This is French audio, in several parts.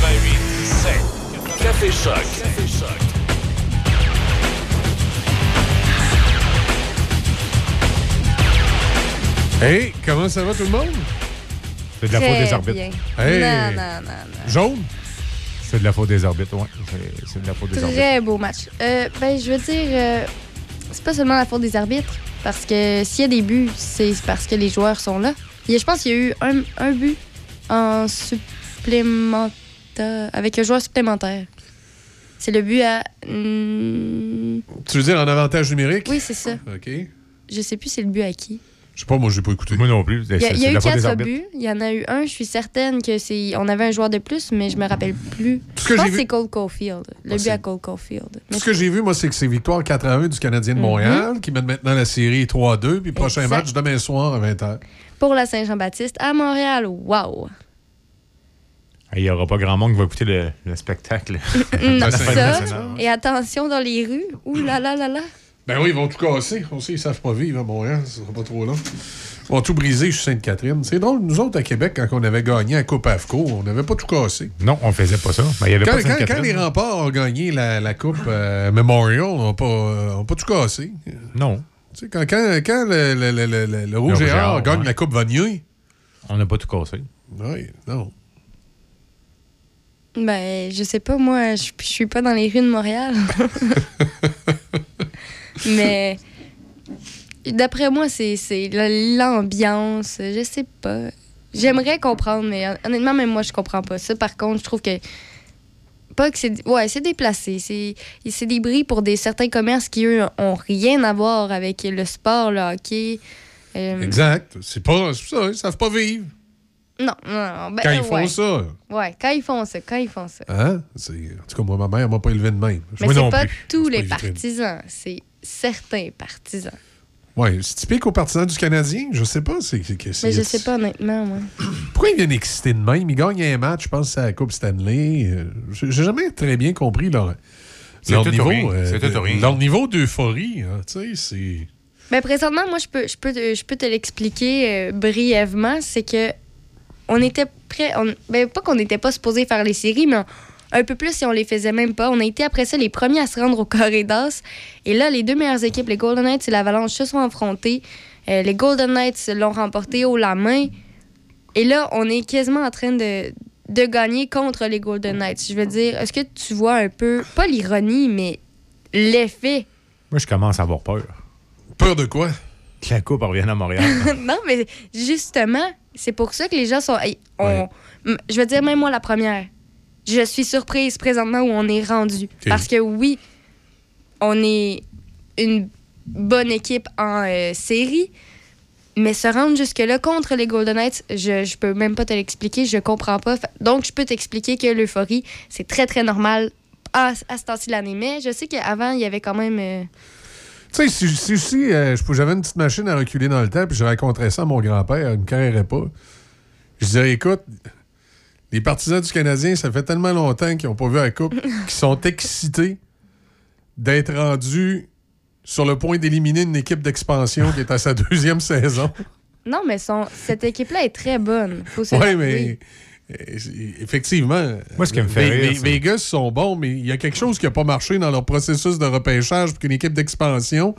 88 Café Choc. Café Choc. Hey, comment ça va tout le monde? C'est de la Très faute des arbitres. bien. Hey. Non, non, non, non. Jaune? C'est de la faute des arbitres, oui. C'est- de la faute des arbitres. Très beau match. Euh, ben, je veux dire, euh, c'est pas seulement la faute des arbitres, parce que s'il y a des buts, c'est parce que les joueurs sont là. A- je pense qu'il y a eu un, un but en supplémentaire, avec un joueur supplémentaire. C'est le but à. hmm, Tu veux dire en avantage numérique? Oui, c'est ça. OK. Je sais plus c'est le but à qui. Je sais pas, moi, j'ai pas écouté. Moi non plus. Il y a, y a eu quatre buts. Il y en a eu un. Je suis certaine que c'est. On avait un joueur de plus, mais je me rappelle plus. Tout ce que je pense j'ai que vu- c'est Cole Caulfield. Le Ah, but c'est- à Cole Caulfield. Mais Tout ce que j'ai vu, moi, c'est que c'est victoire 4 1 du Canadien de Montréal, qui mène maintenant la série 3 2, puis prochain Exact. match demain soir à 20h. pour la Saint-Jean-Baptiste à Montréal, wow! Il n'y aura pas grand monde qui va écouter le, le spectacle. Non, La ça. Et attention dans les rues. Ouh là là là là. Ben oui, ils vont tout casser. On sait, ils savent pas vivre à Montréal, ça sera pas trop long. Ils vont tout briser, suis Sainte-Catherine. C'est drôle, nous autres à Québec, quand on avait gagné à Coupe AFCO, on n'avait pas tout cassé. Non, on faisait pas ça. Mais il y avait Quand, pas de quand- Sainte-Catherine. quand les remparts ont gagné la, la Coupe euh, Memorial, on n'a pas, euh, pas tout cassé. Non, Tu sais, quand, quand, quand le, le- le- le- le- le Rouge et Or, gagne ouais. la Coupe Vanier, on n'a pas tout cassé. oui, non. Ben, je sais pas, moi, je je suis pas dans les rues de Montréal. Mais d'après moi, c'est l'ambiance. Je sais pas. J'aimerais comprendre, mais hon- honnêtement, même moi, je comprends pas. Ça, par contre, je trouve que. Pas que c'est. Ouais, c'est déplacé. C'est des bris pour des certains commerces qui, eux, ont rien à voir avec le sport, le hockey. Euh, Exact. C'est pas ça, ils savent pas vivre. Non, non, non. Ben, Quand ils font ouais. ça. Ouais, quand ils font ça, quand ils font ça. Hein? C'est- En tout cas, moi, ma mère m'a pas élevé de même. Mais c'est pas plus. tous les pas partisans, c'est certains partisans. Ouais, c'est typique aux partisans du Canadien? Je sais pas. C'est, Mais je sais pas honnêtement, moi. Pourquoi ils viennent exciter de même? Ils gagnent un match, je pense, à la Coupe Stanley. Euh, J'ai jamais très bien compris leur, C'est leur niveau. euh, leur niveau d'euphorie. hein, tu sais, c'est. Mais présentement, moi, je peux, je peux, je peux te l'expliquer euh, brièvement. C'est que on était prêt. On, ben, pas qu'on n'était pas supposé faire les séries, mais on- un peu plus si on les faisait même pas. On a été après ça les premiers à se rendre au Corridas. Et là, les deux meilleures équipes, les Golden Knights et l'Avalanche, se sont affrontées. Euh, les Golden Knights l'ont remporté haut la main. Et là, on est quasiment en train de, de gagner contre les Golden Knights. Je veux dire, est-ce que tu vois un peu, pas l'ironie, mais l'effet? Moi, je commence à avoir peur. Peur de quoi? Que la Coupe revienne à Montréal. non, mais justement, c'est pour ça que les gens sont. on- Ouais. Je veux dire, même moi, la première, je suis surprise présentement où on est rendu. Parce que oui, on est une bonne équipe en euh, série, mais se rendre jusque-là contre les Golden Knights, je, je peux même pas te l'expliquer, je comprends pas. Donc, je peux t'expliquer que l'euphorie, c'est très, très normal à, à ce temps-ci de l'année. Mais je sais qu'avant, il y avait quand même. euh, Tu sais, si, si, si, euh, j'avais une petite machine à reculer dans le temps, puis je raconterais ça à mon grand-père, il me carrerait pas. Je dirais, écoute, les partisans du Canadien, ça fait tellement longtemps qu'ils n'ont pas vu la Coupe, qu'ils sont excités d'être rendus sur le point d'éliminer une équipe d'expansion qui est à sa deuxième saison. Non, mais son... cette équipe-là est très bonne. Oui, mais effectivement. Moi, ce qui me fait les, rire, gars sont bons, mais il y a quelque chose qui n'a pas marché dans leur processus de repêchage pour qu'une équipe d'expansion.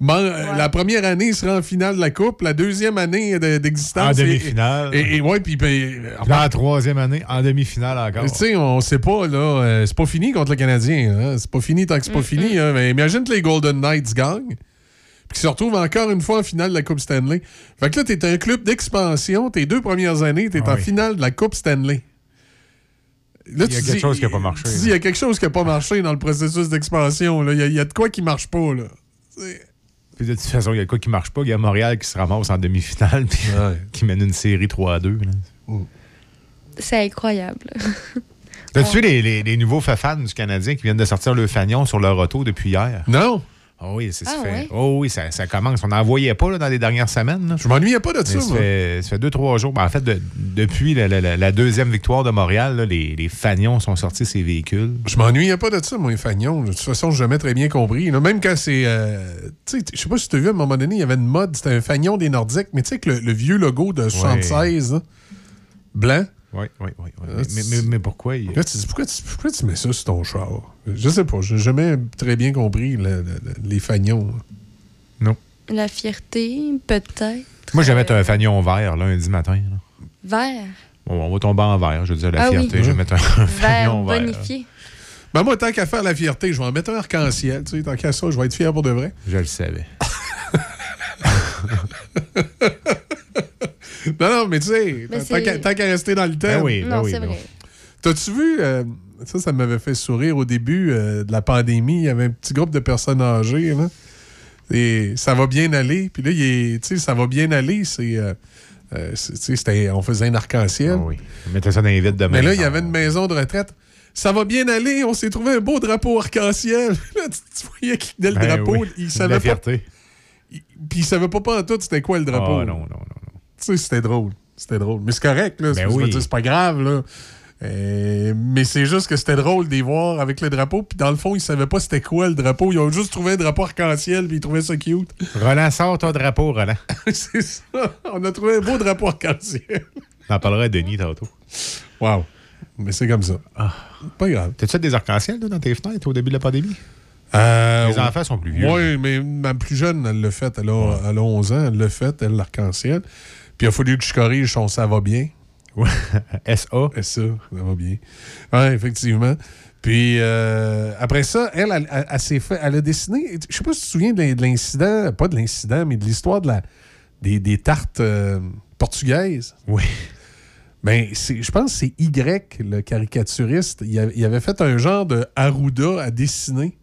man- euh, La première année, il sera en finale de la Coupe. La deuxième année de- d'existence. En demi-finale. Et, et ouais, puis. ben, la troisième année, en demi-finale encore. tu sais, on sait pas, là. euh, c'est pas fini contre le Canadien. hein, C'est pas fini tant que c'est pas fini. hein, mais imagine que les Golden Knights gagnent. Puis qu'ils se retrouvent encore une fois en finale de la Coupe Stanley. Fait que là, t'es un club d'expansion. Tes deux premières années, t'es Ah en oui. finale de la Coupe Stanley. Là, Il y a quelque dis- chose qui a pas marché, Tu là. dis, il y a quelque chose qui n'a pas marché dans le processus d'expansion. là. Il y, y a de quoi qui marche pas, là. Puis de toute façon, il y a quoi qui marche pas. Il y a Montréal qui se ramasse en demi-finale puis Ouais. qui mène une série 3 à 2. C'est incroyable. T'as-tu vu les, les- les nouveaux fans du Canadien qui viennent de sortir le fanion sur leur auto depuis hier? Non, Ah oui, c'est ça Ah fait. ouais? Oh oui, ça, ça commence. On n'en voyait pas là, dans les dernières semaines. là. je m'ennuyais pas de ça, ça, moi. fait, ça fait deux, trois jours. Ben, en fait, de- depuis la, la- la- la deuxième victoire de Montréal, là, les, les fanions sont sortis de ces véhicules. Je m'ennuyais pas de ça, moi, les fagnons. De toute façon, j'ai jamais très bien compris. là. Même quand c'est. euh, tu sais, je sais pas si tu as vu à un moment donné, il y avait une mode, c'était un fagnon des Nordiques, mais tu sais, que le, le vieux logo de 76, là, blanc, Oui, oui, oui. oui. Là, Mais, tu- mais- mais pourquoi? il- Là, tu dis, pourquoi tu, pourquoi tu mets ça sur ton char? Je sais pas, j'ai jamais très bien compris le- le- le- les fagnons. La fierté, peut-être. Moi, je vais mettre un fanion vert lundi matin. là. Vert? Bon, on va tomber en vert, je veux dire, la Ah oui. fierté. Je vais mettre un, un Vert fanion vert. bonifié. Ben moi, tant qu'à faire la fierté, je vais en mettre un arc-en-ciel. Tu sais, tant qu'à ça, je vais être fier pour de vrai. Je le savais. Non, non, mais tu sais, tant qu'à rester dans le thème. Ben oui, ben non, oui, c'est ben vrai. T'as-tu vu, euh, ça, ça m'avait fait sourire au début euh, de la pandémie. Il y avait un petit groupe de personnes âgées. Là, et ça va bien aller. Puis là, il est- tu sais, ça va bien aller. C'est, euh, euh, c'est- tu sais, c'était- on faisait un arc-en-ciel. Ah oui. Mettez ça dans les vides demain. Mais là, il y avait une maison de retraite. Ça va bien aller. On s'est trouvé un beau drapeau arc-en-ciel. là, tu, tu voyais qu'il tenait le Ben drapeau. oui. Il De savait la pas. il- Puis il savait pas pas en tout c'était quoi le Ah drapeau. non, non, non, non. Tu sais, c'était drôle. C'était drôle. Mais c'est correct, là. C'est Ben oui. c'est pas grave, là. Euh, mais c'est juste que c'était drôle d'y voir avec le drapeau. Puis dans le fond, ils savaient pas c'était quoi le drapeau. Ils ont juste trouvé un drapeau arc-en-ciel, puis ils trouvaient ça cute. Roland, sors ton drapeau, Roland. c'est ça. On a trouvé un beau drapeau arc-en-ciel. T'en parleras à Denis tantôt. Wow. Mais c'est comme ça. Ah. Pas grave. T'as-tu fait des arcs-en-ciel toi, dans tes fenêtres au début de la pandémie? Euh, Les enfants sont plus vieux. Oui, mais ma plus jeune, elle l'a fait. Elle a, elle a 11 ans. Elle l'a fait, elle, l'arc-en-ciel. Puis il a fallu que je corrige son ça va bien. SA. Et ça, ça va bien. Oui, effectivement. Puis euh, après ça, elle, elle, elle- elle s'est fait. Elle a dessiné. Je sais pas si tu te souviens de l'in- de l'incident, pas de l'incident, mais de l'histoire de la, des, des tartes euh, portugaises. Oui. Ben, je pense que c'est Y, le caricaturiste. Il avait, il avait fait un genre de Arruda à dessiner.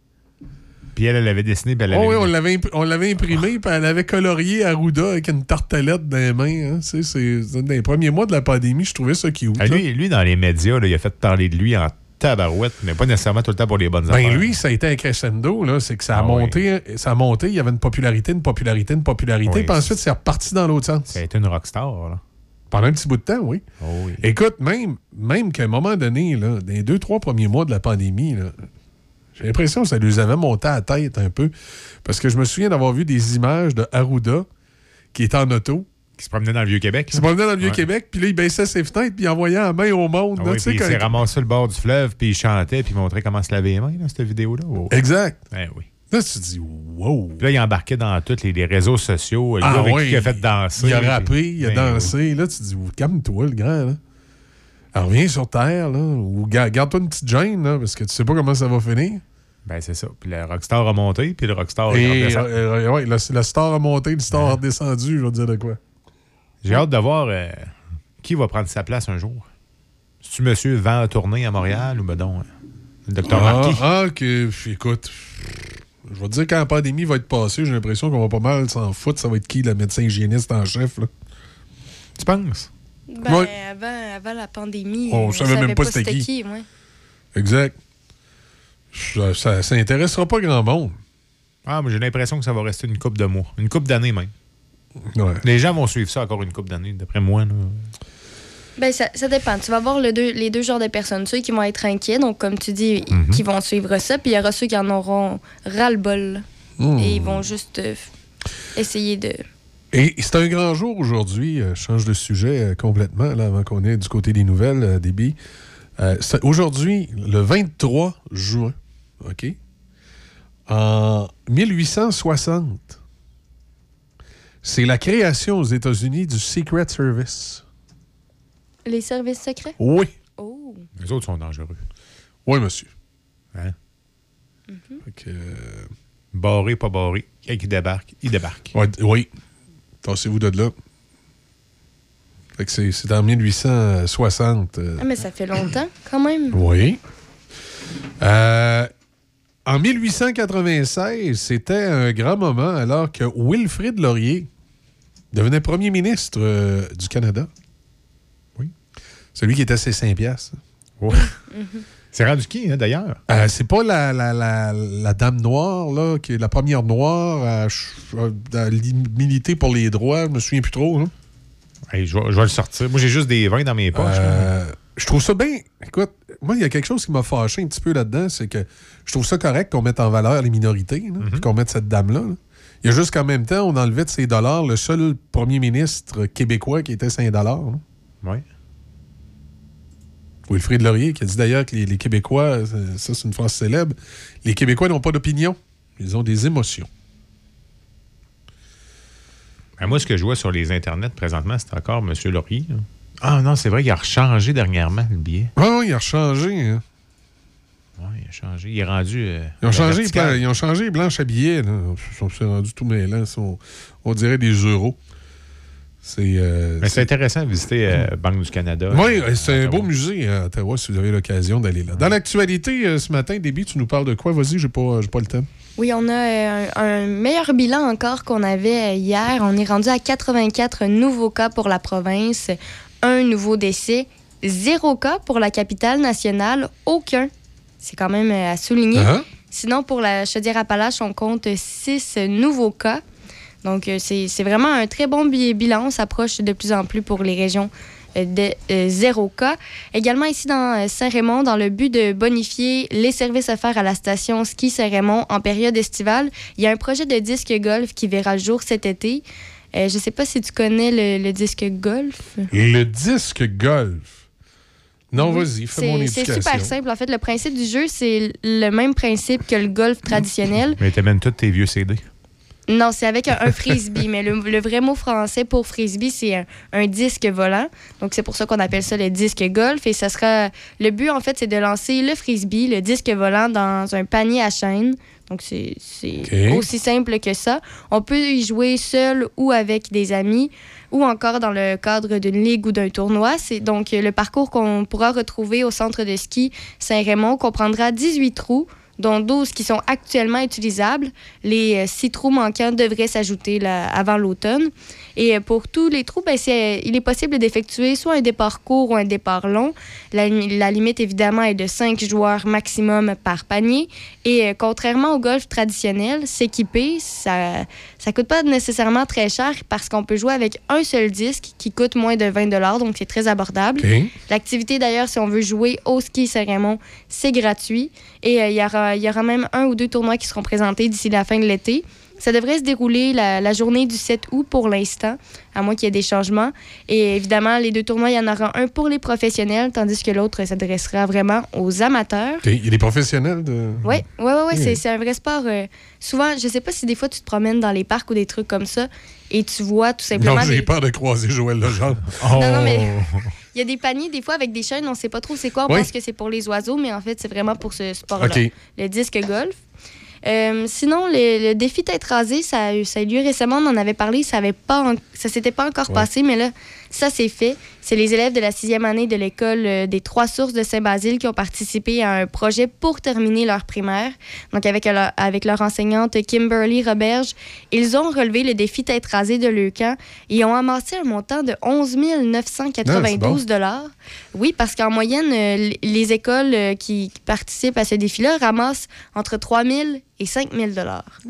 Puis elle, elle avait dessiné, puis elle Oh avait oui, on l'avait, imp- on l'avait imprimé, puis elle avait colorié Arruda avec une tartelette dans les mains. hein. C'est, c'est dans les premiers mois de la pandémie, je trouvais ça cute. Ah, là. lui, lui, dans les médias, là, il a fait parler de lui en tabarouette, mais pas nécessairement tout le temps pour les bonnes affaires. Ben lui, ça a été un crescendo, là. C'est que ça a Ah oui. monté, ça a monté, il y avait une popularité, une popularité, une popularité, Oui, puis ensuite c'est reparti dans l'autre sens. Ça a été une rockstar, là. Pendant un petit bout de temps, oui. Oh oui. Écoute, même, même qu'à un moment donné, là, dans les deux, trois premiers mois de la pandémie, là, j'ai l'impression que ça lui avait monté à la tête un peu. Parce que je me souviens d'avoir vu des images de Arruda qui était en auto, Qui se promenait dans le Vieux-Québec. qui se promenait dans le. Vieux-Québec, puis là, il baissait ses fenêtres, puis il envoyait la main au monde. Ah là, oui, tu sais, puis il s'est ramassé le bord du fleuve, puis il chantait, puis il montrait comment se laver les mains, là, cette vidéo-là. Oh. Exact. Ben oui. Là, tu te dis, wow. Puis là, il embarquait dans tous les, les réseaux sociaux. Le Ah gars oui, qui il a fait danser. Il a rappé, il a Ben dansé. Là, tu te dis, calme-toi, le grand. Là. Alors, reviens sur Terre, là, ou ga- garde-toi une petite gêne, là, parce que tu sais pas comment ça va finir. Ben c'est ça. Puis le rockstar a monté, puis le rockstar Et redescendu. euh, euh, ouais, le, le star a monté, le star a redescendu, je te dire de quoi. J'ai hâte de voir euh, qui va prendre sa place un jour. C'est-tu monsieur Van Tournée à Montréal ou ben non, euh, le docteur Ah, Marquis? ah, que, écoute, je vais te dire, quand la pandémie va être passée, j'ai l'impression qu'on va pas mal s'en foutre. Ça va être qui, le médecin hygiéniste en chef, là? Tu penses? Ben, Ouais. avant, avant la pandémie, On savait même pas c'était qui. ouais. Exact. Ça, ça, ça intéressera pas grand monde. Ah, mais j'ai l'impression que ça va rester une coupe de mois. Une coupe d'années même. Ouais. Les gens vont suivre ça encore une coupe d'années, d'après moi. Là. Ben, ça, ça dépend. Tu vas voir le deux- les deux genres de personnes. Ceux qui vont être inquiets, donc comme tu dis, Mhm. qui vont suivre ça, puis il y aura ceux qui en auront ras-le-bol. Hmm. Et ils vont juste euh, essayer de. Et c'est un grand jour aujourd'hui. Euh, je change de sujet euh, complètement, là, avant qu'on ait du côté des nouvelles, euh, Déby. Euh, c'est aujourd'hui, le 23 juin, OK? En 1860, c'est la création aux États-Unis du Secret Service. Les services secrets? Oui. Oh. Les autres sont dangereux. Oui, monsieur. Hein? Fait que, euh, Barré, pas barré. Quand il débarque, il débarque. ouais, oui. Tassez-vous de là. Fait que c'est en 1860. euh, Ah, mais ça fait longtemps, quand même. Oui. Euh, en 1896, c'était un grand moment alors que Wilfrid Laurier devenait premier ministre euh, du Canada. Oui. Celui qui était ses 5 piastres. Ouais. C'est rendu qui, hein, d'ailleurs? Euh, c'est pas la, la, la, la dame noire, là, qui est la première noire à, militer pour les droits. Je me souviens plus trop. là. Hey, je, vais, je vais le sortir. Moi, j'ai juste des vins dans mes poches. Euh, je trouve ça bien. Écoute, moi, il y a quelque chose qui m'a fâché un petit peu là-dedans, c'est que je trouve ça correct qu'on mette en valeur les minorités, Mhm. qu'on mette cette dame-là. là. Il y a juste qu'en même temps, on enlevait de ses dollars le seul premier ministre québécois qui était 5 dollars. là. Wilfrid Laurier, qui a dit d'ailleurs que les, les Québécois, ça, ça, c'est une phrase célèbre, les Québécois n'ont pas d'opinion, ils ont des émotions. Ben, moi, ce que je vois sur les internets présentement, c'est encore M. Laurier. là. Ah non, c'est vrai, il a rechangé dernièrement le billet. Oui, oui, il a changé. hein. Oui, il a changé. Il est rendu. euh, Ils ont, changé, ils ont changé Blanche à billets. Là. Ils sont c'est rendu tout mêlant. On, on dirait des euros. C'est. euh, c'est intéressant de visiter euh, Banque du Canada. Oui, euh, c'est un beau musée à Ottawa si vous avez l'occasion d'aller là. Dans l'actualité, euh, ce matin, Déby, tu nous parles de quoi? Vas-y, j'ai pas, j'ai pas le temps. Oui, on a un, un meilleur bilan encore qu'on avait hier. On est rendu à 84 nouveaux cas pour la province, un nouveau décès, zéro cas pour la capitale nationale, aucun. C'est quand même à souligner. Hein? Sinon, pour la Chaudière-Appalaches, on compte six nouveaux cas. Donc, euh, c'est c'est vraiment un très bon bi- bilan. On s'approche de plus en plus pour les régions euh, de euh, zéro cas. Également ici dans euh, Saint-Raymond, dans le but de bonifier les services offerts à la station ski Saint-Raymond en période estivale, il y a un projet de disque golf qui verra le jour cet été. Euh, je ne sais pas si tu connais le, le disque golf. Le disque golf? Non, vas-y, fais mon C'est c'est éducation. super simple. En fait, le principe du jeu, c'est le même principe que le golf traditionnel. Mais t'amènes tous tes vieux CD. Non, c'est avec un, un frisbee, mais le, le vrai mot français pour frisbee, c'est un, un disque volant. Donc, c'est pour ça qu'on appelle ça le disque golf. Et ça sera. Le but, en fait, c'est de lancer le frisbee, le disque volant, dans un panier à chaîne. Donc, c'est aussi simple que ça. On peut y jouer seul ou avec des amis ou encore dans le cadre d'une ligue ou d'un tournoi. C'est donc le parcours qu'on pourra retrouver au centre de ski Saint-Raymond comprendra 18 trous dont 12 qui sont actuellement utilisables. Les 6 trous manquants devraient s'ajouter avant l'automne. Et euh, pour tous les trous, ben, c'est- il est possible d'effectuer soit un départ court ou un départ long. La, la limite, évidemment, est de 5 joueurs maximum par panier. Et euh, contrairement au golf traditionnel, s'équiper, ça ça coûte pas nécessairement très cher parce qu'on peut jouer avec un seul disque qui coûte moins de 20 donc c'est très abordable. L'activité, d'ailleurs, si on veut jouer au ski Saint-Raymond, c'est gratuit. Et euh, il y, aura, il y aura même un ou deux tournois qui seront présentés d'ici la fin de l'été. Ça devrait se dérouler la, la journée du 7 août pour l'instant, à moins qu'il y ait des changements. Et évidemment, les deux tournois, il y en aura un pour les professionnels, tandis que l'autre s'adressera vraiment aux amateurs. Il y a des professionnels de. Oui, ouais, ouais, Mm. c'est, un vrai sport. euh, souvent, je sais pas si des fois tu te promènes dans les parcs ou des trucs comme ça et tu vois tout simplement. Non, j'ai des- peur de croiser Joël Legendre. Oh! non, mais- Il y a des paniers, des fois, avec des chaînes, on sait pas trop c'est quoi. On Oui. pense que c'est pour les oiseaux, mais en fait, c'est vraiment pour ce sport-là. Le disque golf. Euh, sinon, le, le défi tête rasée, ça a, eu, ça a eu lieu récemment. On en avait parlé. Ça avait pas, en- ça s'était pas encore Ouais. passé, mais là, ça c'est fait. C'est les élèves de la sixième année de l'école euh, des Trois Sources de Saint-Basile qui ont participé à un projet pour terminer leur primaire. Donc, avec, leur- avec leur enseignante Kimberly Roberge, ils ont relevé le défi tête rasée de Leucan et ont amassé un montant de 11 992 dollars. Oui, parce qu'en moyenne, euh, les écoles euh, qui, participent à ce défi-là ramassent entre 3 000 et 5 000 dollars.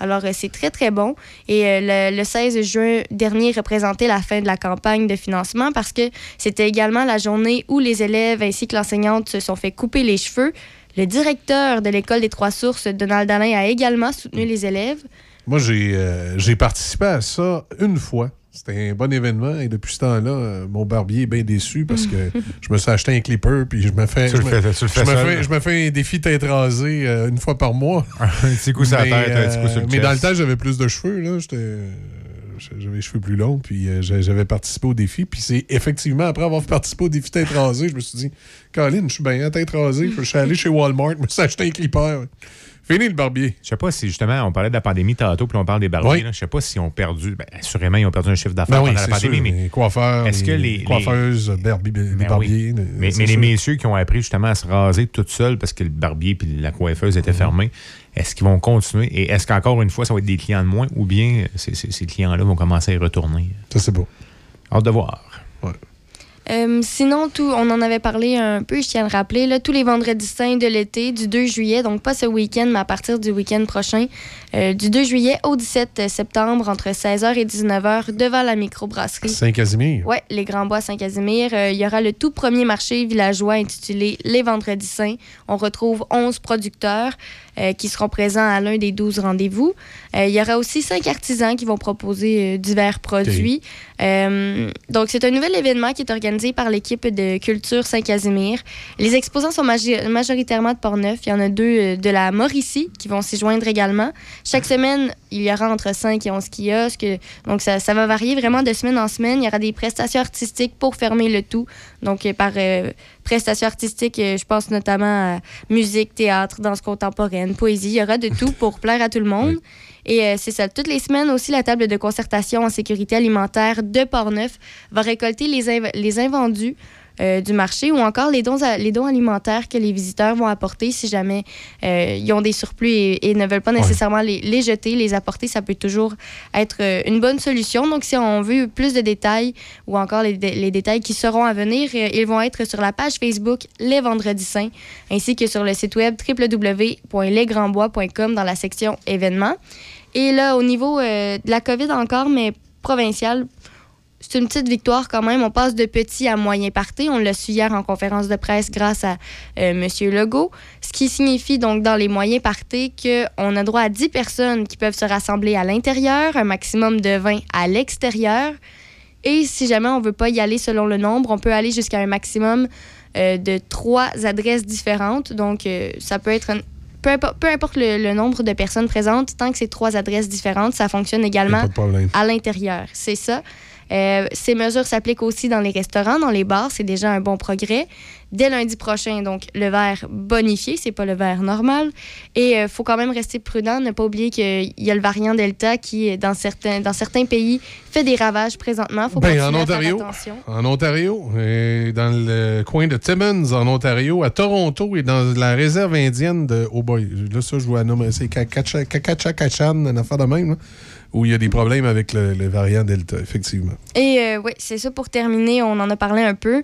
Alors, euh, c'est très, très bon. Et euh, le, le 16 juin dernier représentait la fin de la campagne de financement parce que c'était également la journée où les élèves ainsi que l'enseignante se sont fait couper les cheveux. Le directeur de l'école des Trois Sources, Donald Alain, a également soutenu les élèves. Moi, j'ai euh, j'ai participé à ça une fois. C'était un bon événement et depuis ce temps-là, euh, mon barbier est bien déçu parce que je me suis acheté un clipper puis je me fais. Tu le je me- fais, tu le fais je me seul? fais, je me fais un défi tête rasée euh, une fois par mois. un petit coup sur la mais, tête, un petit coup euh, sur le mais dans le temps, j'avais plus de cheveux. là. J'étais, euh, J'avais les cheveux plus longs, puis euh, j'a- j'avais participé au défi. Puis c'est effectivement, après avoir participé au défi tête rasée, je me suis dit, Colin, je suis bien à tête rasée. Je suis allé chez Walmart, je me suis acheté un clipper. Fini le barbier. Je sais pas si justement, on parlait de la pandémie tantôt, puis on parle des barbiers. Oui. Je sais pas si ont perdu. Ben, assurément, ils ont perdu un chiffre d'affaires Ben oui, pendant la sûr. pandémie, mais Les coiffeurs, est-ce que les les- coiffeuses, les Ben barbiers. oui. euh, Mais, les messieurs qui ont appris justement à se raser toutes seules parce que le barbier puis la coiffeuse étaient fermés, est-ce qu'ils vont continuer? Et est-ce qu'encore une fois, ça va être des clients de moins ou bien ces, ces- ces clients-là vont commencer à y retourner? Ça, c'est beau. Hâte de voir. Euh, sinon, tout, on en avait parlé un peu, je tiens à le rappeler, là, tous les vendredis saints de l'été, du 2 juillet, donc pas ce week-end, mais à partir du week-end prochain, euh, du 2 juillet au 17 septembre, entre 16h et 19h, devant la microbrasserie. Saint-Casimir. Ouais, les Grands Bois Saint-Casimir. Euh, il y aura le tout premier marché villageois intitulé Les Vendredis Saints. On retrouve 11 producteurs euh, qui seront présents à l'un des 12 rendez-vous. Euh, il y aura aussi cinq artisans qui vont proposer euh, divers produits. Donc, c'est un nouvel événement qui est organisé par l'équipe de Culture Saint-Casimir. Les exposants sont majoritairement de Portneuf. Il y en a deux de la Mauricie qui vont s'y joindre également. Chaque semaine, il y aura entre 5 et 11 kiosques. Donc, ça, ça va varier vraiment de semaine en semaine. Il y aura des prestations artistiques pour fermer le tout. Donc, par prestations artistiques, euh, je pense notamment à musique, théâtre, danse contemporaine, poésie. Il y aura de tout pour plaire à tout le monde. Et euh, c'est ça. Toutes les semaines aussi, la table de concertation en sécurité alimentaire de Portneuf va récolter les, inv- les invendus euh, du marché ou encore les dons, a- les dons alimentaires que les visiteurs vont apporter si jamais euh, ils ont des surplus et, et ne veulent pas nécessairement les, les jeter, les apporter. Ça peut toujours être euh, une bonne solution. Donc, si on veut plus de détails ou encore les, dé- les détails qui seront à venir, ils vont être sur la page Facebook Les Vendredis Saints ainsi que sur le site web www.lesgrandbois.com dans la section événements. Et là, au niveau euh, de la COVID encore, mais provinciale, c'est une petite victoire quand même. On passe de petit à moyen party. On l'a su hier en conférence de presse grâce à euh, M. Legault. Ce qui signifie donc dans les moyens parties qu'on a droit à 10 personnes qui peuvent se rassembler à l'intérieur, un maximum de 20 à l'extérieur. Et si jamais on veut pas y aller selon le nombre, on peut aller jusqu'à un maximum euh, de trois adresses différentes. Donc, euh, ça peut être un- peu, importe, peu importe le, le nombre de personnes présentes, tant que c'est trois adresses différentes, ça fonctionne également à l'intérieur. C'est ça. Euh, ces mesures s'appliquent aussi dans les restaurants, dans les bars. C'est déjà un bon progrès. Dès lundi prochain, donc, le verre bonifié, c'est pas le verre normal. Et il faut quand même rester prudent, ne pas oublier qu'il y a le variant Delta qui, dans certains, dans certains pays, fait des ravages présentement. faut Ben, en Ontario. attention. En Ontario, et dans le coin de Timmins, en Ontario, à Toronto et dans la réserve indienne de. Oh boy, là, ça, je dois nommer. C'est Kakacha- Kakachakachan, une affaire de même, là, où il y a des problèmes avec le, le variant Delta, effectivement. Et euh, oui, c'est ça pour terminer. On en a parlé un peu.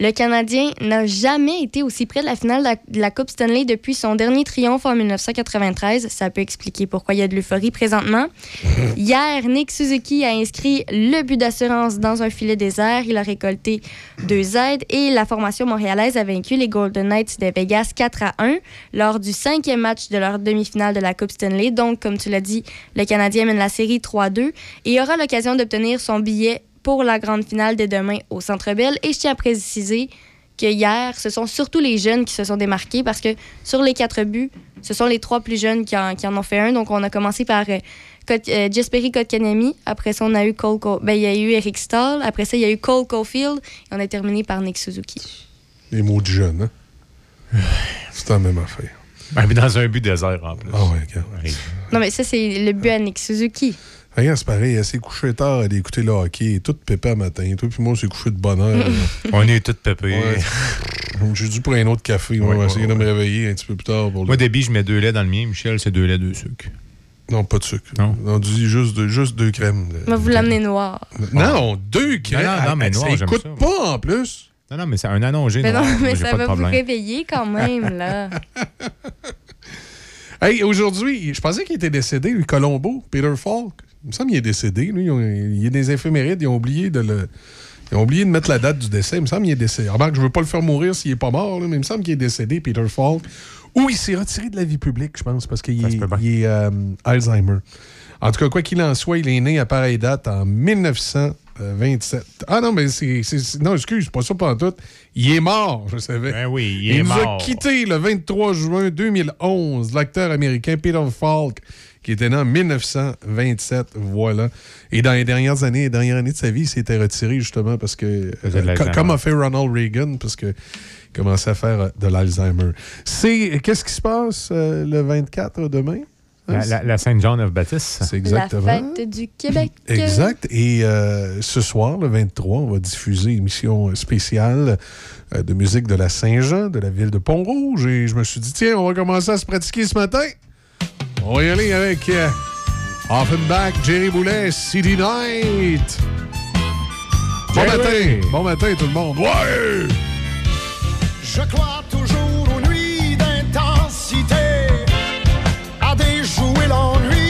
Le Canadien n'a jamais été aussi près de la finale de la, de la Coupe Stanley depuis son dernier triomphe en 1993. Ça peut expliquer pourquoi il y a de l'euphorie présentement. Hier, Nick Suzuki a inscrit le but d'assurance dans un filet désert. Il a récolté deux aides et la formation montréalaise a vaincu les Golden Knights de Vegas 4 à 1 lors du cinquième match de leur demi-finale de la Coupe Stanley. Donc, comme tu l'as dit, le Canadien mène la série 3-2 et aura l'occasion d'obtenir son billet pour la grande finale de demain au Centre Bell. Et je tiens à préciser que hier, ce sont surtout les jeunes qui se sont démarqués parce que sur les quatre buts, ce sont les trois plus jeunes qui en, qui en ont fait un. Donc, on a commencé par euh, Kot- euh, Jesperi Kotkaniemi. Après ça, on a eu Cole Co- ben, il y a eu Eric Stahl. Après ça, il y a eu Cole Caulfield. Et on a terminé par Nick Suzuki. Les mots de jeunes, hein? C'est la même affaire. Ben, mais dans un but désert en plus. Ah ouais, regarde. Ouais. Non, mais ça, c'est le but à Nick Suzuki. Regarde, c'est pareil, elle s'est couchée tard, elle a écouté le hockey, toute pépé à matin. Toi, puis moi, on s'est couché de bonne heure. On est tous pépés. Ouais. J'ai dû prendre un autre café. On va ouais, essayer de me réveiller un petit peu plus tard. Pour le- Moi, débit, je mets deux laits dans le mien. Michel, c'est deux laits, deux sucres. Non, pas de sucre. Non. On dit juste, deux- juste deux crèmes. Vous l'amener noir. Non, deux crèmes. Non, non, mais ça noir, ça. pas en plus. Non, non, mais c'est un allongé. Mais noir. non, mais ça va vous réveiller quand même, là. Hey, aujourd'hui, je pensais qu'il était décédé, lui, Colombo, Peter Falk. Il me semble qu'il est décédé. Lui, il est des éphémérides. Ils ont oublié de le. Ils ont oublié de mettre la date du décès. Il me semble qu'il est décédé. Remarque, je veux pas le faire mourir s'il est pas mort, là, mais il me semble qu'il est décédé, Peter Falk. Ou il s'est retiré de la vie publique, je pense, parce qu'il est, il est, euh, Alzheimer. En tout cas, quoi qu'il en soit, il est né à pareille date en 1927. Ah non, mais c'est. Non, excuse, pas ça pas tout. Il est mort, je savais. Ben oui, il Il est nous mort. a quitté le 23 juin 2011, l'acteur américain Peter Falk, qui était né en 1927. Voilà. Et dans les dernières années, les dernières années de sa vie, il s'était retiré justement parce que. euh, comme a fait Ronald Reagan, parce que. commençait à faire euh, de l'Alzheimer. C'est. Qu'est-ce qui se passe euh, le 24 demain? Hein? La, la, la Sainte-Jean of Baptiste. C'est exactement. La fête du Québec. Exact. Et euh, ce soir, le 23, on va diffuser une émission spéciale euh, de musique de la Saint-Jean, de la ville de Pont-Rouge. Et je me suis dit, tiens, on va commencer à se pratiquer ce matin. On va y aller avec euh, Offenbach, Jerry Boulet, City Night. Bon Jerry! matin. Bon matin, tout le monde. Ouais! Je crois toujours aux nuits d'intensité, à déjouer l'ennui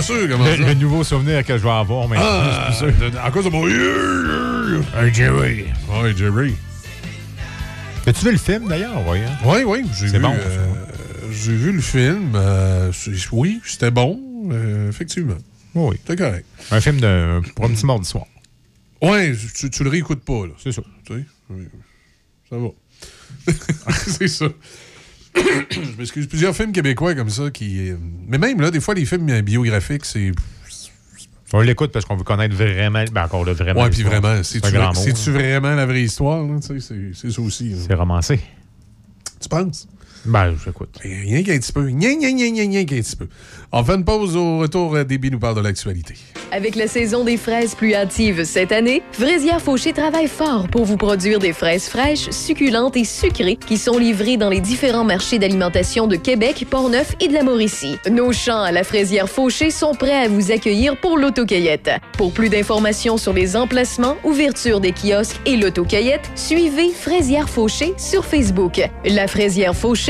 pas sûr comment Le, ça? le nouveau souvenir que je vais avoir, mais Ah, je suis sûr. à cause de mon... Un Jerry. Ouais, Jerry. As-tu vu le film d'ailleurs? Oui, hein? Oui, oui, j'ai C'est vu, bon, euh, j'ai vu le film. euh, oui, c'était bon, euh, effectivement. Oui. C'était correct. Un film de, pour un petit mardi soir. Ouais, tu, tu le réécoutes pas, là. C'est ça. Tu sais, oui. ça va. c'est ça. Je m'excuse. Plusieurs films québécois comme ça qui. euh, Mais même là, des fois, les films euh, biographiques, c'est. On l'écoute parce qu'on veut connaître vraiment. Ben encore là, vraiment. Ouais, puis vraiment, C'est c'est-tu vraiment la vraie histoire, là? Tu sais, c'est- ça aussi. C'est romancé. Tu penses? Ben, j'écoute. Rien qu'un petit peu. Rien, rien, rien, rien, rien qu'un petit peu. On fait une pause au retour. euh, Déby nous parle de l'actualité. Avec la saison des fraises plus hâtive cette année, Fraisière Fauché travaille fort pour vous produire des fraises fraîches, succulentes et sucrées qui sont livrées dans les différents marchés d'alimentation de Québec, Portneuf et de la Mauricie. Nos champs à la Fraisière Fauché sont prêts à vous accueillir pour l'autocueillette. Pour plus d'informations sur les emplacements, ouverture des kiosques et l'autocueillette, suivez Fraisière Fauché sur Facebook. La Fraisière Fauché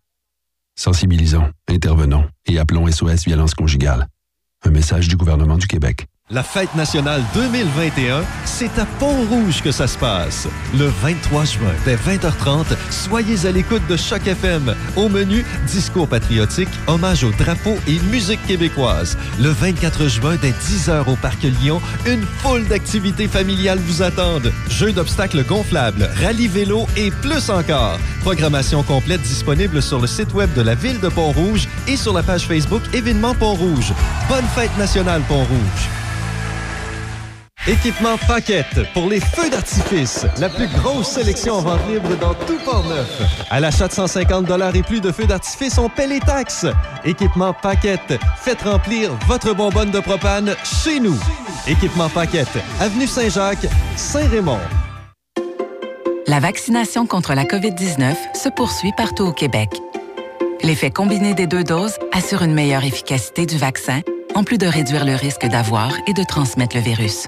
Sensibilisons, intervenons et appelons SOS Violence Conjugale. Un message du gouvernement du Québec. La fête nationale 2021, c'est à Pont-Rouge que ça se passe. Le 23 juin, dès 20h30, soyez à l'écoute de Choc FM. Au menu, discours patriotique, hommage au drapeau et musique québécoise. Le 24 juin, dès 10h au Parc Lyon, une foule d'activités familiales vous attendent. Jeux d'obstacles gonflables, rallye vélo et plus encore. Programmation complète disponible sur le site web de la ville de Pont-Rouge et sur la page Facebook Événements Pont-Rouge. Bonne fête nationale Pont-Rouge. Équipement Paquette pour les feux d'artifice. La plus grosse sélection en vente libre dans tout Port-Neuf. À l'achat de 150 et plus de feux d'artifice, on paie les taxes. Équipement Paquette. Faites remplir votre bonbonne de propane chez nous. Équipement Paquette. Avenue Saint-Jacques, Saint-Raymond. La vaccination contre la COVID-19 se poursuit partout au Québec. L'effet combiné des deux doses assure une meilleure efficacité du vaccin, en plus de réduire le risque d'avoir et de transmettre le virus.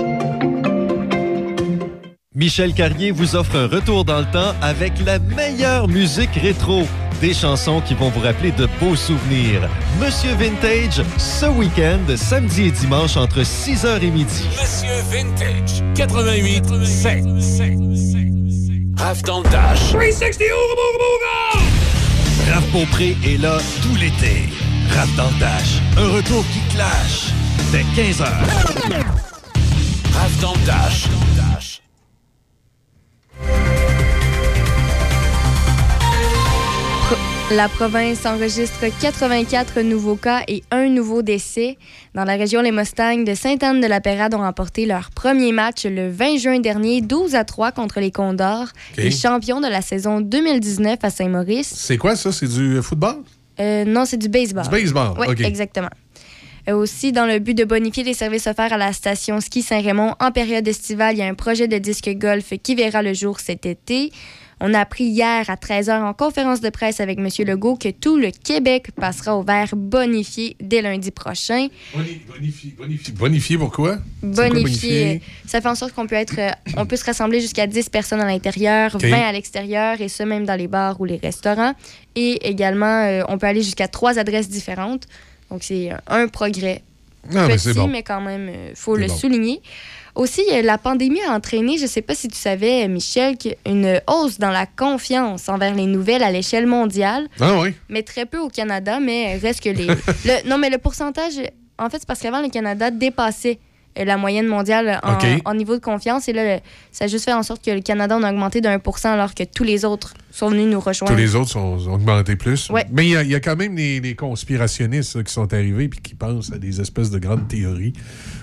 Michel Carrier vous offre un retour dans le temps avec la meilleure musique rétro. Des chansons qui vont vous rappeler de beaux souvenirs. Monsieur Vintage, ce week-end, samedi et dimanche entre 6h et midi. Monsieur Vintage, 88 7. Rave dans le dash. 360 Raph Beaupré est là tout l'été. Raph dans le dash, un retour qui clash. Dès 15h. Rave dans le dash. La province enregistre 84 nouveaux cas et un nouveau décès. Dans la région, les Mustangs de Sainte-Anne-de-la-Pérade ont remporté leur premier match le 20 juin dernier, 12 à 3 contre les Condors, les champions de la saison 2019 à Saint-Maurice. C'est quoi ça? C'est du football? Euh, non, c'est du baseball. Du baseball, Oui, exactement. Euh, aussi, dans le but de bonifier les services offerts à la station ski Saint-Raymond en période estivale, il y a un projet de disque golf qui verra le jour cet été. On a appris hier à 13h en conférence de presse avec M. Legault que tout le Québec passera au vert bonifié dès lundi prochain. Bonifié, bonifié. Bonifié, pourquoi? Bonifié, euh, ça fait en sorte qu'on peut être, euh, on peut se rassembler jusqu'à 10 personnes à l'intérieur, OK. 20 à l'extérieur, et ce même dans les bars ou les restaurants. Et également, euh, on peut aller jusqu'à trois adresses différentes. Donc c'est euh, un progrès Ah, mais petit, c'est bon. mais quand même, il faut C'est le bon. souligner. Aussi, euh, la pandémie a entraîné, je ne sais pas si tu savais, Michel, une hausse dans la confiance envers les nouvelles à l'échelle mondiale, Ah oui. mais très peu au Canada, mais reste que les... le- non, mais le pourcentage, en fait, c'est parce qu'avant, le Canada dépassait euh, la moyenne mondiale en, niveau de confiance, et là, ça a juste fait en sorte que le Canada on a augmenté de 1 alors que tous les autres sont venus nous rejoindre. Tous les autres sont, ont augmenté plus. Ouais. Mais il y, a- il y a quand même des, conspirationnistes là, qui sont arrivés et qui pensent à des espèces de grandes théories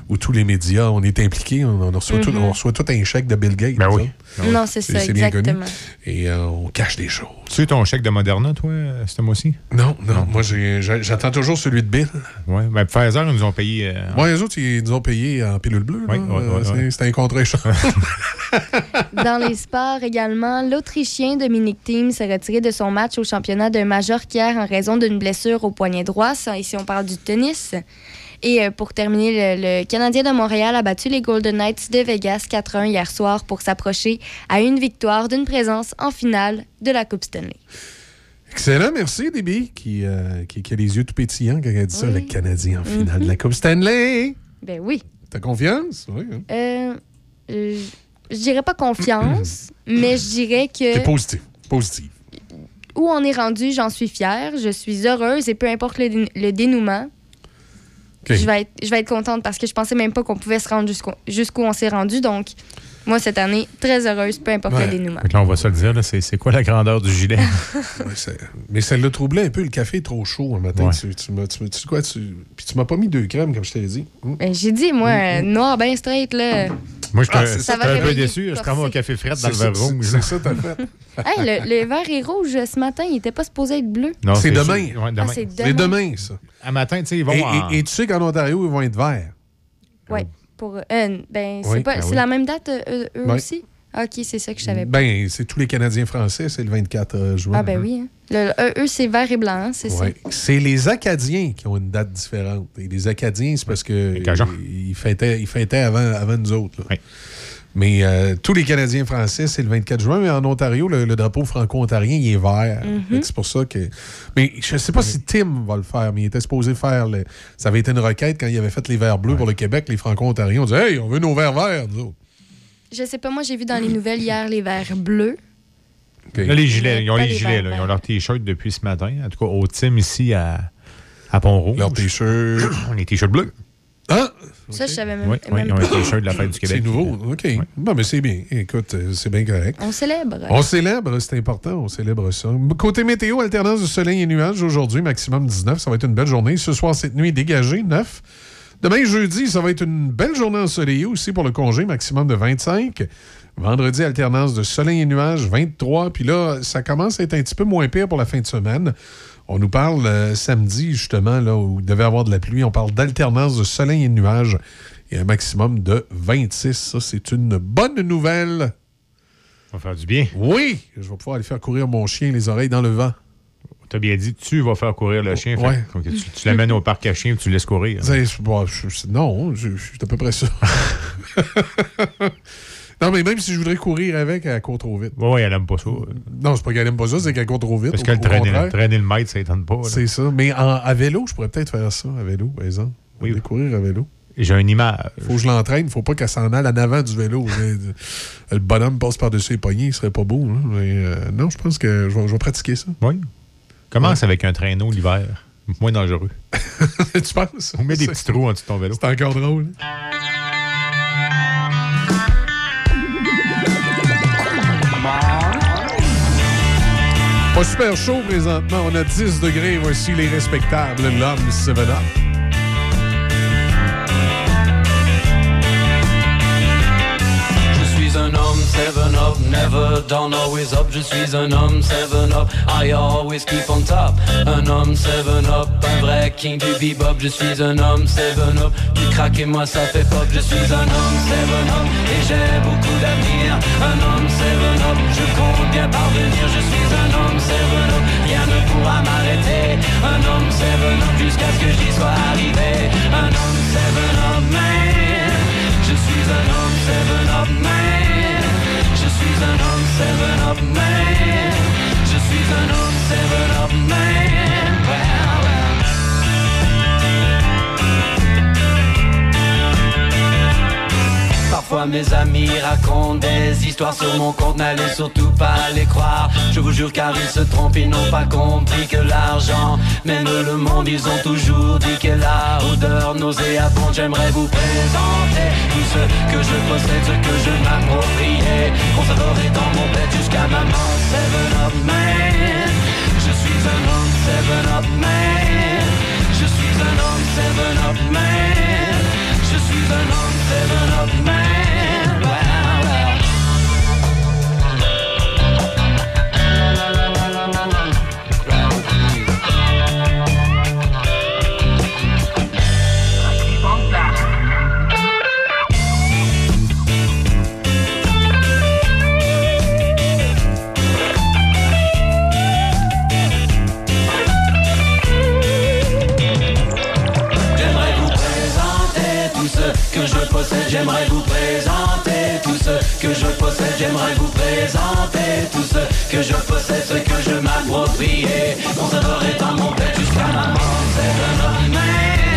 où tous les médias, on est impliqués, on, on reçoit, tout, Mhm. on reçoit tout un chèque de Bill Gates. Ben oui. Non, c'est ça, bien connu. exactement. Et euh, on cache des choses. Tu as ton chèque de Moderna, toi, euh, ce mois-ci? Non, non, moi j'attends toujours celui de Bill. Oui. Ben, Pfizer, ils nous ont payé. euh, Moi, les autres, ils nous ont payé en pilule bleue. Oui, oui, oui, Euh, c'est- oui. C'était un contre-échange. Dans les sports également, l'Autrichien Dominic Thiem s'est retiré de son match au championnat de Majorque hier en raison d'une blessure au poignet droit. Ça, Ici, on parle du tennis. Et euh, pour terminer, le, le Canadien de Montréal a battu les Golden Knights de Vegas 4-1 hier soir pour s'approcher à une victoire d'une présence en finale de la Coupe Stanley. Excellent, merci, Déby, qui, euh, qui, qui a les yeux tout pétillants quand elle a dit ça, le Canadien en finale Mhm. de la Coupe Stanley. Ben oui. T'as confiance? Oui. hein. Euh, euh, je dirais pas confiance, mais je dirais que... T'es positif. Positif. où on est rendu, j'en suis fière. Je suis heureuse et peu importe le, dé- le dénouement, Je, vais être, je vais être contente parce que je pensais même pas qu'on pouvait se rendre jusqu'au- jusqu'où on s'est rendu. Donc, moi, cette année, très heureuse, peu importe Ouais. le dénouement. Là, on va se le dire, là, c'est c'est quoi la grandeur du gilet? Ouais, c'est- mais ça l'a troublé un peu. Le café est trop chaud un matin. Ouais. Tu, tu m'as- tu, tu sais quoi? Tu, puis tu m'as pas mis deux crèmes, comme je t'avais dit. Hum. Ben, J'ai dit, moi, euh, noir, ben straight, là. Moi, je Ah, suis ça, un peu déçu. Je prends mon café frais dans le verre rouge. C'est ça, t'as fait. hey, le, le vert est rouge ce matin, il était pas supposé être bleu. Non, C'est demain. Ouais, demain. Ah, c'est demain. demain, ça. À matin, tu sais, ils vont Et, en- et- et tu sais qu'en Ontario, ils vont être verts. Ouais. Pour, euh, ben, c'est Oui. Ben c'est oui. la même date, euh, eux, aussi? Ah, OK, c'est ça que je savais pas. Ben, c'est tous les Canadiens français, c'est le 24 euh, juin. Ah, ben oui. hein. Le- eux, c'est vert et blanc, hein, c'est Ouais. ça. C'est les Acadiens qui ont une date différente. Et les Acadiens, c'est parce que Cajuns. ils fêtaient, ils fêtaient avant, avant nous autres. là. Oui. Mais euh, tous les Canadiens français, c'est le 24 juin. Mais en Ontario, le, le drapeau franco-ontarien, il est vert. Mhm. C'est pour ça que. Mais je ne sais pas si Tim va le faire, mais il était supposé faire. le- Ça avait été une requête quand il avait fait les verts bleus pour le Québec, les franco-ontariens. On dit Hey, on veut nos verts verts, nous autres. Je sais pas, moi, j'ai vu dans les nouvelles hier les verts bleus. Là, les gilets, ils ont les les gilets, là. Ils ont leur t-shirt depuis ce matin. En tout cas, au team ici à, à Pont-Rouge. Leur t-shirt. On est t-shirts bleus. Ah! Ça, je savais même, Oui, oui, même ils ont un t-shirt de la fête du Québec. C'est nouveau. OK. Bon, mais c'est bien. Écoute, euh, c'est bien correct. On célèbre. On célèbre, c'est important, on célèbre ça. Côté météo, alternance de soleil et nuages aujourd'hui, maximum 19. Ça va être une belle journée. Ce soir, cette nuit, dégagé, 9. Demain, jeudi, ça va être une belle journée ensoleillée aussi pour le congé, maximum de 25. Vendredi, alternance de soleil et nuages, 23. Puis là, ça commence à être un petit peu moins pire pour la fin de semaine. On nous parle euh, samedi, justement, là, où il devait y avoir de la pluie. On parle d'alternance de soleil et nuages et un maximum de 26. Ça, c'est une bonne nouvelle. Ça va faire du bien. Oui, je vais pouvoir aller faire courir mon chien les oreilles dans le vent. T'as bien dit, tu vas faire courir le chien. fait Ouais. tu, tu l'amènes au parc à chien et tu le laisses courir. Bon, je- je- non, je, je suis à peu près ça. non, mais même si je voudrais courir avec, elle court trop vite. Oui, ouais, elle aime pas ça. Non, c'est pas qu'elle aime pas ça, c'est qu'elle court trop vite. Parce au- que le au traîner, le maître, ça étonne pas. C'est ça. Mais en- à vélo, je pourrais peut-être faire ça, à vélo, par exemple. Oui. Courir à vélo. J'ai une image. Faut que je l'entraîne, faut pas qu'elle s'en aille en avant du vélo. Le bonhomme passe par-dessus les poignets, il serait pas beau. hein. Mais, euh, non, je pense que je vais, je vais pratiquer ça. Oui. Commence avec un traîneau l'hiver. Moins dangereux. tu penses? On met des petits trous en dessous de ton vélo. C'est encore drôle. Pas super chaud présentement. On a 10 degrés. Voici les respectables. L'homme 7 Up. 7 up, never down, always up. Je suis un homme 7 up, I always keep on top. Un homme 7 up, un vrai king du bebop. Je suis un homme 7 up, du crack et moi ça fait pop. Je suis un homme 7 up et j'ai beaucoup d'avenir. Un homme 7 up, je compte bien parvenir. Je suis un homme 7 up, racontent des histoires sur mon compte, n'allez surtout pas les croire. Je vous jure car ils se trompent, ils n'ont pas compris que l'argent mène le monde. Ils ont toujours dit que la odeur nauséabonde. J'aimerais vous présenter tout ce que je possède, ce que je m'appropriais. Conserverai dans mon bed jusqu'à ma mort. Seven up man, je suis un homme seven up man. Je suis un homme seven up man. Je suis un homme seven up man. J'aimerais vous présenter tout ce que je possède. J'aimerais vous présenter tout ce que je possède, ce que je m'approprie. Conserverai dans mon bed jusqu'à ma mort. Up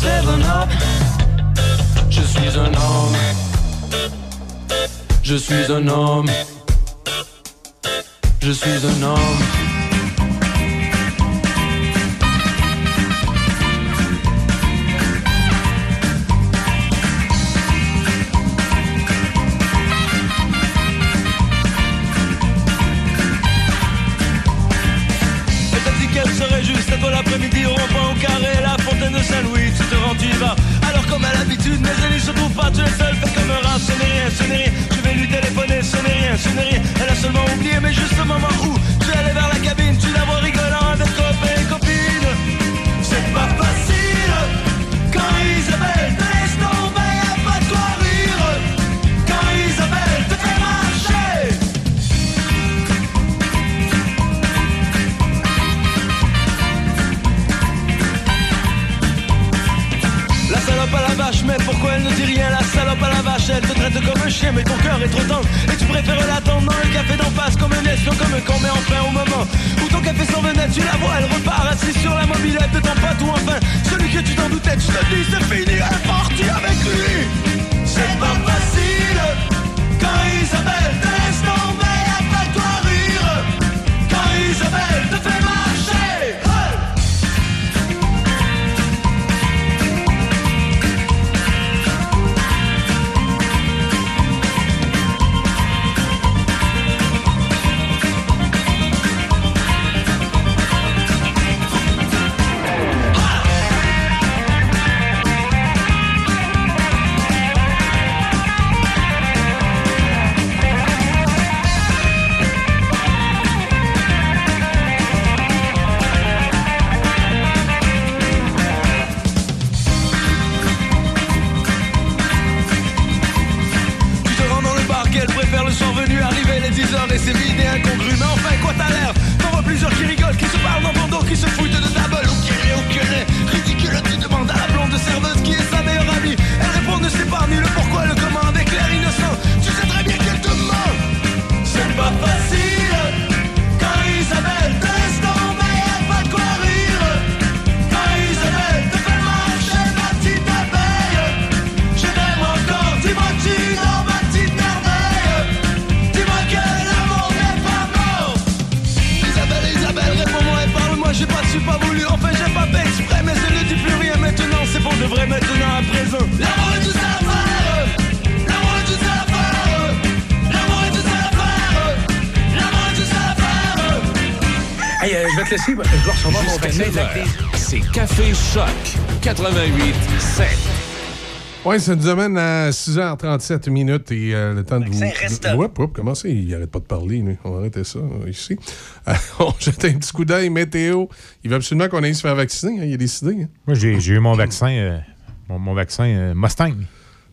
seven up. Je suis un homme. Je suis un homme. Je suis un homme. Elle t'a dit qu'elle serait juste à toi l'après-midi au rond-point au carré, la fontaine de Saint-Louis, Alors comme à l'habitude, elle ne se trouve pas, tu es seul, fais comme un rat, ce n'est rien, ce n'est rien. Je vais lui téléphoner, ce n'est rien, ce n'est rien. Elle a seulement oublié, mais juste au moment où tu allé vers la cabine, tu la vois rigolant avec copains et copines. C'est pas facile quand Isabelle elle ne dit rien La salope à la vache, elle te traite comme un chien, mais ton cœur est trop tendre. Et tu préfères l'attendre dans le café d'en face, comme un espion, comme un con, mais enfin au moment où ton café s'en venait, tu la vois, elle repart assise sur la mobilette de ton pote, ou enfin celui que tu t'en doutais, tu te dis c'est fini, elle est partie avec lui. C'est pas facile quand Isabelle te laisse tomber, pas de quoi rire. Quand Isabelle te fait marcher. c'est Café Choc 88 7. Oui, ça nous amène à 6h37 minutes et euh, le temps de vous. Oups, oups, comment ça? Il n'arrête pas de parler, lui. On va arrêter ça euh, ici. Euh, on jette un petit coup d'œil météo. Il veut absolument qu'on aille se faire vacciner. Hein. Il a décidé. Hein. Moi, j'ai eu mon vaccin, mon, vaccin Mustang.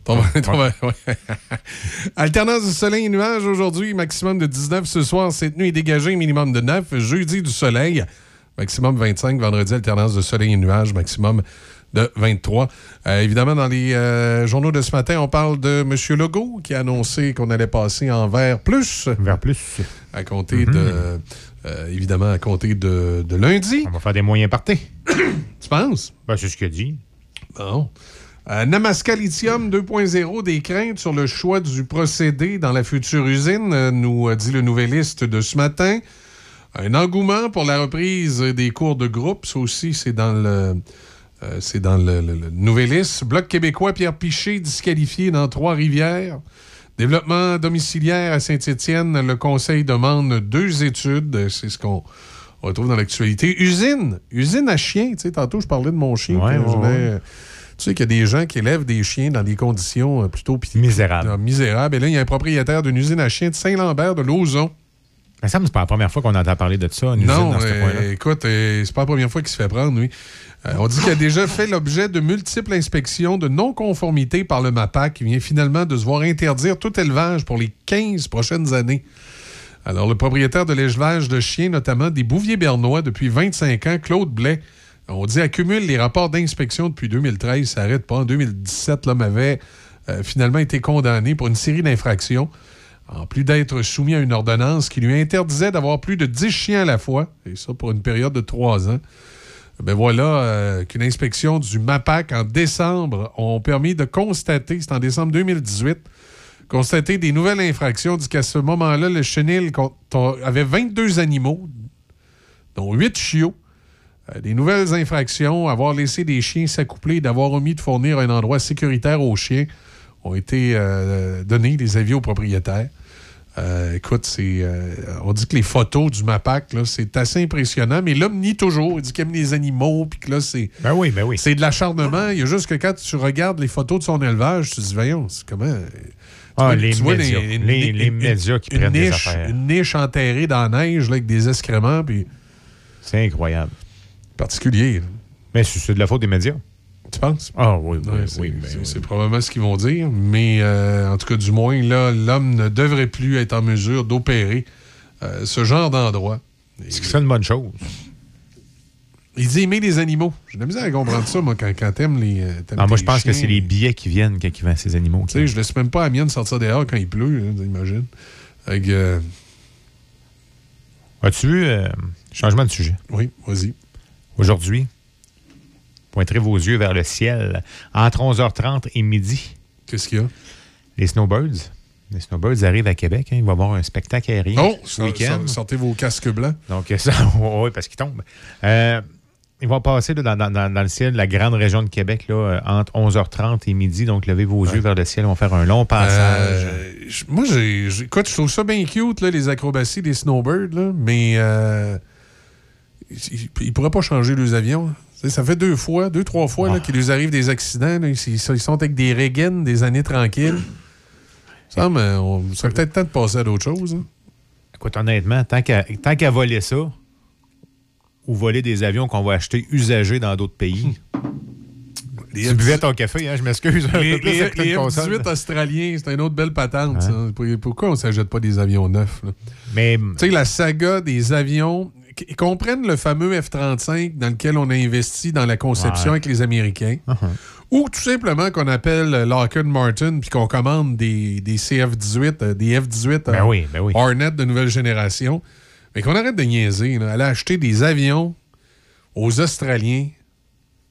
Ton, ton, ouais. Ouais. Alternance du soleil et nuages aujourd'hui, maximum de 19 ce soir, cette nuit est dégagé, minimum de 9. Jeudi du soleil, maximum 25. Vendredi, alternance de soleil et nuages, maximum de 23. Euh, évidemment, dans les euh, journaux de ce matin, on parle de M. Legault qui a annoncé qu'on allait passer en vert plus. Vert plus. À compter de. euh, évidemment, à compter de, de lundi. On va faire des moyens partés. Tu penses? Ben, c'est ce qu'il a dit. Bon. Namaska Lithium 2.0, des craintes sur le choix du procédé dans la future usine, nous dit le Nouvelliste de ce matin. Un engouement pour la reprise des cours de groupe, ça aussi, c'est dans le. euh, c'est dans le, le- le Nouvelliste. Bloc québécois, Pierre Piché, disqualifié dans Trois-Rivières. Développement domiciliaire à Saint-Étienne, le Conseil demande deux études. C'est ce qu'on retrouve dans l'actualité. Usine, usine à chiens. Tu sais, tantôt, je parlais de mon chien. Ouais, ouais, Tu sais qu'il y a des gens qui élèvent des chiens dans des conditions euh, plutôt Misérables. misérables. Et là, il y a un propriétaire d'une usine à chiens de Saint-Lambert de Lauzon. Mais ça, c'est pas la première fois qu'on entend parler de ça, une Non, dans ce écoute, euh, c'est pas la première fois qu'il se fait prendre, oui. Euh, on dit qu'il a déjà fait l'objet de multiples inspections de non-conformité par le MAPAC qui vient finalement de se voir interdire tout élevage pour les 15 prochaines années. Alors, le propriétaire de l'élevage de chiens, notamment des bouviers bernois depuis 25 ans, Claude Blais, on dit accumule les rapports d'inspection depuis 2013, ça n'arrête pas. En 2017, l'homme avait euh, finalement été condamné pour une série d'infractions, en plus d'être soumis à une ordonnance qui lui interdisait d'avoir plus de 10 chiens à la fois, et ça pour une période de trois ans. Ben voilà euh, qu'une inspection du MAPAC en décembre ont permis de constater, c'est en décembre 2018, constater des nouvelles infractions. dit qu'à ce moment-là, le chenil avait 22 animaux, dont 8 chiots. Euh, des nouvelles infractions, avoir laissé des chiens s'accoupler d'avoir omis de fournir un endroit sécuritaire aux chiens ont été euh, donnés, les avis aux propriétaires. Euh, écoute, c'est, euh, on dit que les photos du MAPAC, là, c'est assez impressionnant, mais l'homme nie toujours. Il dit qu'il aime les animaux, puis que là, c'est, Ben oui, ben oui. c'est de l'acharnement. Il y a juste que quand tu regardes les photos de son élevage, tu te dis, voyons, c'est comment. Ah, les vois médias. Les- médias qui prennent des niche- affaires. Une niche enterrée dans la neige là, avec des excréments, puis C'est incroyable. particulier. là. Mais c'est de la faute des médias. Tu penses? Ah oui, oui, Ouais, oui. c'est, ben oui. probablement ce qu'ils vont dire, mais euh, en tout cas, du moins, là, l'homme ne devrait plus être en mesure d'opérer euh, ce genre d'endroit. Ce qui serait une bonne chose? Il dit aimer les animaux. J'ai de la misère à comprendre ça, moi, quand, quand t'aimes les. euh, t'aimes Ah, moi, je pense que c'est les billets qui viennent quand ils vendent ces animaux. Tu sais, je laisse même pas la mienne sortir dehors quand il pleut, hein, imagine. Euh, As-tu vu, changement de sujet? oui, vas-y. Aujourd'hui, pointerez vos yeux vers le ciel entre 11h30 et midi. Qu'est-ce qu'il y a? Les snowbirds. Les snowbirds arrivent à Québec. hein. Il va y avoir un spectacle aérien Oh, ce week-end. sor- sortez vos casques blancs. Donc, ça, oui, parce qu'ils tombent. Euh, ils vont passer là, dans, dans- dans- dans le ciel, la grande région de Québec, là, euh, entre 11h30 et midi. Donc, levez vos yeux vers le ciel. Ils vont faire un long passage. Euh, moi, j'ai, écoute, je trouve ça bien cute, là, les acrobaties des snowbirds, mais euh, ils ne pourraient pas changer leurs avions. Ça fait deux fois, deux, trois fois Ah. qu'il nous arrive des accidents. là. Ils, ils sont avec des Reagan des années tranquilles. Ça, mais on serait peut-être temps de passer à d'autres choses. hein. Écoute, honnêtement, tant qu'à voler ça, ou voler des avions qu'on va acheter usagés dans d'autres pays. Les tu buvais ton café, hein, je m'excuse. Les, peu plus les- avec une les console. F-18 australiens, c'est une autre belle patente. Hein? Pourquoi on ne s'achète pas des avions neufs? là? Mais Tu sais, la saga des avions, ils comprennent le fameux F-35 dans lequel on a investi dans la conception Ouais. avec les Américains, Uh-huh. ou tout simplement qu'on appelle Lockheed Martin puis qu'on commande des, des CF-18, euh, des F-18 Ben euh, oui, ben oui. Hornet de nouvelle génération, mais qu'on arrête de niaiser. Là. Aller acheter des avions aux Australiens.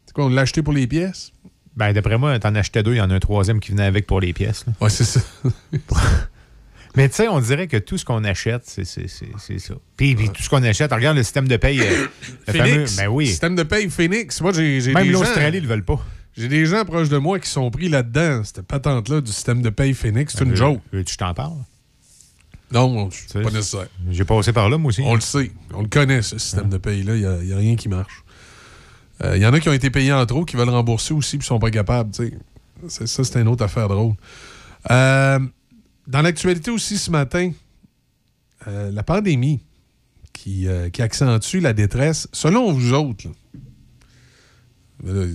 C'est quoi, on l'a acheté pour les pièces? Ben, d'après moi, t'en achetais deux, il y en a un troisième qui venait avec pour les pièces. là. Ouais, c'est ça. Mais tu sais, on dirait que tout ce qu'on achète, c'est c'est- c'est- c'est ça. Puis, puis tout ce qu'on achète, regarde le système de paye. euh, le Phoenix. fameux- ben oui. Système de paye Phoenix. Moi, j'ai j'ai Même l'Australie, ils le veulent pas. J'ai des gens proches de moi qui sont pris là-dedans, cette patente-là du système de paye Phoenix. C'est une joke. je t'en parle? Non, c'est pas nécessaire. J'ai passé par là, moi aussi. On le sait. On le connaît, ce système de paye-là. Il n'y a, rien qui marche. Euh, Il y en a qui ont été payés en trop, qui veulent rembourser aussi, puis ne sont pas capables. tu Ça, c'est une autre affaire drôle. Euh, dans l'actualité aussi ce matin, euh, la pandémie qui, euh, qui accentue la détresse, selon vous autres. là. Mais là,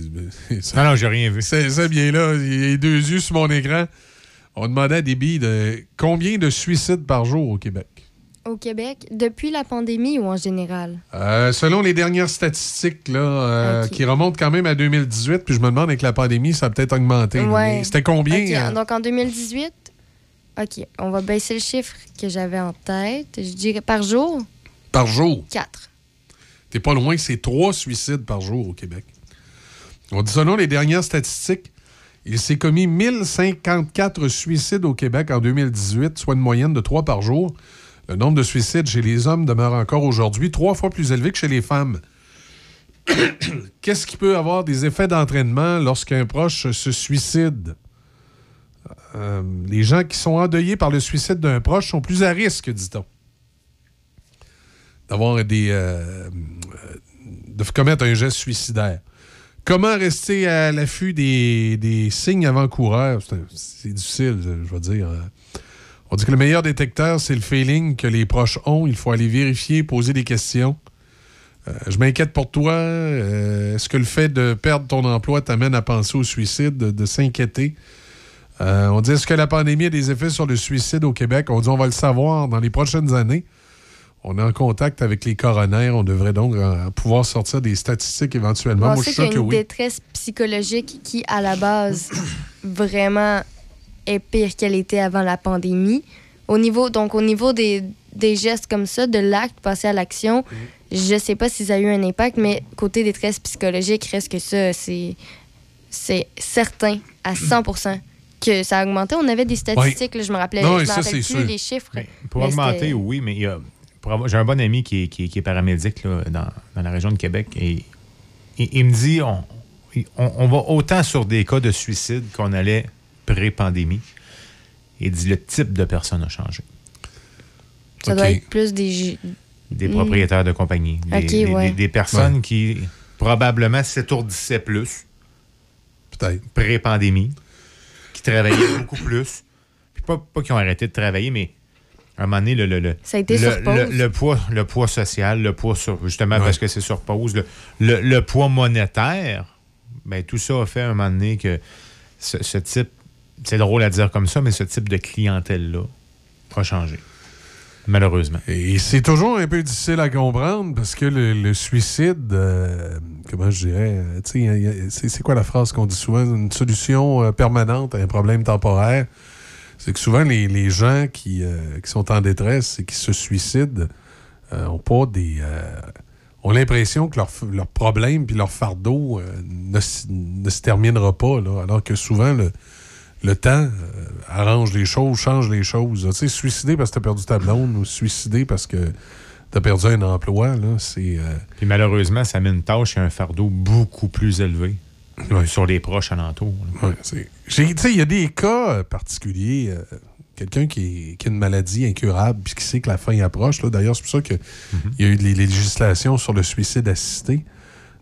mais- Non, non, j'ai rien vu. C'est bien là, il y a les deux yeux sur mon écran. On demandait à billes de combien de suicides par jour au Québec? Au Québec, depuis la pandémie ou en général? Euh, selon les dernières statistiques là, euh, qui remontent quand même à 2018, puis je me demande avec la pandémie, ça a peut-être augmenté. Ouais. C'était combien? Euh, Donc en 2018, OK, on va baisser le chiffre que j'avais en tête. Je dirais par jour, par jour? 4. T'es pas loin, c'est trois suicides par jour au Québec. On dit selon les dernières statistiques, il s'est commis 1054 suicides au Québec en 2018, soit une moyenne de 3 par jour. Le nombre de suicides chez les hommes demeure encore aujourd'hui trois fois plus élevé que chez les femmes. Qu'est-ce qui peut avoir des effets d'entraînement lorsqu'un proche se suicide? Euh, les gens qui sont endeuillés par le suicide d'un proche sont plus à risque, dit-on d'avoir des. euh, euh, de commettre un geste suicidaire. Comment rester à l'affût des, signes avant-coureurs? C'est difficile, je vais dire. Euh, On dit que le meilleur détecteur, c'est le feeling que les proches ont. Il faut aller vérifier, poser des questions. Je m'inquiète pour toi. Est-ce que le fait de perdre ton emploi t'amène à penser au suicide, de, de s'inquiéter? Euh, on dit est-ce que la pandémie a des effets sur le suicide au Québec? On dit on va le savoir dans les prochaines années. On est en contact avec les coronaires. On devrait donc euh, pouvoir sortir des statistiques éventuellement. Moi, je suis y que une oui. détresse psychologique qui, à la base, vraiment est pire qu'elle était avant la pandémie. Au niveau, donc, au niveau des, des gestes comme ça, de l'acte, passer à l'action, je sais pas si ça a eu un impact, mais côté détresse psychologique, reste que ça, c'est, c'est certain à 100 que ça a augmenté. On avait des statistiques, là, je me rappelais, Non, je ça, rappelle plus sûr. les chiffres? Pour mais augmenter, oui, mais il y a- pour avoir- j'ai un bon ami qui est, qui est- qui est paramédic là, dans, dans la région de Québec et il, il me dit on, on- on va autant sur des cas de suicide qu'on allait pré-pandémie. Il dit le type de personne a changé. Ça doit être plus des... Des Mm. propriétaires de compagnie. Des, Ok, des- ouais. des- des personnes qui probablement s'étourdissaient plus. Peut-être. Pré-pandémie. Qui travaillaient beaucoup plus. Puis pas, pas qu'ils ont arrêté de travailler, mais à un moment donné, le, le, le- Ça a été le, le- le poids, le poids social, le poids sur, justement Ouais. parce que c'est sur pause, le, le- le poids monétaire, ben, tout ça a fait à un moment donné que ce, ce type, c'est drôle à dire comme ça, mais ce type de clientèle-là a changé. Malheureusement. Et c'est toujours un peu difficile à comprendre parce que le, suicide, euh, comment je dirais, euh, c'est quoi la phrase qu'on dit souvent? Une solution euh, permanente à un problème temporaire. C'est que souvent, les, gens qui, qui sont en détresse et qui se suicident ont pas des. ont l'impression que leur, leur problème puis leur fardeau ne, ne se terminera pas, là, alors que souvent, le, le temps euh, arrange les choses, change les choses. Tu sais, suicider parce que tu as perdu ta blonde ou suicider parce que tu as perdu un emploi, là, c'est. euh, Puis malheureusement, ça met une tâche et un fardeau beaucoup plus élevé sur les proches alentours. Ouais, tu sais, il y a des cas euh, particuliers. euh, Quelqu'un qui, a une maladie incurable puis qui sait que la fin approche. D'ailleurs, c'est pour ça qu'il y a eu les, les législations sur le suicide assisté.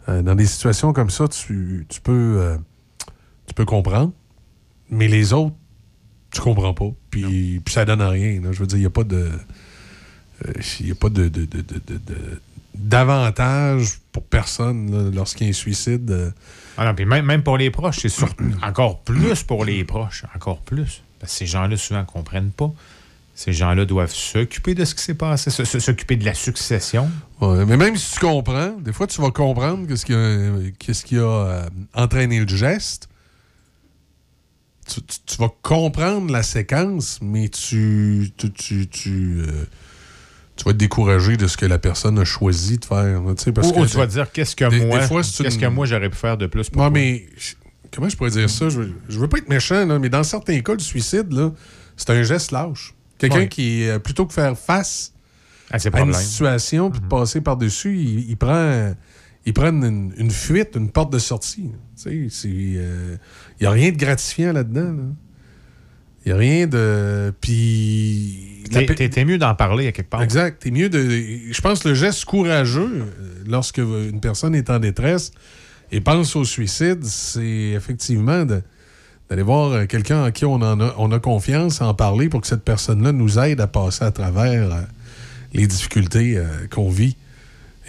Euh, dans des situations comme ça, tu, tu peux, euh, tu peux comprendre, mais les autres, tu comprends pas. Puis, puis ça donne à rien. là. Je veux dire, il n'y a pas de. euh, Il y a pas de, de- de- de- de- de- d'avantage pour personne lorsqu'il y a un suicide. euh, Ah non, puis même, même pour les proches, c'est sur- encore plus pour les proches, encore plus. Parce que ces gens-là, souvent, ne comprennent pas. Ces gens-là doivent s'occuper de ce qui s'est passé, s'occuper de la succession. Ouais, mais même si tu comprends, des fois, tu vas comprendre qu'est-ce qui a, qu'est-ce qui a euh, entraîné le geste. Tu, tu- tu vas comprendre la séquence, mais tu, tu, tu, tu, euh, tu vas être découragé de ce que la personne a choisi de faire. parce ou, que ou tu vas dire qu'est-ce que des- moi, qu'est-ce une- que moi j'aurais pu faire de plus pour toi? mais comment je pourrais dire ça? Je veux, je veux pas être méchant, là, mais dans certains cas, le suicide, là, c'est un geste lâche. Quelqu'un qui, euh, plutôt que faire face à ses à une situation puis de passer par-dessus, il, il prend, il prend une, une fuite, une porte de sortie. Il n'y a rien de gratifiant là-dedans. Il n'y a rien de. Puis T'es- mieux d'en parler à quelque part. Exact. T'es mieux de. Je pense que le geste courageux, euh, lorsque une personne est en détresse et pense au suicide, c'est effectivement de- d'aller voir euh, quelqu'un en qui on, en a, on a confiance, en parler pour que cette personne-là nous aide à passer à travers euh, les difficultés euh, qu'on vit.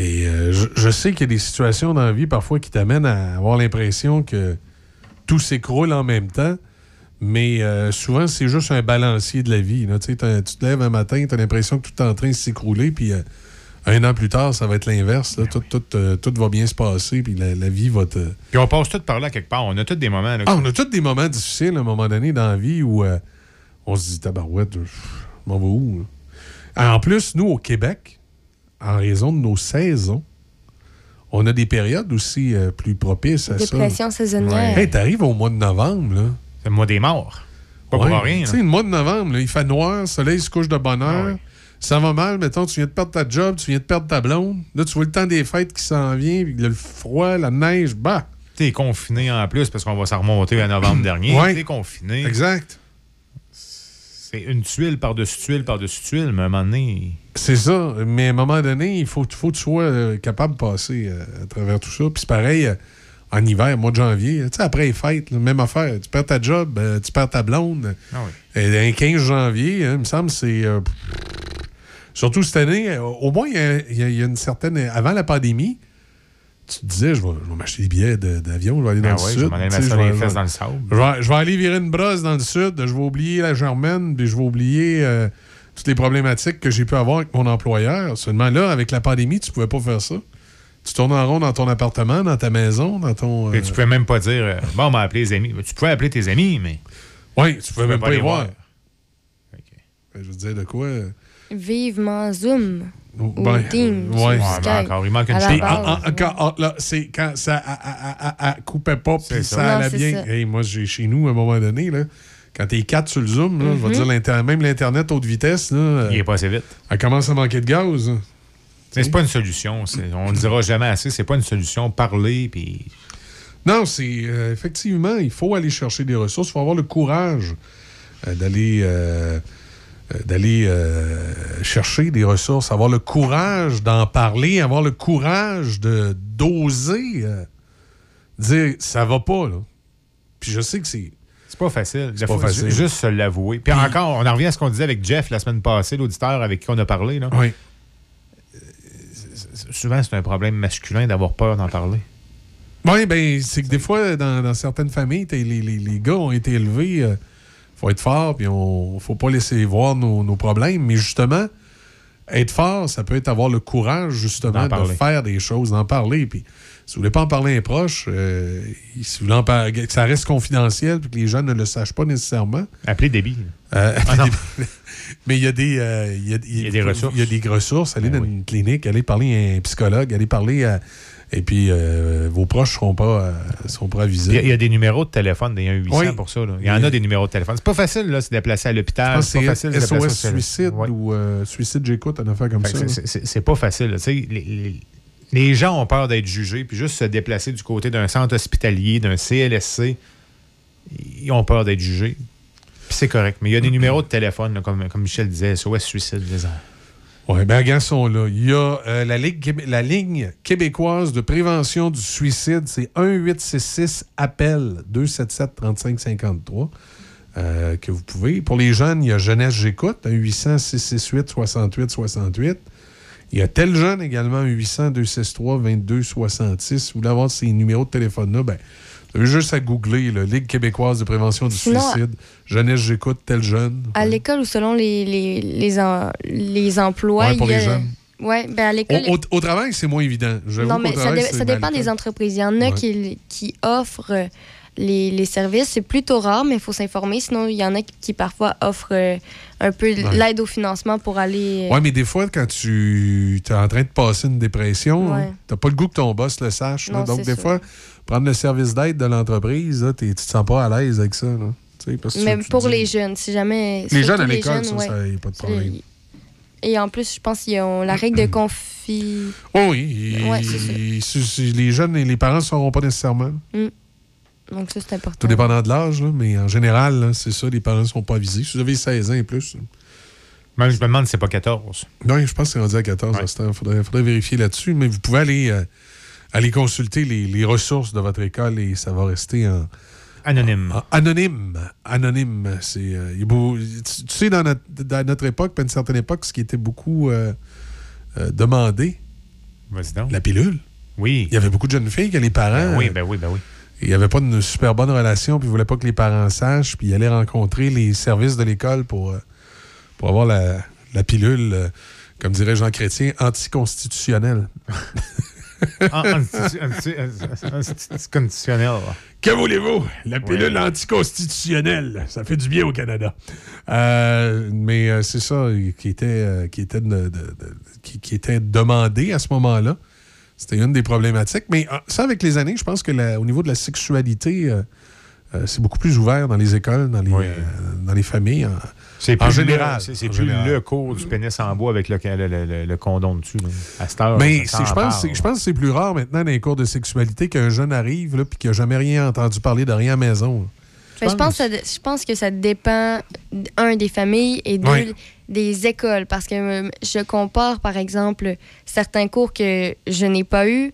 Et euh, je, je sais qu'il y a des situations dans la vie parfois qui t'amènent à avoir l'impression que tout s'écroule en même temps. Mais euh, souvent, c'est juste un balancier de la vie. là. Tu te lèves un matin, tu as l'impression que tout est en train de s'écrouler, puis euh, un an plus tard, ça va être l'inverse. Tout, tout, euh, tout va bien se passer, puis la, la vie va te. Puis on passe tout par là quelque part. On a tous des moments. là, Ah, on a tous des moments difficiles à un moment donné dans la vie où on se dit tabarouette, je m'en vais où? là? Ah, En plus, nous, au Québec, en raison de nos saisons, on a des périodes aussi euh, plus propices à ça. Dépression saisonnière. Hey, t'arrives au mois de novembre, là. C'est le mois des morts. Pas Ouais. pour rien. Tu sais, le mois de novembre, là, il fait noir, le soleil se couche de bonne heure. Ah. Ça va mal, mettons, tu viens de perdre ta job, tu viens de perdre ta blonde. Là, tu vois le temps des fêtes qui s'en vient, puis le froid, la neige, bah. T'es confiné en plus parce qu'on va s'en remonter à novembre dernier. Ouais. T'es confiné. Exact. C'est une tuile par-dessus tuile par-dessus tuile, mais à un moment donné. C'est ça. Mais à un moment donné, il faut, faut que tu sois euh, capable de passer euh, à travers tout ça. Puis c'est pareil euh, en hiver, mois de janvier. Tu sais, après les fêtes, là, même affaire. Tu perds ta job, euh, tu perds ta blonde. Ah oui. Et un 15 janvier, hein, il me semble, c'est. euh, surtout cette année, au moins, y y, il y a une certaine. Avant la pandémie, tu te disais, je vais, je vais m'acheter des billets de- d'avion, je vais aller dans Ah le ouais, sud. je vais Tu mettre ça les fesses je- dans le sable. je vais, je vais aller virer une brosse dans le sud, je vais oublier la Germaine, puis je vais oublier euh, toutes les problématiques que j'ai pu avoir avec mon employeur. Seulement là, avec la pandémie, tu pouvais pas faire ça. Tu tournes en rond dans ton appartement, dans ta maison, dans ton. Et tu pouvais même pas dire, euh, bon, on m'a appelé les amis. Tu pouvais appeler tes amis, mais. Oui, tu pouvais même pas, les les voir. Ben, Je veux dire, de quoi. euh, Vivement Zoom. Ou ben, Teams. ouais. ou Ouais, Skype. encore, il manque une chose. Là, c'est quand ça a- a- a- a- coupait pas, puis ça, ça. allait Non, bien. ça. Hey, moi, j'ai chez nous, à un moment donné, là, quand t'es quatre sur le Zoom, là, je vais Mhm. dire, l'inter- même l'Internet haute vitesse, là, Il est pas assez vite. elle commence à manquer de gaz. Mais c'est pas une solution. On ne dira jamais assez. C'est pas une solution. Parler, puis. Non, c'est euh, effectivement, il faut aller chercher des ressources. Il faut avoir le courage euh, d'aller euh, d'aller euh, chercher des ressources, avoir le courage d'en parler, avoir le courage de d'oser euh, dire ça va pas là. Puis je sais que c'est C'est pas facile. C'est Il faut pas facile. ju- juste se l'avouer. Puis encore, on en revient à ce qu'on disait avec Jeff la semaine passée, l'auditeur avec qui on a parlé. Là. oui. Souvent, c'est un problème masculin d'avoir peur d'en parler. Oui, ben c'est que des fois dans, dans certaines familles, les, les- les gars ont été élevés euh, faut être fort puis on faut pas laisser voir nos, nos problèmes, mais justement être fort, ça peut être avoir le courage justement de faire des choses, d'en parler puis si vous voulez pas en parler à un proche, euh, si vous voulez en par- que ça reste confidentiel puis que les gens ne le sachent pas nécessairement. Appelez Debbie. Euh, Ah mais il y a des euh, il y a, Il y a des ressources. Il y a des ressources. Allez Ben dans oui. une clinique, allez parler à un psychologue, allez parler à et puis euh, vos proches seront pas euh, seront pas avisés. Il y, a, il y a des numéros de téléphone, des 1-800 Oui. pour ça. là. Il y en a des numéros de téléphone. C'est pas facile, là, se déplacer à l'hôpital. C'est pas facile de se. Suicide Ouais. ou euh, Suicide J'écoute, une affaire comme Fait ça. c'est- pas facile. Les, les- les gens ont peur d'être jugés, puis juste se déplacer du côté d'un centre hospitalier, d'un CLSC, ils ont peur d'être jugés. Puis c'est correct. Mais il y a des numéros de téléphone, là, comme, comme Michel disait, SOS Suicide. les. Oui, bien, regarde, sont là. Il y a euh, la, Ligue ligne québécoise de prévention du suicide, c'est 1-866-APPEL 277-3553 euh, que vous pouvez. Pour les jeunes, il y a Jeunesse J'écoute, 1-800-668-68-68. Il y a tel jeune également, 1-800-263-2266. Si vous voulez avoir ces numéros de téléphone-là, ben, juste à googler la Ligue québécoise de prévention du Sinon, suicide. Jeunesse J'écoute, tel jeune. À l'école ou selon les, les, les, en- les emplois. Ouais, pour il y a- les jeunes. Ouais, ben à l'école. Au, au- au travail, c'est moins évident. Non, mais ça, travail, dé- c'est- ça dépend des entreprises. Il y en a Ouais. qui, qui offrent euh, les, les services. C'est plutôt rare, mais il faut s'informer. Sinon, il y en a qui parfois offrent euh, un peu Ouais. l'aide au financement pour aller. euh, Oui, mais des fois, quand tu es en train de passer une dépression, Ouais. tu pas le goût que ton boss le sache. là. Non, Donc, des ça. fois, prendre le service d'aide de l'entreprise, tu te sens pas à l'aise avec ça. Là. Tu sais, parce que tu- tu pour dis- les jeunes, si jamais. Les jeunes à l'école, ça, ouais. ça, y a pas de problème. Et en plus, je pense qu'ils ont la règle de confi. Oh oui, il- Ouais, c'est ça. il- les jeunes et les parents ne sauront pas nécessairement. Donc, ça, c'est important. Tout dépendant de l'âge, là, mais en général, c'est ça, les parents ne sont pas avisés. Si vous avez 16 ans et plus, Moi, je me demande si c'est pas 14. Oui, je pense que c'est rendu à 14 à ce temps. Il faudrait, faudrait vérifier là-dessus. Mais vous pouvez aller, euh, aller consulter les, les ressources de votre école et ça va rester en. Anonyme. en- anonyme. Anonyme. C'est, euh, tu, tu sais, dans notre, dans notre époque, à une certaine époque, ce qui était beaucoup euh, euh, demandé, donc. la pilule. Oui. Il y avait beaucoup de jeunes filles que les parents. Ben oui, ben oui, ben oui. il n'y avait pas une super bonne relation, puis ils ne voulaient pas que les parents sachent, puis ils allaient rencontrer les services de l'école pour, pour avoir la, la pilule, comme dirait Jean Chrétien, anticonstitutionnelle. Ah, anti- anti- anti- Conditionnel. Que voulez-vous? La pilule anticonstitutionnelle. Ça fait du bien au Canada. Euh, mais euh, c'est ça euh, qui était, qui, était de- de- de- qui, qui était demandé à ce moment-là. C'était une des problématiques. Mais euh, ça, avec les années, je pense que la- au niveau de la sexualité, euh, euh, c'est beaucoup plus ouvert dans les écoles, dans les, dans les familles. En, C'est en plus général. le- C'est c'est en plus général. le cours du pénis en bois avec le, le, le- le condom dessus. là. À cette heure, Mais je pense, je pense que c'est plus rare maintenant dans les cours de sexualité qu'un jeune arrive là, puis qu'il n'a jamais rien entendu parler de rien à la maison. Ben, je, pense que ça- je pense que ça dépend, un, des familles et deux, des écoles. Parce que euh, je compare, par exemple, certains cours que je n'ai pas eu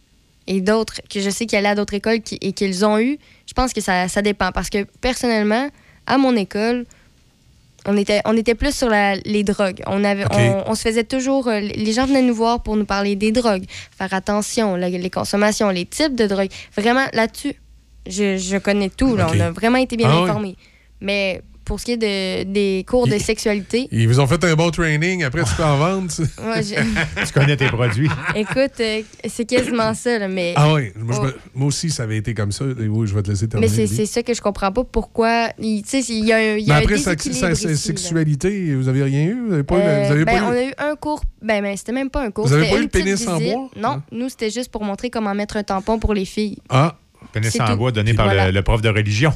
et d'autres que je sais qu'ils allaient à d'autres écoles qui- et qu'ils ont eu. Je pense que ça, ça dépend. Parce que personnellement, à mon école, on était, on était plus sur la- les drogues. On, avait, on, on se faisait toujours. euh, les gens venaient nous voir pour nous parler des drogues, faire attention, la- les consommations, les types de drogues. Vraiment, là-dessus, je, je connais tout. Là. On a vraiment été bien Ah oui. informés. Mais pour ce qui est de, des cours de sexualité, Ils vous ont fait un bon training, après tu peux en vendre. tu- moi, je- Tu connais tes produits. écoute, euh, c'est quasiment ça. là, mais Ah oui, moi, Oh. me- moi aussi, ça avait été comme ça. Et Oui, je vais te laisser mais terminer. c'est Lee. c'est ça que je comprends pas. Pourquoi. il- Tu sais, il y a un, il y Mais a un après, sa, sa- sa ici, là. sexualité, vous avez rien eu? Vous avez pas, eu- Euh, vous avez ben, pas on eu- a eu un cours. Ben, ben c'était même pas un cours. Vous avez c'était pas eu une le pénis en bois? Non, nous, c'était juste pour montrer comment mettre un tampon pour les filles. Ah. Pénis en tout. bois donné Puis par le, prof de religion.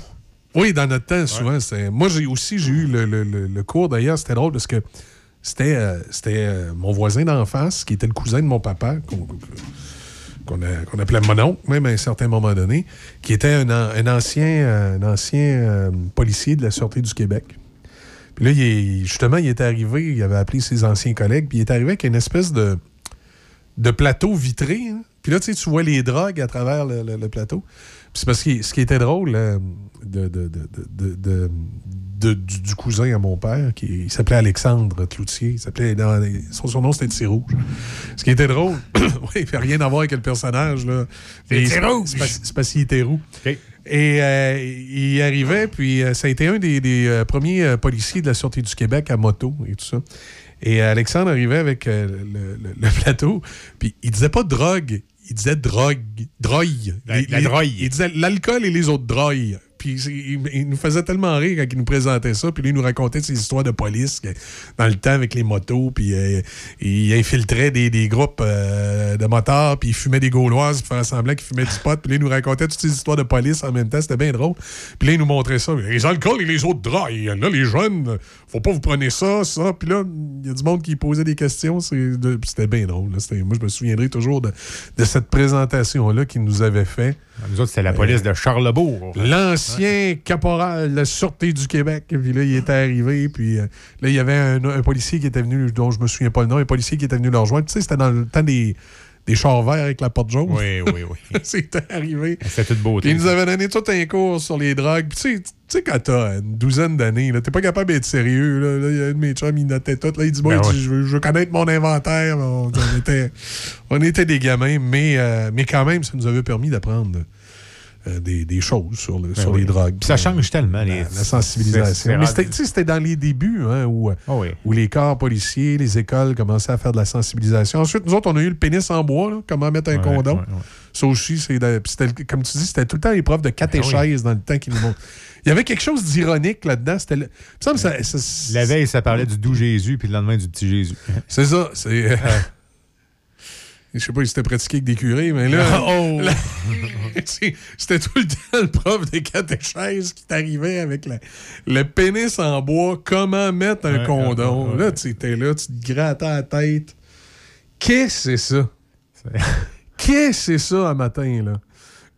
Oui, dans notre temps, souvent. c'est- Moi, j'ai aussi j'ai eu le, le- le- le cours. D'ailleurs, c'était drôle parce que c'était euh, euh, mon voisin d'en face, qui était le cousin de mon papa, qu'on qu'on appelait mon oncle, même à un certain moment donné, qui était un, un ancien, euh, un ancien policier de la Sûreté du Québec. Puis là, il est- justement, il était arrivé, il avait appelé ses anciens collègues, puis il est arrivé avec une espèce de, de plateau vitré. hein. Puis là, tu sais, tu vois les drogues à travers le, plateau. Puis c'est parce que ce qui était drôle euh, de, de- de- de- du, du cousin à mon père, qui s'appelait Alexandre Cloutier. Il s'appelait, son surnom, c'était Rouge. Ce qui était drôle, oui, il fait rien à voir avec le personnage. là. C'est Et Rouge. C'est parce, c'est parce qu'il était roux. Et euh, il arrivait, puis euh, ça a été un des, des, euh, premiers policiers de la Sûreté du Québec à moto et tout ça. Et Alexandre arrivait avec le, le- le plateau, puis il disait pas drogue, il disait drogue, drogue. La- Les- la drogue. Il disait l'alcool et les autres drogues. Puis il, il nous faisait tellement rire quand il nous présentait ça. Puis lui, il nous racontait ses histoires de police que, dans le temps avec les motos. Puis euh, il infiltrait des, des groupes euh, de motards. Puis il fumait des gauloises pour faire semblant qu'il fumait du pot. Puis là, il nous racontait toutes ces histoires de police en même temps. C'était bien drôle. Puis là, il nous montrait ça. Les alcools et les autres drogues. Là, les jeunes, faut pas vous prenez ça, ça. Puis là, il y a du monde qui posait des questions. Puis C'était bien drôle. là. Moi, je me souviendrai toujours de, de cette présentation-là qu'il nous avait fait. Nous autres, c'était la police de Charlebourg. L'ancien caporal de la Sûreté du Québec. Puis là, il était arrivé. Puis euh, là, il y avait un, un policier qui était venu, dont je me souviens pas le nom, un policier qui était venu le rejoindre. Tu sais, c'était dans le temps des, des chars verts avec la porte jaune. Oui, oui, oui. C'était arrivé. C'était toute beauté. Puis il nous avait donné tout un cours sur les drogues. Puis tu sais, tu sais, quand t'as une douzaine d'années, t'es pas capable d'être sérieux. Là, il y a un de mes chums, il notait tout. Là, il dit, moi, Ben ouais. je, veux, je veux connaître mon inventaire. On, on était, on était des gamins, mais, euh, mais quand même, ça nous avait permis d'apprendre euh, des, des choses sur, le- sur oui. les drogues. Puis ça change tellement, les- La, sensibilisation. Mais c'était dans les débuts hein, où, où les corps policiers, les écoles commençaient à faire de la sensibilisation. Ensuite, nous autres, on a eu le pénis en bois, là, comment mettre un Ouais, condom. ouais, ouais. Ça aussi, c'est comme tu dis, c'était tout le temps les profs de Ben catéchèse dans le temps qui nous montrent. Il y avait quelque chose d'ironique là-dedans. C'était le- ça- La veille, ça parlait du doux Jésus, puis le lendemain, du petit Jésus. C'est ça. C'est. Je sais pas si c'était pratiqué avec des curés, mais là. Oh! là, c'était tout le temps le prof de catéchèse qui t'arrivait avec la- le pénis en bois, comment mettre un Ouais, condom. ouais, ouais, Là, tu étais là, tu te grattais la tête. Qu'est-ce que c'est ça? Qu'est-ce que c'est ça un matin, là?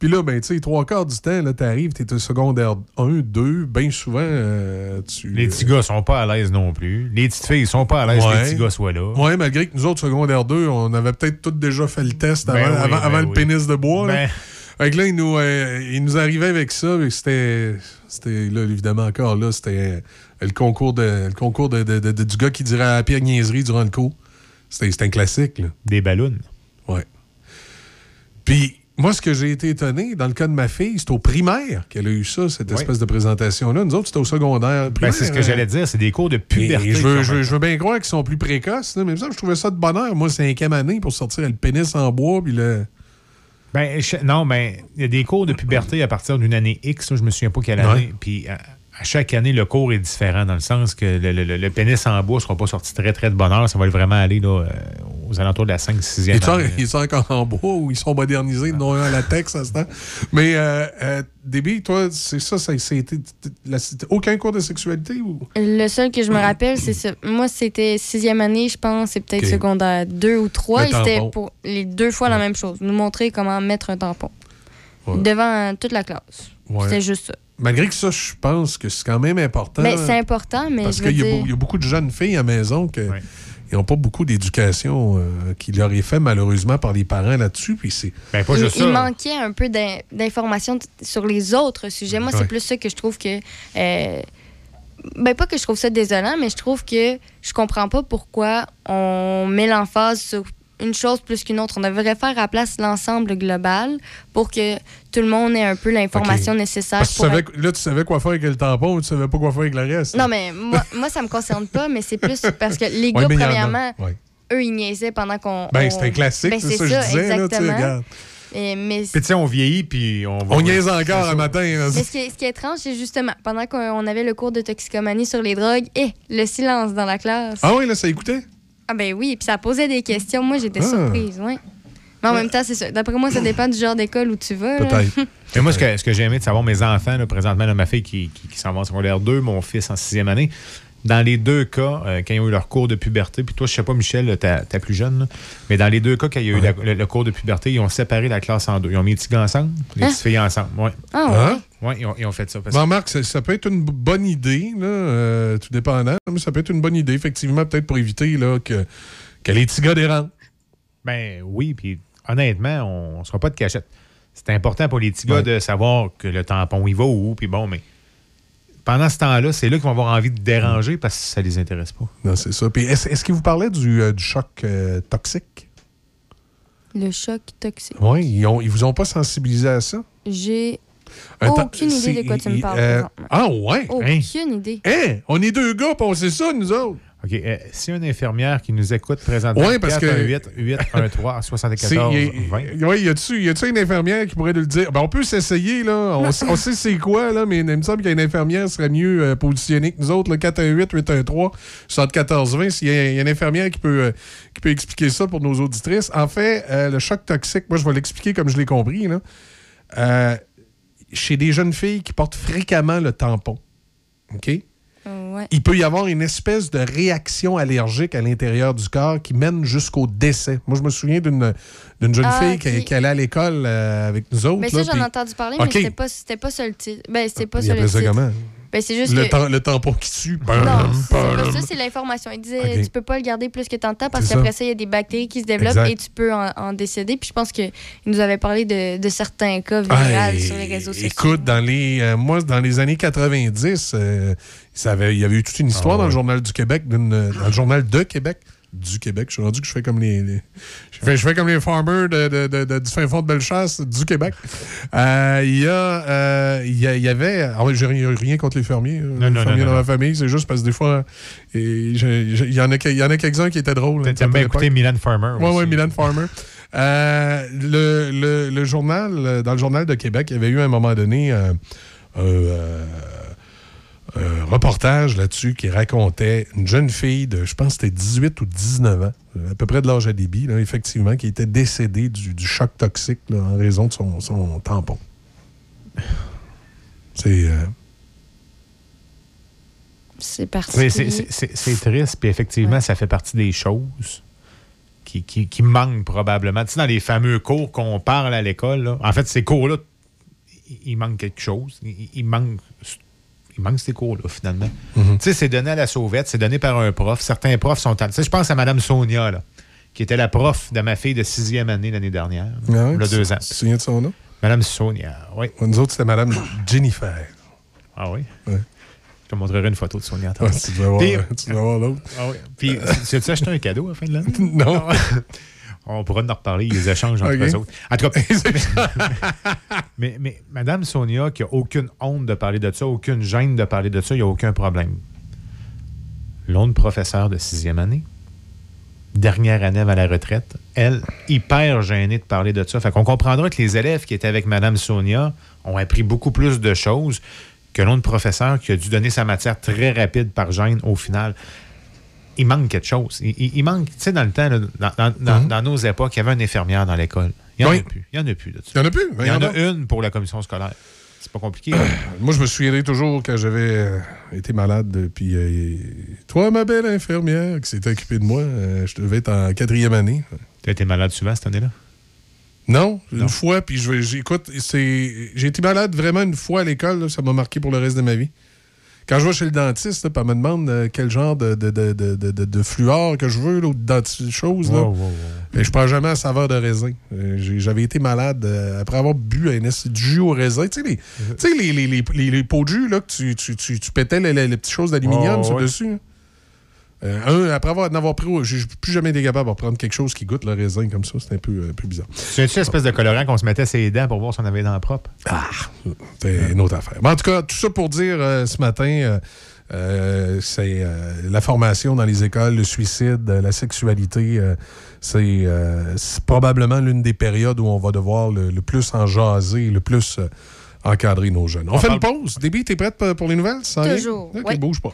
Puis là, ben, tu sais, trois quarts du temps, là, t'arrives, t'es au secondaire 1, 2, bien souvent, euh, tu... Les petits gars sont pas à l'aise non plus. Les petites filles sont pas à l'aise que les petits gars soient là. Ouais, malgré que nous autres, secondaire 2, on avait peut-être tous déjà fait le test avant, Ben oui, avant, ben avant le pénis de bois. là. Ben. Fait que là, il nous, euh, il nous arrivait avec ça, mais c'était, c'était là, évidemment, encore là, c'était euh, le concours, de, le concours de, de- de- de- du gars qui dirait à la pire niaiserie durant le cours. C'était, c'était un classique, là. Des ballons. Ouais. Puis, moi, ce que j'ai été étonné, dans le cas de ma fille, c'est au primaire qu'elle a eu ça, cette espèce de présentation-là. Nous autres, c'était au secondaire. Ben, c'est ce que j'allais dire, c'est des cours de puberté. et je, veux, qui je, ont- veux, je veux bien croire qu'ils sont plus précoces, mais ça, je trouvais ça de bonheur. Moi, cinquième année pour sortir le pénis en bois, puis le. Ben, je- non, ben, il y a des cours de puberté à partir d'une année X, là, je me souviens pas quelle année. Puis à, chaque année, le cours est différent, dans le sens que le, le- le- le pénis en bois ne sera pas sorti très, très de bonne heure. Ça va vraiment aller là, euh, aux alentours de la 5-6e Ils sont, année. ils sont encore en bois ou ils sont modernisés, non à latex à ce temps? Mais, euh, euh, Déby, toi, c'est ça, ça c'était la- aucun cours de sexualité ou? Le seul que je me rappelle, c'est ça. Moi, c'était sixième année, je pense, c'est peut-être secondaire 2 ou 3. Le Et c'était pour les deux fois la même chose. Nous montrer comment mettre un tampon. Ouais. Devant euh, toute la classe. Ouais. C'était juste ça. Malgré que ça, je pense que c'est quand même important. Ben, c'est important, mais Parce qu'il y, dire- y a beaucoup de jeunes filles à la maison qui n'ont pas beaucoup d'éducation euh, qui leur est fait malheureusement par les parents là-dessus. Puis c'est. Ben, il, il manquait un peu d'in- d'informations sur les autres sujets. Moi, Ouais. c'est plus ça que je trouve que. euh, ben, pas que je trouve ça désolant, mais je trouve que je comprends pas pourquoi on met l'emphase sur une chose plus qu'une autre. On devrait faire à la place l'ensemble global pour que tout le monde ait un peu l'information nécessaire Parce que tu pour savais- être- là, tu savais quoi faire avec le tampon, tu savais pas quoi faire avec le reste. Non, mais moi, moi ça me concerne pas, mais c'est plus parce que les gars, premièrement, Ouais. eux, ils niaisaient pendant qu'on. Ben, on- c'est un classique, Ben, c'est ça que je disais, là, tu sais, exactement. regarde. Et- mais Puis tu sais, on vieillit, puis on va... On niaise encore un matin. là. Mais ce qui est, ce qui est étrange, c'est justement, pendant qu'on on avait le cours de toxicomanie sur les drogues, et le silence dans la classe. Ah oui, là, ça écoutait? Ah ben oui, puis ça posait des questions. Moi, j'étais Ah. surprise, oui. Mais en même temps, c'est ça. D'après moi, ça dépend du genre d'école où tu vas. là. Mais moi, ce que, ce que j'ai aimé de savoir, mes enfants, là, présentement, là, ma fille qui, qui, qui s'en va en secondaire 2, mon fils en sixième année, dans les deux cas, euh, quand ils ont eu leur cours de puberté, puis toi, je sais pas, Michel, t'as plus jeune, là, mais dans les deux cas, quand il y a eu la- le, le cours de puberté, ils ont séparé la classe en deux. Ils ont mis les petits gars ensemble, les Hein? petites filles ensemble. Ouais. Ah ouais? Ouais, ils ont, ils ont fait ça. parce- Bon, Marc, ça, ça peut être une bonne idée, là, euh, tout dépendant, mais ça peut être une bonne idée, effectivement, peut-être pour éviter là, que, que les petits gars dérangent. Ben oui, puis honnêtement, on ne sera pas de cachette. C'est important pour les petits gars de savoir que le tampon, il va où, puis bon, mais pendant ce temps-là, c'est là qu'ils vont avoir envie de déranger parce que ça les intéresse pas. Non, c'est ça. Puis est-ce est-ce qu'il vous parlait du, euh, du choc euh, toxique? Le choc toxique. Oui, ils, ont, ils vous ont pas sensibilisé à ça? J'ai aucune idée de quoi tu me parles. euh, ah ouais? Aucune idée. Hein? On est deux gars, on sait ça, nous autres. OK. euh, si une infirmière qui nous écoute présentement, Ouais, parce que- 418 813 74 C'est- 20. y, ouais, y a-tu une infirmière qui pourrait nous le dire? Ben, on peut s'essayer, là. On, sait- on sait c'est quoi, là, mais il me semble qu'une infirmière serait mieux euh, positionnée que nous autres, le 418-813 7420 S'il y, a y a une infirmière qui peut, euh, qui peut expliquer ça pour nos auditrices. En fait, euh, le choc toxique, moi, je vais l'expliquer comme je l'ai compris, là. Chez des jeunes filles qui portent fréquemment le tampon, OK? Ouais. il peut y avoir une espèce de réaction allergique à l'intérieur du corps qui mène jusqu'au décès. Moi, je me souviens d'une d'une jeune Ah, fille qui, qui allait à l'école euh, avec nous autres. Mais ça, j'en ai entendu parler, mais c'était pas, pas ça le titre. Ben, c'était pas Il ça le titre. comment? Ben, c'est juste le, que... tam- le tampon qui tue. Non, ça, c'est l'information. Il disait Ok. tu peux pas le garder plus que tant de temps parce qu'après ça. il y a des bactéries qui se développent Exact. et tu peux en, en décéder. Puis je pense qu'il nous avait parlé de, de certains cas viraux Hey, sur les réseaux sociaux. Écoute, dans les, euh, moi, dans les années 90, euh, ça avait- il y avait eu toute une histoire Ah dans le. Journal du Québec, dans le Journal de Québec, du Québec. Je suis rendu que je fais comme les. les- je, fais, je fais comme les farmers de, de- de- de- du fin fond de Bellechasse, du Québec. Euh, Il y, a, euh, y, y avait. Alors, j'ai rien, contre les fermiers. euh, Non, les non, fermiers non, dans ma famille, c'est juste parce que des fois, il y en a, que- il y en a quelques-uns qui étaient drôles. T'aimes bien écouter Milan Farmer Oui, oui, Milan Farmer. Euh, le, le- le journal, dans le journal de Québec, il y avait eu à un moment donné euh, euh, un reportage là-dessus qui racontait une jeune fille de, je pense que c'était 18 ou 19 ans, euh, à peu près de l'âge à débit, là, effectivement, qui était décédée du, du choc toxique là, en raison de son, son tampon. C'est. euh, C'est particulier. c'est- triste, puis effectivement, ça fait partie des choses qui, qui, qui manquent probablement. Tu sais, dans les fameux cours qu'on parle à l'école, là, en fait, ces cours-là, il- il manque quelque chose. Il, il manque. Il manque ces cours-là, finalement. Mhm. Tu sais, c'est donné à la sauvette, c'est donné par un prof. Certains profs sont. Tu sais, je pense à Mme Sonia, là, qui était la prof de ma fille de sixième année l'année dernière. Ah ouais, il y a tu- deux ans. Tu te souviens de son nom? Mme Sonia, oui. Nous autres, c'était Madame Jennifer. Ah oui? Ouais. Je te montrerai une photo de Sonia. Tantôt. tu devais voir, l'autre. Ah oui. Puis, tu as-tu acheté un cadeau à la fin de l'année? Non. On pourra en reparler, les échanges entre eux autres. En tout cas, mais, mais Madame Sonia, qui a aucune honte de parler de ça, aucune gêne de parler de ça, il n'y a aucun problème. L'autre professeur de sixième année, dernière année à la retraite, elle, hyper gênée de parler de ça. Fait qu'on comprendra que les élèves qui étaient avec Madame Sonia ont appris beaucoup plus de choses que l'autre professeur qui a dû donner sa matière très rapide par gêne au final il manque quelque chose. Il, il- il manque, tu sais, dans le temps, là, dans, dans- dans- Mhm. dans nos époques, il y avait une infirmière dans l'école. Il n'y en Oui. a plus. Il n'y en a plus de. Il y en a plus? Il y en a une pour la commission scolaire. C'est pas compliqué. Moi, je me souviendrai toujours quand j'avais euh, été malade. Puis, euh, toi, ma belle infirmière qui s'était occupée de moi, euh, je devais être en quatrième année. Tu as été malade souvent cette année-là? Non, une Non. fois. Puis, j'écoute, j'ai été malade vraiment une fois à l'école. ça m'a marqué pour le reste de ma vie. Quand je vais chez le dentiste, là, elle me demande euh, quel genre de, de, de, de, de- fluor que je veux, là, ou de choses, là. Wow, wow, wow. Et je prends jamais à saveur de raisin. Euh, J'avais été malade euh, après avoir bu un de jus au raisin. Tu sais, les, tu sais, les, les, les, les- les pots de jus là, que tu, tu, tu, tu pétais les, les- les petites choses d'aluminium Oh, sur ouais. le dessus. hein. Euh, un, après avoir, en avoir pris, j'ai plus jamais été capable de prendre quelque chose qui goûte le raisin comme ça. C'est un peu, un peu bizarre. C'est une espèce de colorant qu'on se mettait ses dents pour voir si on avait les dents propres. Ah, c'est une autre affaire. Mais en tout cas, tout ça pour dire euh, ce matin, euh, euh, c'est euh, la formation dans les écoles, le suicide, euh, la sexualité, euh, c'est euh, probablement l'une des périodes où on va devoir le, le plus en jaser, le plus euh, encadrer nos jeunes. On, On fait une pause. Déby, t'es prête pour les nouvelles? Vient? Toujours, Ok, ouais. bouge pas.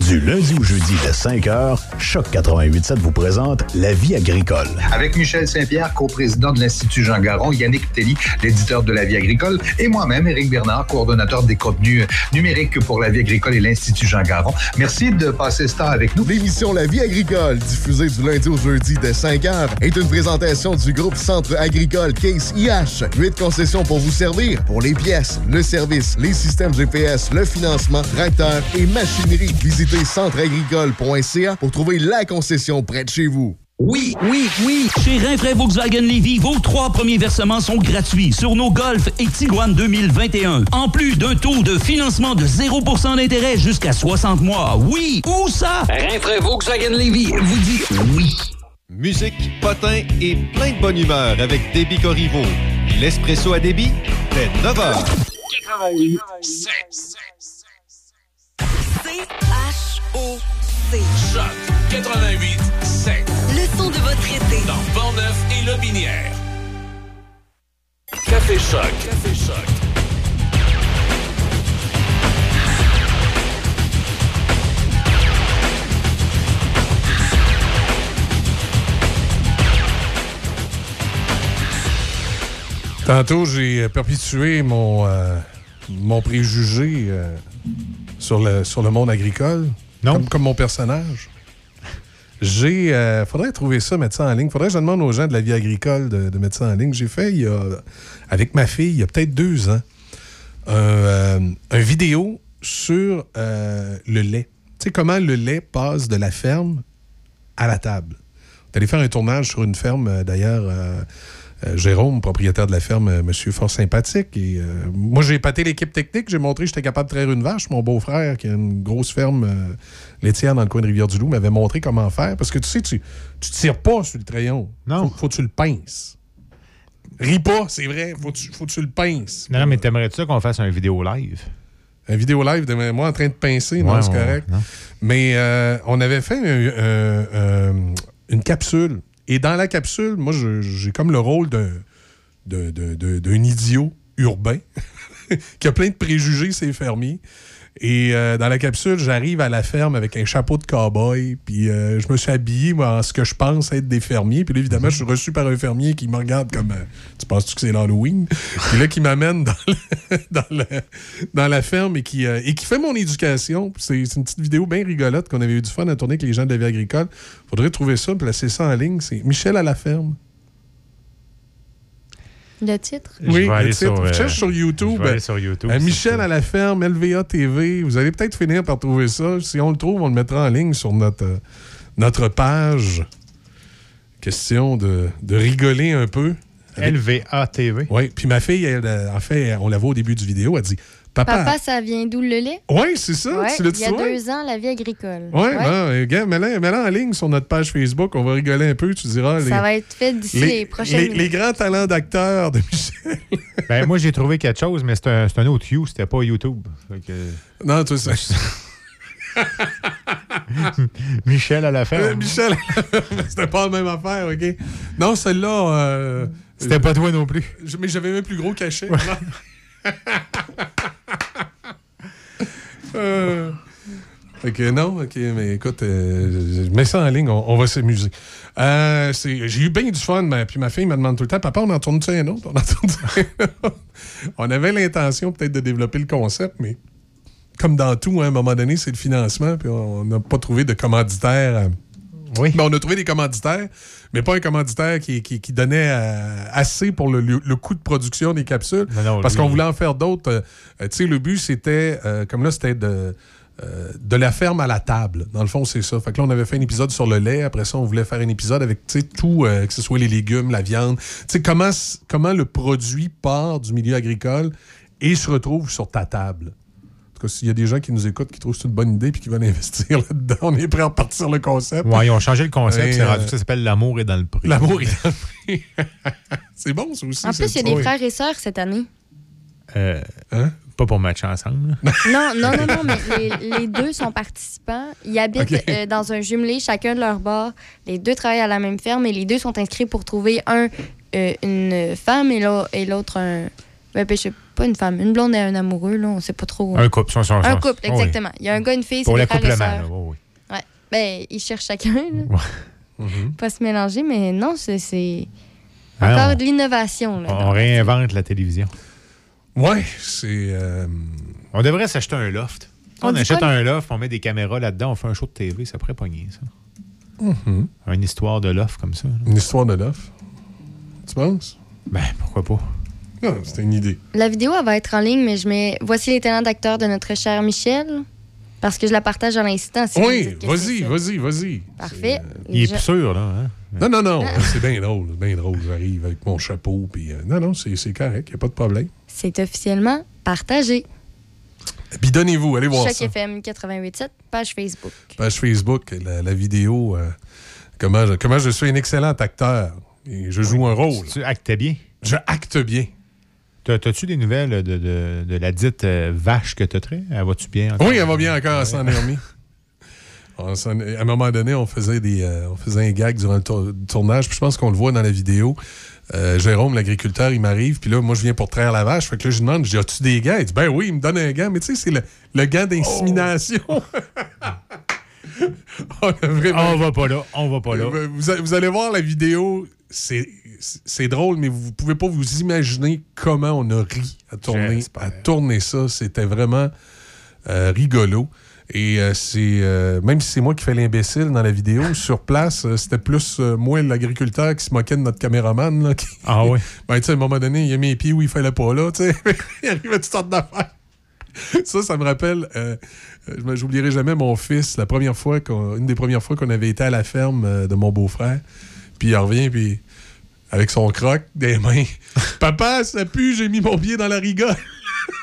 Du lundi au jeudi dès 5h, Choc 88.7 vous présente La vie agricole. Avec Michel Saint-Pierre, coprésident de l'Institut Jean Garon, Yannick Telly, l'éditeur de La vie agricole, et moi-même, Éric Bernard, coordonnateur des contenus numériques pour La vie agricole et l'Institut Jean Garon. Merci de passer ce temps avec nous. L'émission La vie agricole, diffusée du lundi au jeudi dès 5h, est une présentation du groupe Centre agricole Case IH. Huit concessions pour vous servir pour les pièces, le service, les systèmes GPS, le financement, tracteurs et machinerie. Visitez centreagricole.ca pour trouver la concession près de chez vous. Oui, oui, oui. Chez Rinfraie Volkswagen Levy, vos trois premiers versements sont gratuits sur nos Golf et Tiguan 2021. En plus d'un taux de financement de 0% d'intérêt jusqu'à 60 mois. Oui, où ça? Rinfraie Volkswagen Levy vous dit oui. Musique, potin et plein de bonne humeur avec Déby Corriveau. L'espresso à débit, dès 9h. 88 C-H-O-C. Choc 88 7. Le son de votre été. Dans Portneuf et Lobinière. Café Choc. Café Choc. Tantôt, j'ai perpétué mon, euh, mon préjugé euh, sur, le, sur le monde agricole? Comme, comme mon personnage? J'ai. euh, faudrait trouver ça, mettre ça en ligne. Faudrait que je demande aux gens de la vie agricole de, ça en ligne. J'ai fait, il y a, avec ma fille, il y a peut-être deux ans, un, euh, un vidéo sur euh, le lait. Tu sais, comment le lait passe de la ferme à la table. On est allé faire un tournage sur une ferme, d'ailleurs. Euh, Jérôme, propriétaire de la ferme, euh, monsieur fort sympathique. Et euh, moi, j'ai épaté l'équipe technique. J'ai montré que j'étais capable de traire une vache. Mon beau-frère, qui a une grosse ferme laitière dans le coin de Rivière-du-Loup, m'avait montré comment faire. Parce que tu sais, tu, tu tires pas sur le crayon. Non. Faut, faut que tu le pinces. Ris pas, c'est vrai. Faut tu, faut que tu le pinces. Non, non, mais t'aimerais-tu qu'on fasse un vidéo live? Un vidéo live de moi en train de pincer, non, c'est ouais, correct. non. Mais euh, on avait fait un- un- un- une capsule. Et dans la capsule, moi, j'ai comme le rôle d'un idiot urbain. qui a plein de préjugés, c'est fermiers. Et euh, dans la capsule, j'arrive à la ferme avec un chapeau de cow-boy. Puis euh, je me suis habillé, moi, en ce que je pense être des fermiers. Puis là, évidemment, je suis reçu par un fermier qui me regarde comme euh, Tu penses-tu que c'est l'Halloween Puis là, qui m'amène dans, la ferme et qui, et qui fait mon éducation. C'est une petite vidéo bien rigolote qu'on avait eu du fun à tourner avec les gens de la vie agricole. Faudrait trouver ça, placer ça en ligne. C'est Michel à la ferme. Le titre? Je vais aller le titre. sur, euh, Cherche sur YouTube. je vais aller sur YouTube, euh, Michel à la ferme, LVA TV. Vous allez peut-être finir par trouver ça. Si on le trouve, on le mettra en ligne sur notre, euh, notre page. Question de, de rigoler un peu. LVA TV. Oui, puis ma fille, elle, euh, en fait, on la voit au début du vidéo, elle dit Papa. Papa, ça vient d'où le lait? Oui, c'est ça. Ouais, tu l'as il y a deux ans, la vie agricole. Oui, Ouais. ben, regarde, mets-la en ligne sur notre page Facebook. On va rigoler un peu. Tu diras. Ça va être fait d'ici les, les, prochaines les- les grands talents d'acteur de Michel. Ben, moi, j'ai trouvé quelque chose, mais c'est un, autre You, c'était pas YouTube. Que- Non, tu sais. Michel à la ferme. Euh, Michel, c'était pas la même affaire, OK? Non, celle-là. euh, C'était pas toi non plus. je- mais j'avais même plus gros cachet. Euh, OK, non, OK, mais écoute, euh, je mets ça en ligne, on, va s'amuser. Euh, J'ai eu bien du fun, mais, puis ma fille me demande tout le temps, papa, on en tourne-tu un autre? On un autre? On avait l'intention peut-être de développer le concept, mais comme dans tout, hein, à un moment donné, c'est le financement, puis on n'a pas trouvé de commanditaire. euh, Oui. Ben, on a trouvé des commanditaires, mais pas un commanditaire qui, qui- qui donnait euh, assez pour le, le- le coût de production des capsules. Non, non, parce lui- qu'on voulait en faire d'autres. Euh, tu sais, le but, c'était, euh, comme là, c'était de, euh, de la ferme à la table. Dans le fond, c'est ça. Fait que là, on avait fait un épisode sur le lait. Après ça, on voulait faire un épisode avec, tu sais, tout, euh, que ce soit les légumes, la viande. Tu sais, comment, comment le produit part du milieu agricole et se retrouve sur ta table. En tout cas, s'il y a des gens qui nous écoutent, qui trouvent que c'est une bonne idée puis qui veulent investir là-dedans, on est prêt à repartir le concept. Ouais, ils ont changé le concept, c'est euh, rendu, ça s'appelle L'amour est dans le prix. L'amour est dans le prix. c'est bon, ça aussi. En plus, il y a des Oui. frères et sœurs cette année. Euh, Hein? Pas pour matcher ensemble. là. Non, non, non, non, mais les, les deux sont participants. Ils habitent euh, dans un jumelé, chacun de leur bord. Les deux travaillent à la même ferme et les deux sont inscrits pour trouver un euh, une femme et l'autre un. Ben, ben, je sais pas une femme, une blonde et un amoureux, là, on sait pas trop. Un couple, son- son- Un couple, oui. exactement. Il y a un gars, une fille, c'est Pour le là, oui. Ouais. Ben, ils cherchent chacun, là. Pas se mélanger, mais non, c'est- Ah, encore on- de l'innovation, là. On réinvente la télévision. Ouais, c'est. euh, On devrait s'acheter un loft. On achète quoi, un loft, on met des caméras là-dedans, on fait un show de TV, ça pourrait pogner, ça. Mhm. Une histoire de loft comme ça. là. Une histoire de l'offre. Tu penses? Ben, pourquoi pas? Non, c'était une idée. La vidéo, elle va être en ligne, mais je mets voici les talents d'acteur de notre cher Michel. Parce que je la partage à l'instant. si oui, vas-y, vas-y, vas-y. Parfait. Il est sûr, là. Hein? Non, non, non, c'est bien drôle, c'est bien drôle. J'arrive avec mon chapeau, puis euh, non, non, c'est c'est correct, il a pas de problème. C'est officiellement partagé. Bidonnez-vous, allez voir Choc ça. FM 88.7, page Facebook. Page Facebook, la, la vidéo, euh, comment, je, comment je suis un excellent acteur et je joue un rôle. Tu actes bien? Je acte bien. T'as- T'as-tu des nouvelles de, de- de la dite euh, vache que t'as trait? Elle va-tu bien? encore? Oui, elle va bien encore, elle s'en est remis. On À un moment donné, on faisait, des, euh, on faisait un gag durant le tour- tournage, puis je pense qu'on le voit dans la vidéo. Euh, Jérôme, l'agriculteur, il m'arrive, puis là, moi, je viens pour traire la vache. Fait que là, je lui demande, je dis, as-tu des gants? Il dit, ben oui, il me donne un gant, mais tu sais, c'est le, le gant d'insémination. on, a vraiment- On va pas là, on va pas là. Vous, vous allez voir la vidéo, c'est c'est drôle, mais vous pouvez pas vous imaginer comment on a ri à tourner, à tourner ça. C'était vraiment euh, rigolo. Et euh, c'est euh, même si c'est moi qui fais l'imbécile dans la vidéo, sur place, c'était plus moi, l'agriculteur, qui se moquait de notre caméraman. Là, qui- Ah oui? ben, tu sais, à un moment donné, il a mis les pieds où il fallait pas là. tu sais. il arrivait toutes sortes d'affaires. Ça, ça me rappelle, j'oublierai jamais mon fils, la première fois, qu'on- une des premières fois qu'on avait été à la ferme de mon beau-frère. Puis il revient, puis avec son croc des mains. Papa, ça pue, j'ai mis mon pied dans la rigole.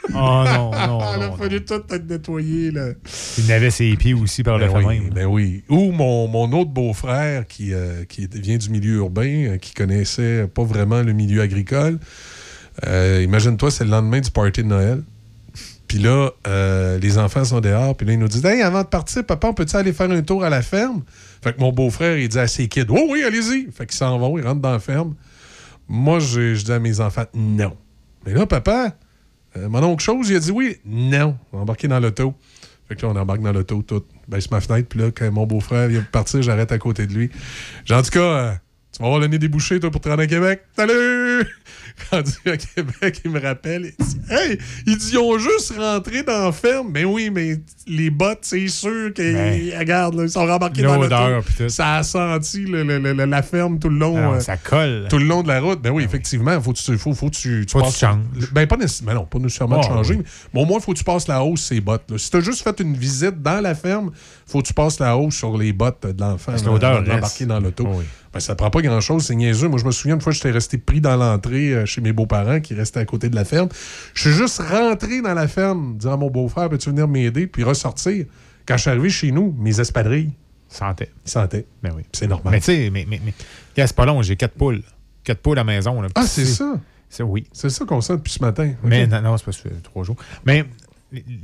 Oh non, non, Il a fallu tout être nettoyé, là. Il avait ses pieds aussi par le Ben oui, même. ben oui. Ou mon, mon autre beau-frère qui, euh, qui vient du milieu urbain, euh, qui connaissait pas vraiment le milieu agricole. Euh, Imagine-toi, c'est le lendemain du party de Noël. Puis là, euh, les enfants sont dehors. Puis là, ils nous disent Hey, avant de partir, papa, on peut-tu aller faire un tour à la ferme Fait que mon beau-frère, il dit à ses kids Oh oui, allez-y. Fait qu'ils s'en vont, ils rentrent dans la ferme. Moi, je, je dis à mes enfants Non. Mais là, papa, Euh, mon oncle chose, il a dit oui. Non, on va embarquer dans l'auto. Fait que là, on embarque dans l'auto, tout. Baisse ma fenêtre, puis là, quand mon beau-frère vient partir, j'arrête à côté de lui. J'ai en tout cas, euh, tu vas avoir le nez débouché, toi, pour te rendre à Québec. Salut! Rendu à Québec, il me rappelle. Il dit, hey, ils dit, ils ont juste rentré dans la ferme. Mais oui, mais les bottes, c'est sûr qu'ils Ben, regarde, là, ils sont rembarqués dans l'auto. Ça a senti le- le- le- la ferme tout le long. Ah non, euh, ça colle. Tout le long de la route. Ben oui, effectivement, faut que tu, faut, faut que tu, Faut que passes- tu changes. Ben pas nécessairement, non, pas nécessairement Ah, changer, oui. mais au moins, il faut que tu passes la hausse les bottes. là. Si tu as juste fait une visite dans la ferme, faut que tu passes la hausse sur les bottes de l'enfant. L'odeur reste. l'embarquer dans l'auto. Ah oui. Ben, ça prend pas grand-chose, c'est niaiseux. Moi, je me souviens, une fois, j'étais resté pris dans l'entrée euh, chez mes beaux-parents qui restaient à côté de la ferme. Je suis juste rentré dans la ferme, disant à mon beau-frère, peux-tu venir m'aider, puis ressortir. Quand je suis arrivé chez nous, mes espadrilles, Santé. sentaient. Ben oui. C'est normal. Mais tu sais, mais, mais, mais c'est pas long, j'ai quatre poules. Quatre poules à la maison. Là, ah, c'est ça? C'est oui. C'est ça qu'on sent depuis ce matin. Mais non, non c'est pas trois jours. Mais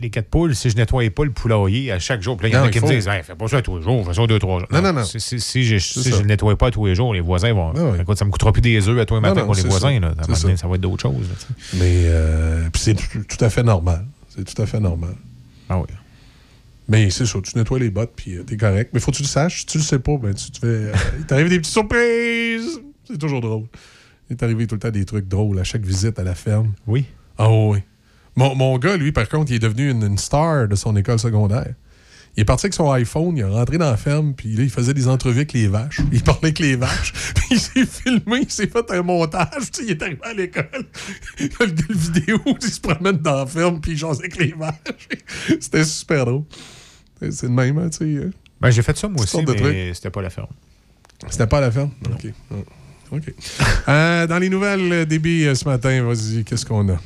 les, quatre poules, si je nettoyais pas le poulailler à chaque jour, puis là, il y en Non, a qui me disent hey, fais pas ça tous les jours, fais ça deux, trois jours. Non, non, non. Si, si, si je, si je le nettoie pas tous les jours, les voisins vont. Ah oui. Écoute, ça me coûtera plus des œufs à Non, matins non, pour les voisins. ça. Là. Donné, ça. ça va être d'autres choses. là. Mais euh, c'est tout, tout à fait normal. C'est tout à fait normal. Ah oui. Mais c'est ça, tu nettoies les bottes, puis euh, t'es correct. Mais faut que tu le saches. Si tu le sais pas, ben tu te fais. euh, il t'arrive des petites surprises. C'est toujours drôle. Il est arrivé tout le temps des trucs drôles à chaque visite à la ferme. Oui. Ah oui. Mon, mon gars, lui, par contre, il est devenu une, une star de son école secondaire. Il est parti avec son iPhone, il est rentré dans la ferme, puis là, il faisait des entrevues avec les vaches. Il parlait avec les vaches, puis il s'est filmé, il s'est fait un montage. Tu sais, il est arrivé à l'école, il a le vidéo, il se promène dans la ferme, puis il jase avec les vaches. C'était super drôle. C'est le même, hein, tu sais. euh. Ben, j'ai fait ça moi aussi, mais c'était pas la ferme. C'était pas la ferme? OK. OK. Euh, dans les nouvelles euh, débits euh, ce matin, vas-y, qu'est-ce qu'on a?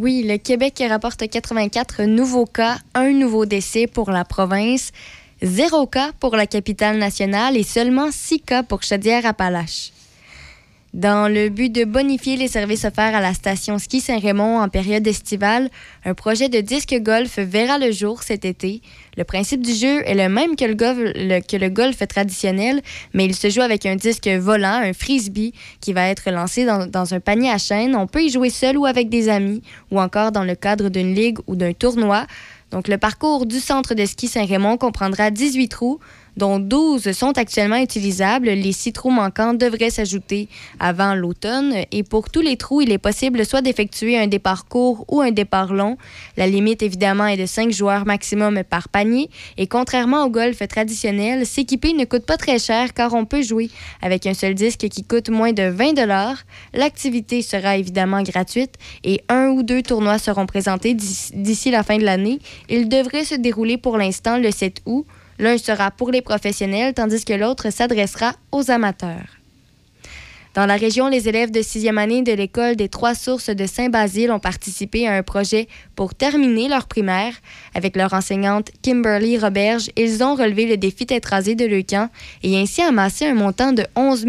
Oui, le Québec rapporte 84 nouveaux cas, un nouveau décès pour la province, zéro cas pour la capitale nationale et seulement six cas pour Chaudière-Appalaches. Dans le but de bonifier les services offerts à la station ski Saint-Raymond en période estivale, un projet de disque golf verra le jour cet été. Le principe du jeu est le même que le, golf, traditionnel, mais il se joue avec un disque volant, un frisbee, qui va être lancé dans, dans un panier à chaîne. On peut y jouer seul ou avec des amis, ou encore dans le cadre d'une ligue ou d'un tournoi. Donc, le parcours du centre de ski Saint-Raymond comprendra 18 trous, dont 12 sont actuellement utilisables. Les 6 trous manquants devraient s'ajouter avant l'automne. Et pour tous les trous, il est possible soit d'effectuer un départ court ou un départ long. La limite, évidemment, est de 5 joueurs maximum par panier. Et contrairement au golf traditionnel, s'équiper ne coûte pas très cher car on peut jouer avec un seul disque qui coûte moins de 20 L'activité sera évidemment gratuite et un ou deux tournois seront présentés d'ici la fin de l'année. Ils devraient se dérouler pour l'instant le 7 août. L'un sera pour les professionnels, tandis que l'autre s'adressera aux amateurs. Dans la région, les élèves de sixième année de l'école des Trois Sources de Saint-Basile ont participé à un projet pour terminer leur primaire. Avec leur enseignante Kimberly Roberge, ils ont relevé le défi tétrasé de Leucan et ainsi amassé un montant de 11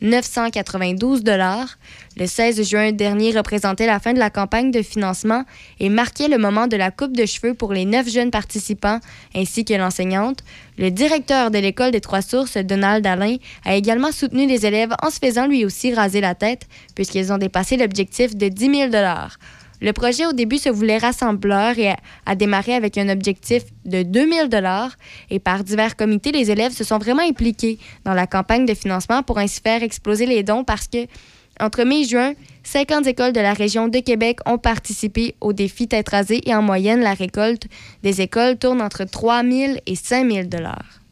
992 dollars. Le 16 juin dernier représentait la fin de la campagne de financement et marquait le moment de la coupe de cheveux pour les neuf jeunes participants ainsi que l'enseignante. Le directeur de l'école des Trois Sources, Donald Alain, a également soutenu les élèves en se faisant lui aussi raser la tête puisqu'ils ont dépassé l'objectif de 10 000 dollars. Le projet au début se voulait rassembleur et a, démarré avec un objectif de 2000 dollars et par divers comités, les élèves se sont vraiment impliqués dans la campagne de financement pour ainsi faire exploser les dons parce que entre mai et juin, 50 écoles de la région de Québec ont participé au défi tête rasée et en moyenne, la récolte des écoles tourne entre 3 000 et 5 000 dollars.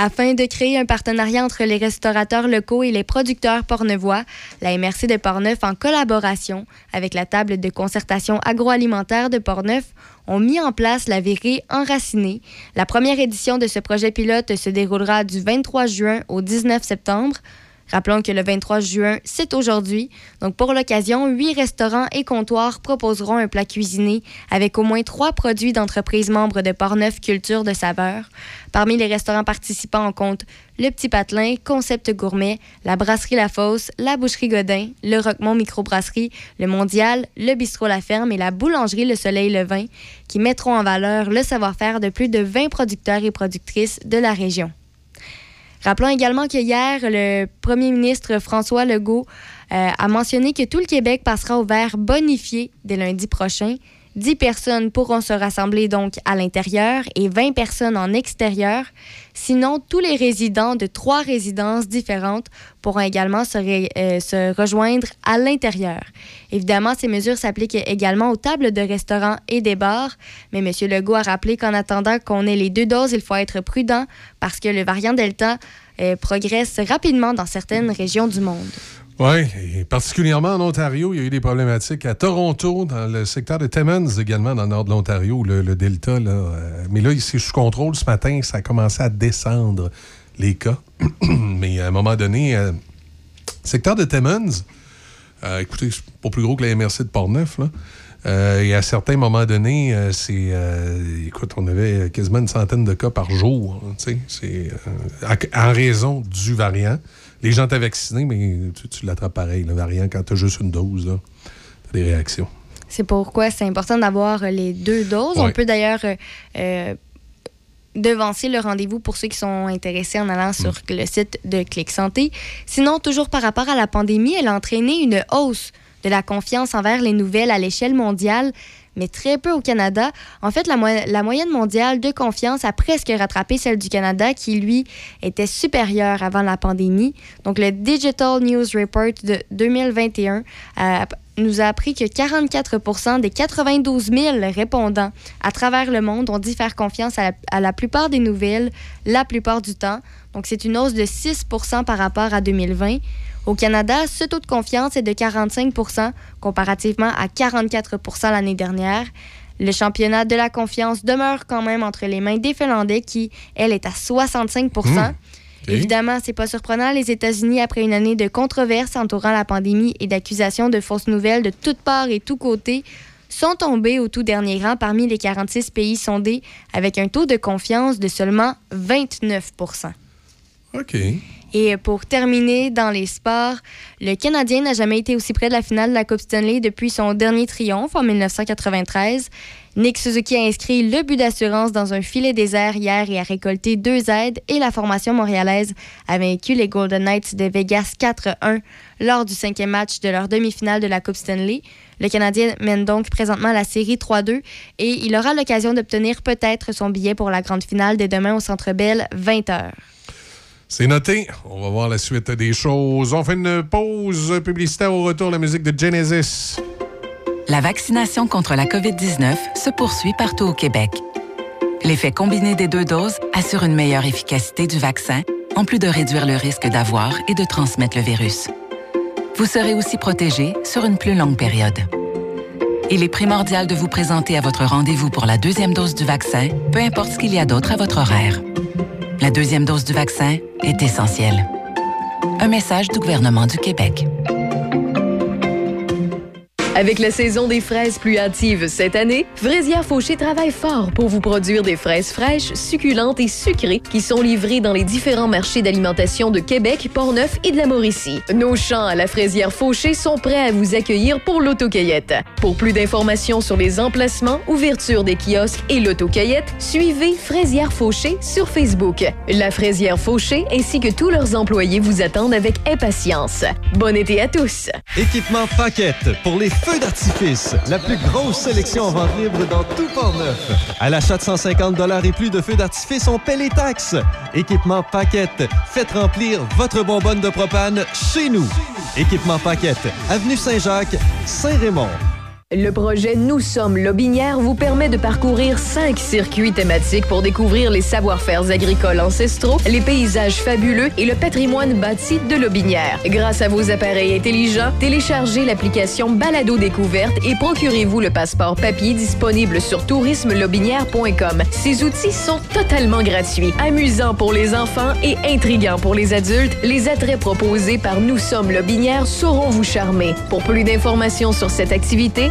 Afin de créer un partenariat entre les restaurateurs locaux et les producteurs pornevois, la MRC de Portneuf, en collaboration avec la table de concertation agroalimentaire de Portneuf, ont mis en place la virée enracinée. La première édition de ce projet pilote se déroulera du 23 juin au 19 septembre. Rappelons que le 23 juin, c'est aujourd'hui. Donc, pour l'occasion, huit restaurants et comptoirs proposeront un plat cuisiné avec au moins trois produits d'entreprises membres de Portneuf Culture de Saveur. Parmi les restaurants participants, on compte Le Petit Patelin, Concept Gourmet, la Brasserie La Fosse, la Boucherie Godin, le Roquemont Microbrasserie, le Mondial, le Bistrot La Ferme et la Boulangerie Le Soleil Le Vin, qui mettront en valeur le savoir-faire de plus de 20 producteurs et productrices de la région. Rappelons également que hier, le premier ministre François Legault euh, a mentionné que tout le Québec passera au vert bonifié dès lundi prochain. 10 personnes pourront se rassembler donc à l'intérieur et 20 personnes en extérieur. Sinon, tous les résidents de trois résidences différentes pourront également euh, se rejoindre à l'intérieur. Évidemment, ces mesures s'appliquent également aux tables de restaurants et des bars, mais M. Legault a rappelé qu'en attendant qu'on ait les deux doses, il faut être prudent parce que le variant Delta euh, progresse rapidement dans certaines régions du monde. Oui, particulièrement en Ontario, il y a eu des problématiques à Toronto, dans le secteur de Timmins également, dans le nord de l'Ontario, le, Delta. Là, euh, mais là, ici, sous contrôle, ce matin, ça a commencé à descendre les cas. mais à un moment donné, euh, secteur de Timmins, euh, écoutez, c'est pas plus gros que la MRC de Portneuf, là. Euh, et à certains moments donnés, c'est. écoute, on avait quasiment une centaine de cas par jour. hein, c'est, en raison du variant. Les gens t'ont vacciné, mais tu, tu l'attrapes pareil, le variant, quand tu as juste une dose. là, t'as des réactions. C'est pourquoi c'est important d'avoir euh, les deux doses. Ouais. On peut d'ailleurs euh, euh, devancer le rendez-vous pour ceux qui sont intéressés en allant sur le site de Clic Santé. Sinon, toujours par rapport à la pandémie, elle a entraîné une hausse de la confiance envers les nouvelles à l'échelle mondiale, mais très peu au Canada. En fait, la, mo- la moyenne mondiale de confiance a presque rattrapé celle du Canada qui, lui, était supérieure avant la pandémie. Donc, le Digital News Report de 2021 euh, nous a appris que 44% des 92 000 répondants à travers le monde ont dit faire confiance à la, à la plupart des nouvelles la plupart du temps. Donc, c'est une hausse de 6 par rapport à 2020. Au Canada, ce taux de confiance est de 45% comparativement à 44% l'année dernière. Le championnat de la confiance demeure quand même entre les mains des Finlandais qui, elle, est à 65% Mmh. Évidemment, c'est pas surprenant. Les États-Unis, après une année de controverses entourant la pandémie et d'accusations de fausses nouvelles de toutes parts et tous côtés, sont tombés au tout dernier rang parmi les 46 pays sondés avec un taux de confiance de seulement 29 OK. Et pour terminer dans les sports, le Canadien n'a jamais été aussi près de la finale de la Coupe Stanley depuis son dernier triomphe en 1993. Nick Suzuki a inscrit le but d'assurance dans un filet désert hier et a récolté deux aides et la formation montréalaise a vaincu les Golden Knights de Vegas 4-1 lors du cinquième match de leur demi-finale de la Coupe Stanley. Le Canadien mène donc présentement la série 3-2 et il aura l'occasion d'obtenir peut-être son billet pour la grande finale dès demain au Centre Bell 20h. C'est noté. On va voir la suite des choses. On fait une pause publicitaire au retour, la musique de Genesis. La vaccination contre la COVID-19 se poursuit partout au Québec. L'effet combiné des deux doses assure une meilleure efficacité du vaccin, en plus de réduire le risque d'avoir et de transmettre le virus. Vous serez aussi protégé sur une plus longue période. Il est primordial de vous présenter à votre rendez-vous pour la deuxième dose du vaccin, peu importe ce qu'il y a d'autre à votre horaire. La deuxième dose du vaccin est essentielle. Un message du gouvernement du Québec. Avec la saison des fraises plus hâtives cette année, Fraisière Fauché travaille fort pour vous produire des fraises fraîches, succulentes et sucrées qui sont livrées dans les différents marchés d'alimentation de Québec, Portneuf et de la Mauricie. Nos champs à la Fraisière Fauché sont prêts à vous accueillir pour l'autocueillette. Pour plus d'informations sur les emplacements, ouverture des kiosques et l'autocueillette, suivez Fraisière Fauché sur Facebook. La Fraisière Fauché ainsi que tous leurs employés vous attendent avec impatience. Bon été à tous! Équipement feux d'artifice. La plus grosse sélection en vente libre dans tout Port-Neuf. À l'achat de 150 et plus de feux d'artifice, on paie les taxes. Équipement Paquette. Faites remplir votre bonbonne de propane chez nous. Équipement Paquette. Avenue Saint-Jacques, Saint-Raymond. Le projet Nous sommes Lobinière vous permet de parcourir cinq circuits thématiques pour découvrir les savoir-faire agricoles ancestraux, les paysages fabuleux et le patrimoine bâti de Lobinière. Grâce à vos appareils intelligents, téléchargez l'application Balado Découverte et procurez-vous le passeport papier disponible sur tourismelobinière.com. Ces outils sont totalement gratuits, amusants pour les enfants et intrigants pour les adultes. Les attraits proposés par Nous sommes Lobinière sauront vous charmer. Pour plus d'informations sur cette activité,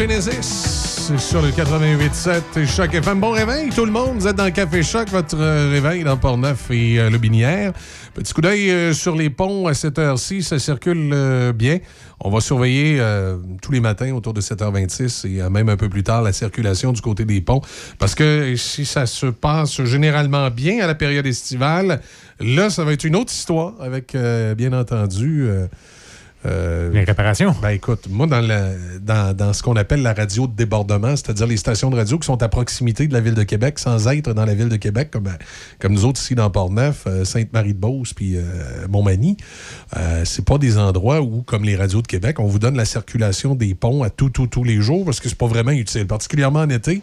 Genesis, sur le 88.7 Choc FM. Bon réveil, tout le monde. Vous êtes dans Café Choc, votre euh, réveil dans Port-Neuf et euh, le Binière. Petit coup d'œil euh, sur les ponts à cette heure-ci, ça circule euh, bien. On va surveiller tous les matins autour de 7h26 et même un peu plus tard la circulation du côté des ponts. Parce que si ça se passe généralement bien à la période estivale, là, ça va être une autre histoire avec, bien entendu... euh, Les réparations. Ben écoute, moi, dans, la- dans, dans ce qu'on appelle la radio de débordement, c'est-à-dire les stations de radio qui sont à proximité de la ville de Québec sans être dans la ville de Québec, comme, euh, comme nous autres ici dans Port-Neuf, euh, Sainte-Marie-de-Beauce, puis euh, Montmagny, c'est pas des endroits où, comme les radios de Québec, on vous donne la circulation des ponts à tout, tout, tous les jours parce que c'est pas vraiment utile, particulièrement en été.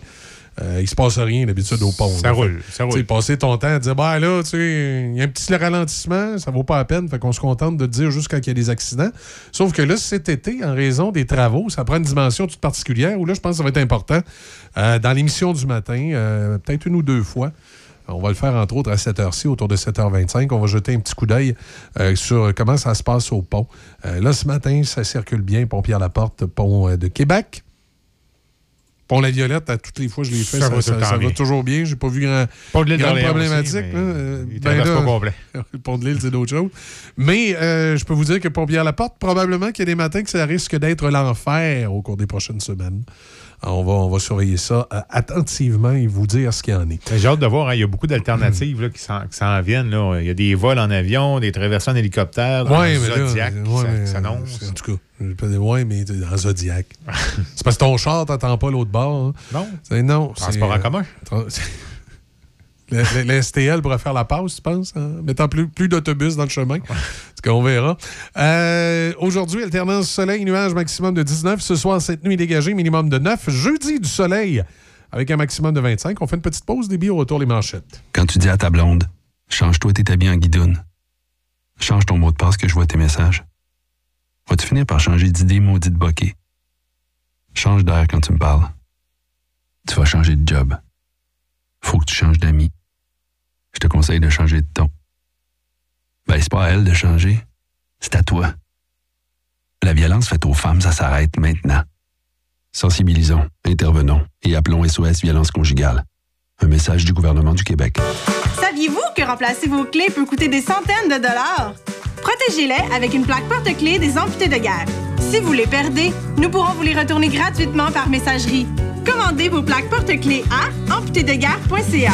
Euh, il se passe rien d'habitude au pont. Ça là. roule, ça roule. Tu sais, passer ton temps à dire, ben là, tu sais, il y a un petit ralentissement, ça vaut pas la peine, fait qu'on se contente de dire juste quand il y a des accidents. Sauf que là, cet été, en raison des travaux, ça prend une dimension toute particulière où là, je pense que ça va être important. Euh, dans l'émission du matin, euh, peut-être une ou deux fois, on va le faire entre autres à cette heure-ci, autour de 7h25. On va jeter un petit coup d'œil euh, sur comment ça se passe au pont. Euh, là, ce matin, ça circule bien, pont Pierre-Laporte, pont euh, de Québec. Pont La Violette, à toutes les fois je l'ai fait, Ça ça, va ça- va toujours bien. J'ai pas vu grand, grande problématique. aussi, mais là. Il ben là- pas complet. le pont de l'île, c'est d'autres choses. Mais euh, je peux vous dire que pour Pierre-Laporte, probablement qu'il y a des matins que ça risque d'être l'enfer au cours des prochaines semaines. Alors, on, va, on va surveiller ça euh, attentivement et vous dire ce qu'il y en est. J'ai hâte de voir, hein, il y a beaucoup d'alternatives qui s'en viennent. Il y a des vols en avion, des traversées en hélicoptère, dans Ouais, là, Zodiac ouais, qui s'annonce. En tout cas, ouais, mais en Zodiac. c'est parce que ton char, t'attends pas l'autre bord. hein. Non. Non. Transport en commun. Le, le- le STL pourrait faire la pause, tu penses, en mettant plus, plus d'autobus dans le chemin. En tout cas, on verra. Euh, Aujourd'hui, alternance soleil-nuage, maximum de 19. Ce soir, cette nuit dégagée, minimum de 9. Jeudi, du soleil, avec un maximum de 25. On fait une petite pause, débit au retour les manchettes. Quand tu dis à ta blonde, change-toi tes habits en guidoune. Change ton mot de passe que je vois tes messages. Vas-tu finir par changer d'idée maudite bokeh? Change d'air quand tu me parles. Tu vas changer de job. Faut que tu changes d'amis. Je te conseille de changer de ton. Ben, c'est pas à elle de changer. C'est à toi. La violence faite aux femmes, ça s'arrête maintenant. Sensibilisons, intervenons et appelons SOS Violence Conjugale. Un message du gouvernement du Québec. Saviez-vous que remplacer vos clés peut coûter des centaines de dollars? Protégez-les avec une plaque porte-clés des amputés de guerre. Si vous les perdez, nous pourrons vous les retourner gratuitement par messagerie. Commandez vos plaques porte-clés à amputédeguerre.ca.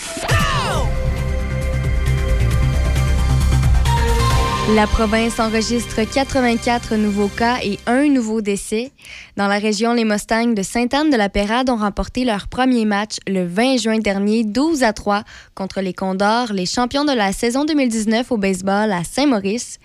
La province enregistre 84 nouveaux cas et un nouveau décès. Dans la région, les Mustangs de Sainte-Anne-de-la-Pérade ont remporté leur premier match le 20 juin dernier, 12 à 3, contre les Condors, les champions de la saison 2019 au baseball à Saint-Maurice.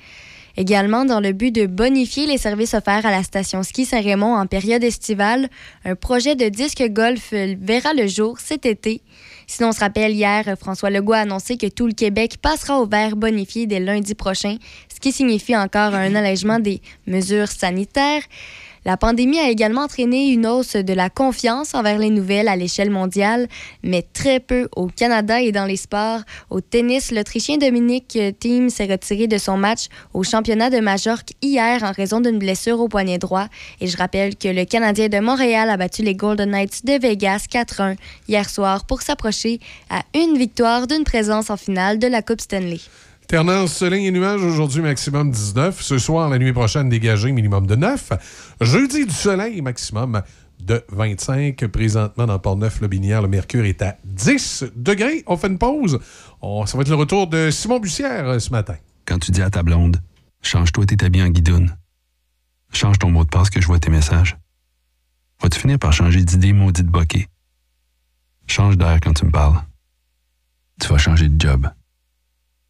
Également, dans le but de bonifier les services offerts à la station ski Saint-Raymond en période estivale, un projet de disque golf verra le jour cet été. Sinon, on se rappelle, hier, François Legault a annoncé que tout le Québec passera au vert bonifié dès lundi prochain, ce qui signifie encore un allègement des mesures sanitaires. La pandémie a également entraîné une hausse de la confiance envers les nouvelles à l'échelle mondiale, mais très peu au Canada et dans les sports. Au tennis, l'Autrichien Dominique Thiem s'est retiré de son match au championnat de Majorque hier en raison d'une blessure au poignet droit. Et je rappelle que le Canadien de Montréal a battu les Golden Knights de Vegas 4-1 hier soir pour s'approcher à une victoire d'une présence en finale de la Coupe Stanley. Alternance soleil et nuages, aujourd'hui maximum 19. Ce soir, la nuit prochaine, dégagé minimum de 9. Jeudi, du soleil, maximum de 25. Présentement, dans Port-Neuf-le-Binière, le mercure est à 10 degrés. On fait une pause. Ça va être le retour de Simon Bussière euh, ce matin. Quand tu dis à ta blonde, change-toi tes habits en guidoune. Change ton mot de passe que je vois tes messages. Vas-tu finir par changer d'idée maudite bokeh? Change d'air quand tu me parles. Tu vas changer de job.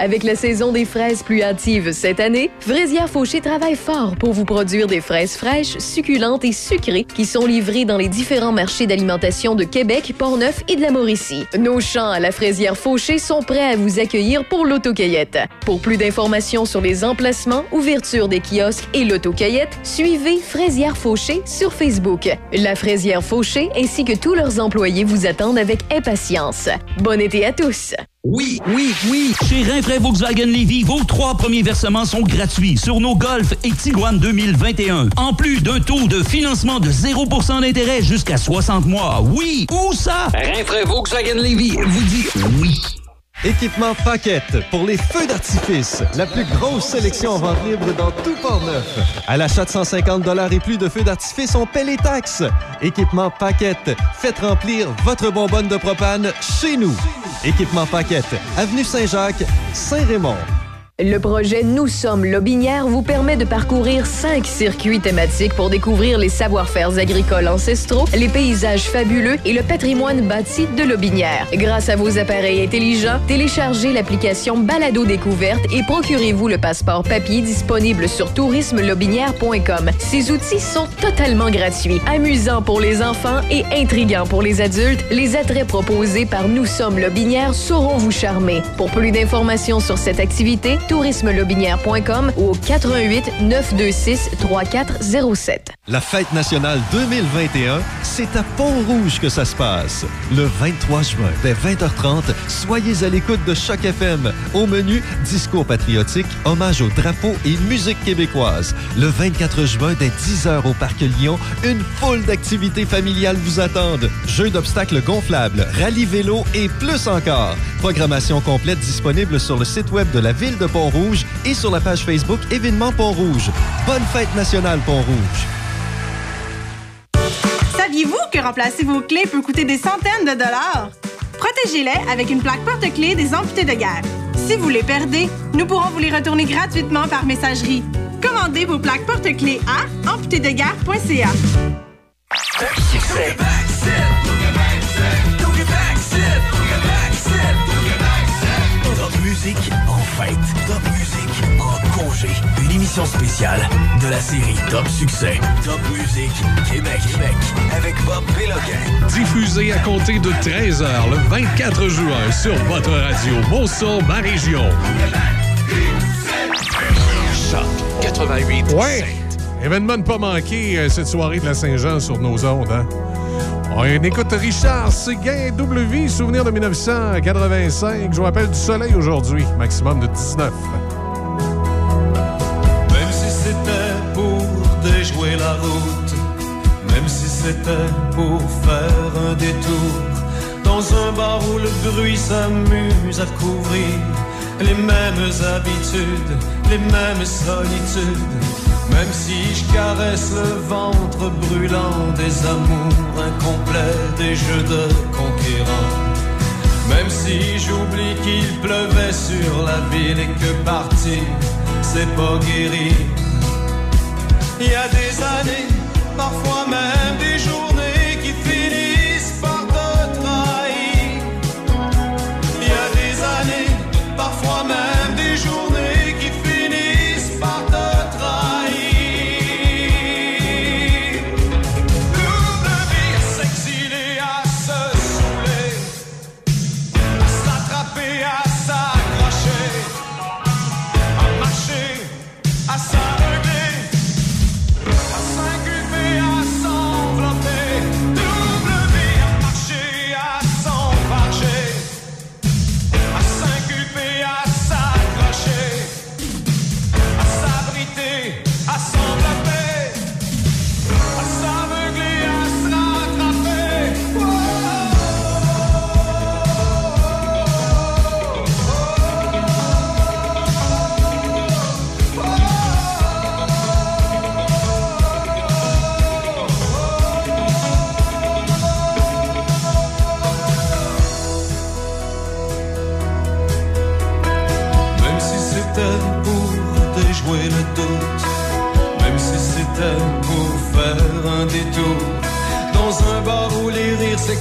Avec la saison des fraises plus hâtive cette année, Fraisière Fauché travaille fort pour vous produire des fraises fraîches, succulentes et sucrées qui sont livrées dans les différents marchés d'alimentation de Québec, Portneuf et de la Mauricie. Nos champs à la Fraisière Fauché sont prêts à vous accueillir pour l'autocueillette. Pour plus d'informations sur les emplacements, ouverture des kiosques et l'autocueillette, suivez Fraisière Fauché sur Facebook. La Fraisière Fauché ainsi que tous leurs employés vous attendent avec impatience. Bon été à tous! Oui, oui, oui. Chez Rinfraie Volkswagen Levy, vos trois premiers versements sont gratuits sur nos Golf et Tiguan 2021. En plus d'un taux de financement de 0% d'intérêt jusqu'à 60 mois. Oui, où ça? Rinfraie Volkswagen Levy vous dit oui. Équipement Paquette pour les feux d'artifice. La plus grosse sélection en vente libre dans tout Port-Neuf. À l'achat de 150 et plus de feux d'artifice, on paie les taxes. Équipement Paquette. Faites remplir votre bonbonne de propane chez nous. Équipement Paquette. Avenue Saint-Jacques, Saint-Raymond. Le projet Nous sommes Lobinière vous permet de parcourir cinq circuits thématiques pour découvrir les savoir-faire agricoles ancestraux, les paysages fabuleux et le patrimoine bâti de Lobinière. Grâce à vos appareils intelligents, téléchargez l'application Balado Découverte et procurez-vous le passeport papier disponible sur tourismelobinière.com. Ces outils sont totalement gratuits, amusants pour les enfants et intrigants pour les adultes. Les attraits proposés par Nous sommes Lobinière sauront vous charmer. Pour plus d'informations sur cette activité, tourismelobinière.com ou au 88 926 3407. La fête nationale 2021, c'est à Pont-Rouge que ça se passe. Le 23 juin, dès 20h30, soyez à l'écoute de Choc FM. Au menu, discours patriotique, hommage au drapeau et musique québécoise. Le 24 juin, dès 10h au Parc Lyon, une foule d'activités familiales vous attendent. Jeux d'obstacles gonflables, rallye vélo et plus encore. Programmation complète disponible sur le site web de la ville de Pont-Rouge et sur la page Facebook Événements Pont-Rouge. Bonne fête nationale Pont-Rouge. Saviez-vous que remplacer vos clés peut coûter des centaines de dollars? Protégez-les avec une plaque porte-clés des amputés de guerre. Si vous les perdez, nous pourrons vous les retourner gratuitement par messagerie. Commandez vos plaques porte-clés à amputédeguerre.ca. musique en fête. Top musique en congé. Une émission spéciale de la série Top Succès. Top musique Québec. Québec. Avec Bob Péloquin. Diffusé à compter de 13h le 24 juin sur votre radio Mon Son, ma région. Choc 88. Ouais. Événement ne pas manquer euh, cette soirée de la Saint-Jean sur nos ondes. Hein? On écoute Richard Séguin, W, souvenir de 1985. Je vous du soleil aujourd'hui, maximum de 19. Même si c'était pour déjouer la route, même si c'était pour faire un détour, dans un bar où le bruit s'amuse à couvrir les mêmes habitudes, les mêmes solitudes. Même si je caresse le ventre brûlant des amours incomplets, des jeux de conquérants. Même si j'oublie qu'il pleuvait sur la ville et que partir, c'est pas guérir. Il y a des années, parfois même des journées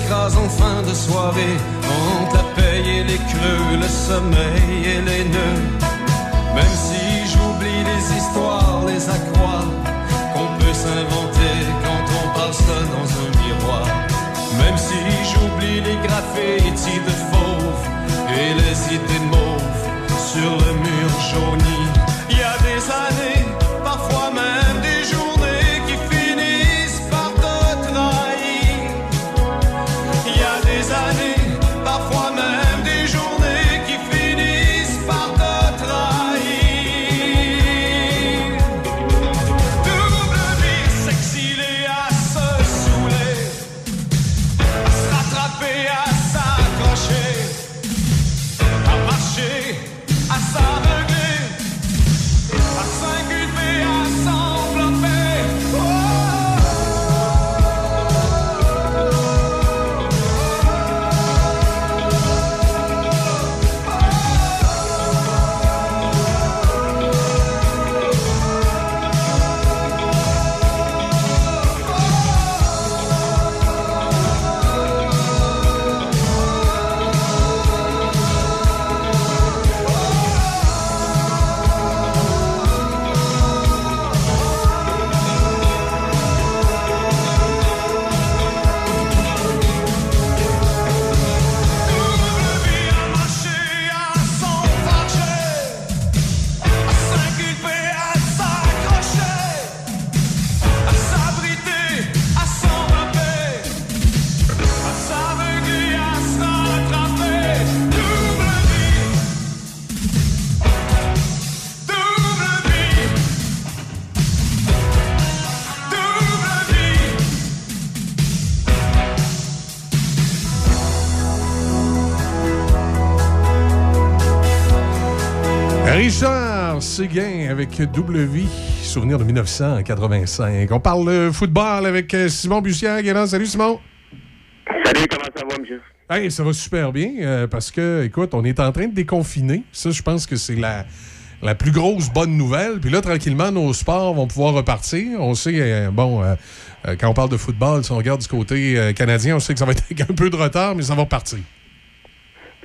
s'écrasent en fin de soirée, entre la et les creux, le sommeil et les nœuds. Même si j'oublie les histoires, les accroix qu'on peut s'inventer quand on parle dans un miroir. Même si j'oublie les graffitis de Séguin avec Double Vie, souvenir de 1985. On parle euh, football avec euh, Simon Bussière. Salut Simon. Salut, comment ça va, monsieur? Hey, ça va super bien euh, parce que, écoute, on est en train de déconfiner. Ça, je pense que c'est la, la plus grosse bonne nouvelle. Puis là, tranquillement, nos sports vont pouvoir repartir. On sait, euh, bon, euh, quand on parle de football, si on regarde du côté canadien, on sait que ça va être avec un peu de retard, mais ça va repartir.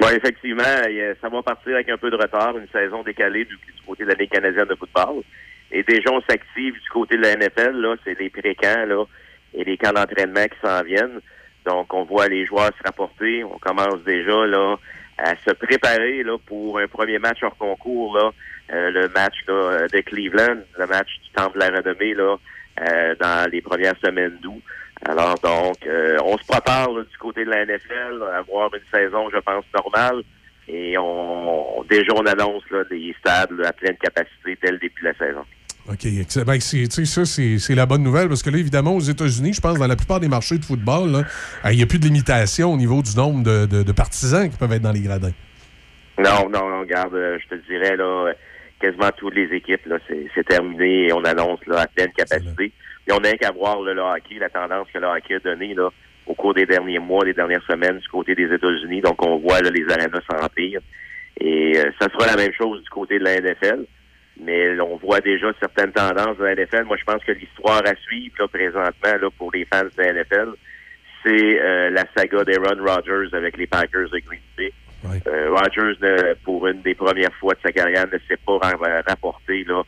Oui, effectivement, ça va partir avec un peu de retard, une saison décalée du, du côté de la Ligue canadienne de football. Et déjà, on s'active du côté de la NFL, là, c'est les pré-camps, là, et les camps d'entraînement qui s'en viennent. Donc, on voit les joueurs se rapporter. On commence déjà, là, à se préparer, là, pour un premier match hors concours, là, euh, le match, là, de Cleveland, le match du Temple de la Renommée, là, euh, dans les premières semaines d'août. Alors donc, euh, on se prépare là, du côté de la NFL à avoir une saison, je pense, normale. Et on, déjà, on annonce là, des stades là, à pleine capacité dès le début de la saison. OK. excellent. Ben, ça, c'est la bonne nouvelle parce que là, évidemment, aux États-Unis, je pense, dans la plupart des marchés de football, euh, il n'y a plus de limitation au niveau du nombre de, de- de partisans qui peuvent être dans les gradins. Non, non, non, regarde, euh, je te dirais, là, quasiment toutes les équipes, c'est c'est terminé et on annonce là, à pleine capacité. Et on n'a qu'à voir là, le hockey, la tendance que le hockey a donnée là, au cours des derniers mois, des dernières semaines du côté des États-Unis. Donc, on voit là, les arénas s'emplir. Et euh, ça sera la même chose du côté de la NFL. Mais on voit déjà certaines tendances de la NFL. Moi, je pense que l'histoire à suivre là, présentement là, pour les fans de la NFL, c'est euh, la saga d'Aaron Rodgers avec les Packers de Green Bay. Euh, Rodgers, ne- pour une des premières fois de sa carrière, ne s'est pas ra- rapporté là,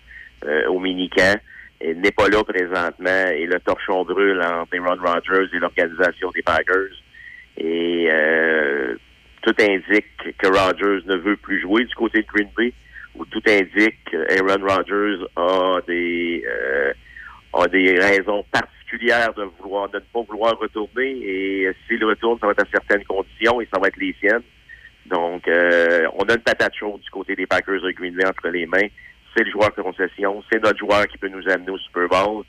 euh, au mini-camp. N'est pas là présentement et le torchon brûle entre Aaron Rodgers et l'organisation des Packers. Et euh, tout indique que Rodgers ne veut plus jouer du côté de Green Bay, ou tout indique que Aaron Rodgers a des euh, a des raisons particulières de vouloir de ne pas vouloir retourner. Et s'il retourne, ça va être à certaines conditions et ça va être les siennes. Donc, euh, on a une patate chaude du côté des Packers de Green Bay entre les mains. C'est le joueur concession, c'est notre joueur qui peut nous amener au Super Bowl.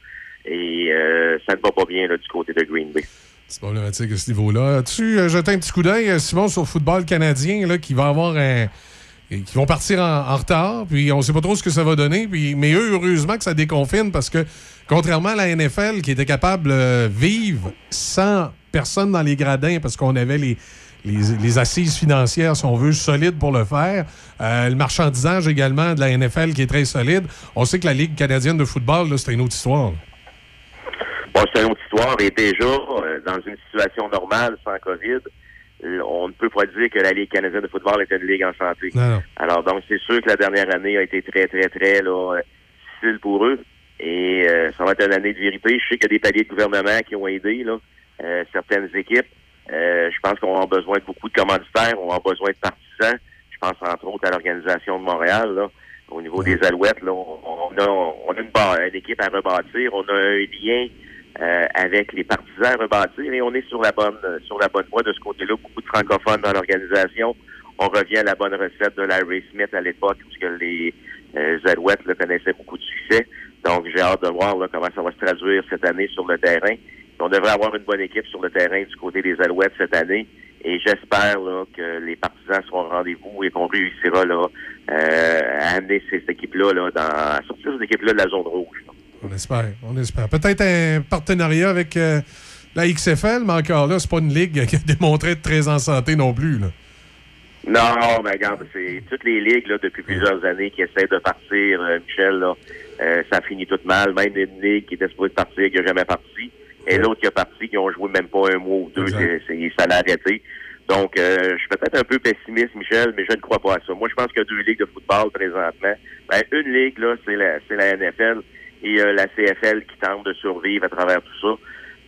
Et euh, ça ne va pas bien du côté de Green Bay. C'est problématique à ce niveau-là. As-tu euh, jeté un petit coup d'œil, euh, Simon, sur le football canadien, là, qui va avoir un. qui vont partir en, retard, puis on ne sait pas trop ce que ça va donner. Mais eux, heureusement que ça déconfine parce que, contrairement à la NFL qui était capable de vivre sans personne dans les gradins parce qu'on avait les, les, les assises financières, si on veut, solides pour le faire, euh, le marchandisage également de la NFL qui est très solide, on sait que la Ligue canadienne de football, c'est une autre histoire. Bon, c'est une autre histoire. Et déjà, euh, dans une situation normale, sans COVID, l- on ne peut pas dire que la Ligue canadienne de football est une ligue en santé. Non. Alors donc c'est sûr que la dernière année a été très très très là, euh, difficile pour eux et euh, ça va être une année de vérité. Je sais qu'il y a des paliers de gouvernement qui ont aidé là, euh, certaines équipes. Euh, je pense qu'on a besoin de beaucoup de commanditaires, on a besoin de partisans. Je pense entre autres à l'organisation de Montréal là, au niveau des Alouettes. Là, on, a on a une, une équipe à rebâtir, on a un lien euh, avec les partisans à rebâtir et on est sur la bonne sur la bonne voie de ce côté-là. Beaucoup de francophones dans l'organisation. On revient à la bonne recette de Larry Smith à l'époque où ce que les euh, Alouettes là, connaissaient beaucoup de succès. Donc j'ai hâte de voir là, comment ça va se traduire cette année sur le terrain. On devrait avoir une bonne équipe sur le terrain du côté des Alouettes cette année. Et j'espère que les partisans seront au rendez-vous et qu'on réussira là, euh, à amener cette équipe-là là, dans, à sortir cette équipe-là de la zone rouge. On espère, on espère. Peut-être un partenariat avec euh, la XFL, mais encore là, c'est pas une ligue qui a démontré être très en santé non plus. Là. Non, mais regarde, c'est toutes les ligues là, depuis plusieurs années qui essaient de partir, euh, Michel, là, euh, ça finit tout mal. Même une ligue qui était supposée partir, qui n'a jamais parti. Et l'autre qui a parti, qui ont joué même pas un mois ou deux, ça l'a arrêté. Donc, euh, je suis peut-être un peu pessimiste, Michel, mais je ne crois pas à ça. Moi, je pense qu'il y a deux ligues de football présentement. Ben, une ligue, là, c'est la, c'est la NFL et euh, la CFL qui tente de survivre à travers tout ça.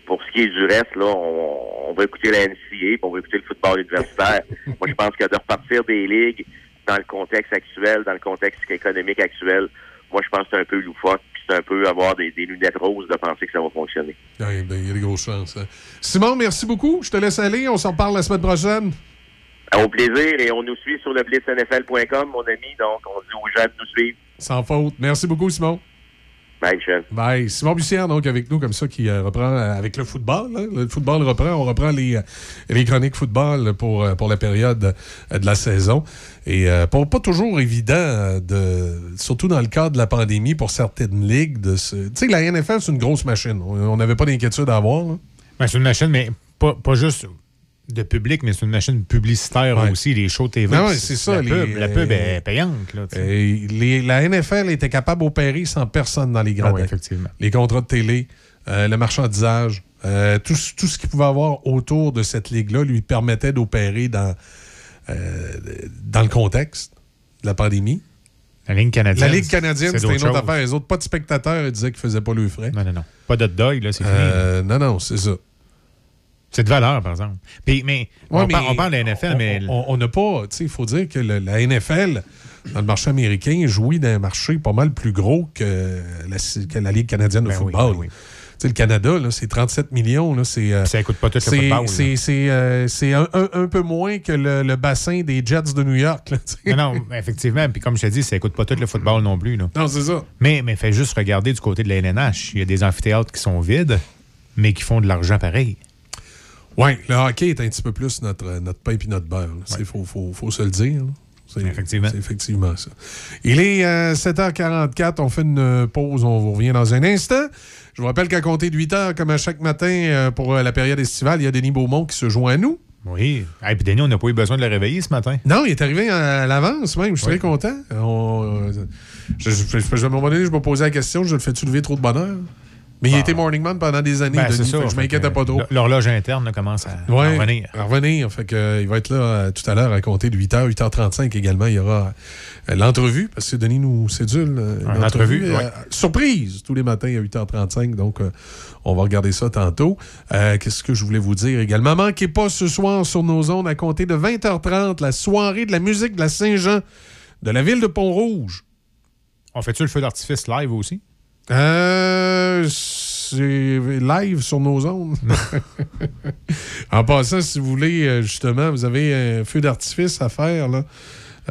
Pour ce qui est du reste, là, on, on va écouter la NCA, puis on va écouter le football universitaire. Moi, je pense que de repartir des ligues dans le contexte actuel, dans le contexte économique actuel, moi, je pense que c'est un peu loufoque, c'est un peu avoir des, des lunettes roses de penser que ça va fonctionner. Ouais, ben, Il y a des grosses chances. hein. Simon, merci beaucoup. Je te laisse aller. On s'en reparle la semaine prochaine. Au plaisir, et on nous suit sur le blitznfl.com, mon ami, donc on dit aux gens de nous suivre. Sans faute. Merci beaucoup, Simon. Bye, Michel. Bye. Simon Bussière, donc, avec nous, comme ça, qui euh, reprend euh, avec le football. hein. Le football reprend. On reprend les, euh, les chroniques football pour, euh, pour la période euh, de la saison. Et euh, pas, pas toujours évident, de, surtout dans le cadre de la pandémie, pour certaines ligues. Tu sais, la NFL, c'est une grosse machine. On n'avait pas d'inquiétude à avoir. Ben, c'est une machine, mais pas, pas juste de public, mais c'est une machine publicitaire Ouais. aussi, les shows TV. Ouais, c'est ça. La les- pub, la pub est payante. Là, euh, les- la NFL était capable d'opérer sans personne dans les gradins. Ah oui, effectivement. Les contrats de télé, euh, le marchandisage, euh, tout, ce- tout ce qu'il pouvait avoir autour de cette ligue-là lui permettait d'opérer dans, dans le contexte de la pandémie. La Ligue canadienne. La Ligue canadienne, c'était une autre choses. affaire. Les autres, pas de spectateurs, ils disaient qu'ils faisaient pas le frais. Non, non, non. Pas de dog, là, c'est fini. non, non, c'est ça. C'est de valeur, par exemple. Puis, mais, on, mais parle, on parle de la NFL, on- mais. On n'a pas. Tu sais, il faut dire que le- la NFL, dans le marché américain, jouit d'un marché pas mal plus gros que la, que la Ligue canadienne de Ben oui, football. ben oui. Le Canada, c'est 37 millions. Là, c'est, euh, ça coûte pas tout le football. C'est, euh, un, un- un peu moins que le, le bassin des Jets de New York. là. Non, non, effectivement. Puis comme je t'ai dit, ça coûte pas tout le football non plus. Là. Non, c'est ça. Mais, mais fais juste regarder du côté de la LNH. Il y a des amphithéâtres qui sont vides, mais qui font de l'argent pareil. Oui, le hockey est un petit peu plus notre, notre pain et notre beurre. Il faut, faut, faut se le dire. C'est, Effectivement. C'est effectivement ça. Il est euh, 7h44. On fait une euh, pause. On vous revient dans un instant. Je vous rappelle qu'à compter de 8h, comme à chaque matin euh, pour euh, la période estivale, il y a Denis Beaumont qui se joint à nous. Oui. Et puis Denis, on n'a pas eu besoin de le réveiller ce matin. Non, il est arrivé à l'avance même. Je suis Oui. très content. On, euh, je, je, je- je- à un moment donné, je me posais la question, je le fais-tu lever trop de bonheur? Mais il Bah. était morning man pendant des années, Ben, Denis, ça. fait que je que pas trop. L'horloge interne commence à Ouais, à revenir. À revenir. Fait que, euh, il va être là euh, tout à l'heure à compter de 8h, 8h35 également. Il y aura euh, l'entrevue, parce que Denis nous cédule. Un une entrevue, euh, surprise, tous les matins à 8h35. Donc, euh, on va regarder ça tantôt. Euh, Qu'est-ce que je voulais vous dire également? Manquez pas ce soir sur nos ondes à compter de 20h30 la soirée de la musique de la Saint-Jean de la ville de Pont-Rouge. On fait-tu le feu d'artifice live aussi? Euh, c'est live sur nos ondes. en passant, si vous voulez, euh, justement, vous avez un feu d'artifice à faire, là.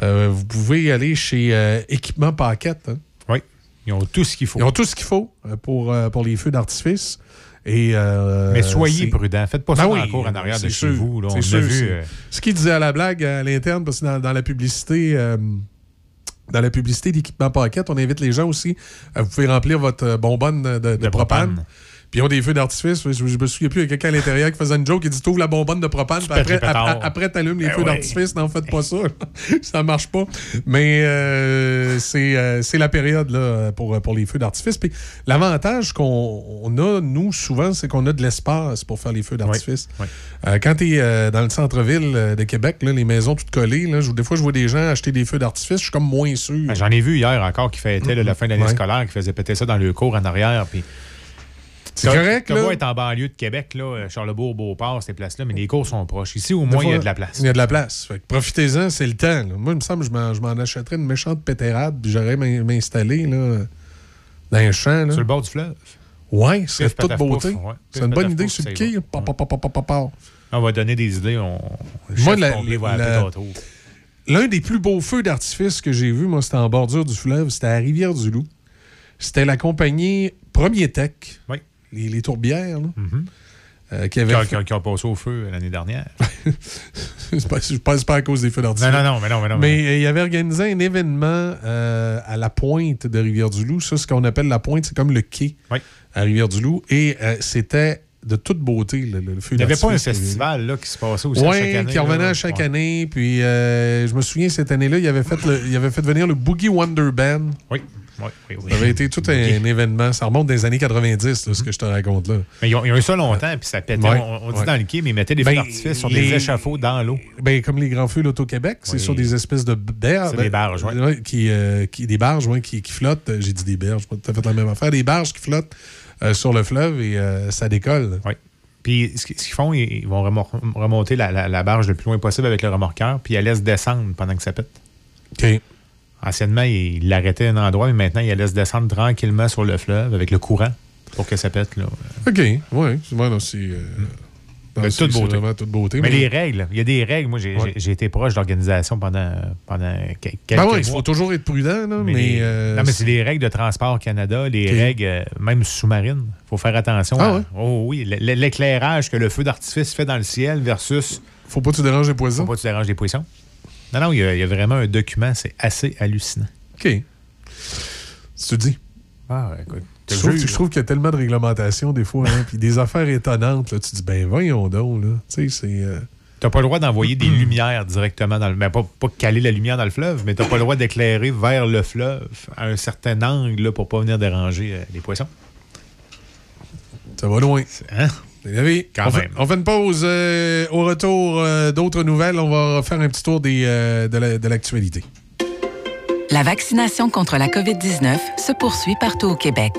Euh, vous pouvez aller chez euh, Équipement Paquette. hein. Oui. Ils ont tout ce qu'il faut. Ils ont tout ce qu'il faut pour, pour les feux d'artifice. Et, euh, Mais soyez prudents. Faites pas Ben ça oui, dans la cour en arrière de chez vous. là. On sûr, vu. Ce qu'il disait à la blague à l'interne, parce que dans, dans la publicité, dans la publicité d'équipement Paquette, on invite les gens aussi à vous pouvez remplir votre bonbonne de, de- de propane. propane. Puis ils ont des feux d'artifice. Je, je me souviens plus, il y a quelqu'un à l'intérieur qui faisait une joke, qui dit T'ouvres la bonbonne de propane, puis après, après t'allumes les Ben feux d'artifice. Non, faites pas ça. ça marche pas. Mais euh, c'est euh, c'est la période là, pour, pour les feux d'artifice. Puis l'avantage qu'on on a, nous, souvent, c'est qu'on a de l'espace pour faire les feux d'artifice. Euh, quand tu es dans le centre-ville de Québec, là, les maisons toutes collées, là, je- des fois, je vois des gens acheter des feux d'artifice, je suis comme moins sûr. Ben, J'en ai vu hier encore qui fêtaient là, la fin de l'année Ouais. scolaire, qui faisaient péter ça dans le cours en arrière. Puis C'est correct, beau être en banlieue de Québec, là, Charlebourg, Beauport, ces places-là, mais les cours sont proches. Ici, au moins, il y a de la place. Il y a de la place. Profitez-en, c'est le temps. là. Moi, il me semble que je m'en, achèterais une méchante pétérade, puis j'aurais m'in- m'installer dans un champ. Là. Sur le bord du fleuve. Ouais, c'est toute beauté. ouais. C'est une bonne idée sur le quai. On va donner des idées. On... Le Moi, la-. L'un des plus beaux feux d'artifice que j'ai vu, moi, c'était en bordure du fleuve. C'était à Rivière-du-Loup. C'était la compagnie Premier Tech. Les, les tourbières, là. euh, qui avait Qui, a- fait- qui a- qui a passé au feu l'année dernière. Je pense pas à cause des feux d'artifice. Non, non, non, mais non, mais non, Mais mais- euh, il avait organisé un événement euh, à la pointe de Rivière-du-Loup. Ça, ce qu'on appelle la pointe, c'est comme le quai à Rivière-du-Loup. Et euh, c'était de toute beauté, le, le feu Il n'y avait pas un d'artifice. festival là, qui se passait aussi à chaque année. qui revenait là. à chaque Ouais. année. Puis je me souviens, cette année-là, il avait fait, le- il avait fait venir le Boogie Wonder Band. Oui, oui, oui. oui. Ça avait été tout un, événement. Ça remonte des années 90, là, ce que je te raconte là. Mais ils ont, ils ont eu ça longtemps, puis ça pétait. Ouais, on on dit ouais. dans le quai, mais ils mettaient des feux Ben, d'artifice sur les- des échafauds dans l'eau. Ben, comme les grands feux l'Auto-Québec, c'est Oui. sur des espèces de berges. C'est des barges, ouais. qui, euh, qui- des barges, qui, qui flottent. Euh, J'ai dit des berges, pas tout à fait la même affaire. Des barges qui flottent euh, sur le fleuve et euh, ça décolle. Oui. Puis ce qu'ils font, ils vont remonter la, la- la barge le plus loin possible avec le remorqueur, puis ils la laissent descendre pendant que ça pète. OK. Anciennement, ils l'arrêtaient à un endroit, mais maintenant, ils la laissent descendre tranquillement sur le fleuve avec le courant pour que ça pète. Là. OK, oui. Ouais, c'est. euh, De c'est- toute beauté. vraiment toute beauté. Mais les règles, il y a des règles. Moi, j'ai Ouais. été proche d'organisation pendant, pendant que- quelques Ben oui, mois. il faut toujours être prudent, là, mais. les- euh, non, mais c'est les règles de Transport Canada, les règles euh, même sous-marines. Il faut faire attention. Ah à- ouais? oh oui, l'éclairage que le feu d'artifice fait dans le ciel versus. Faut pas que tu déranges les poissons. Faut pas que tu déranges les poissons. Non, non, il y, a, il y a vraiment un document, c'est assez hallucinant. OK. Tu dis. Ah, écoute. Je trouve, je trouve qu'il y a tellement de réglementations des fois, hein, puis des affaires étonnantes. Là, tu te dis, ben voyons donc, là. Tu sais, c'est. euh, Tu n'as pas le droit d'envoyer des lumières directement dans le. Ben, pas, pas caler la lumière dans le fleuve, mais tu n'as pas le droit d'éclairer vers le fleuve à un certain angle là, pour pas venir déranger euh, les poissons. Ça va loin. Hein? Quand on, fait, même. on fait une pause. euh, au retour euh, d'autres nouvelles, on va faire un petit tour des, euh, de la- de l'actualité. La vaccination contre la COVID-19 se poursuit partout au Québec.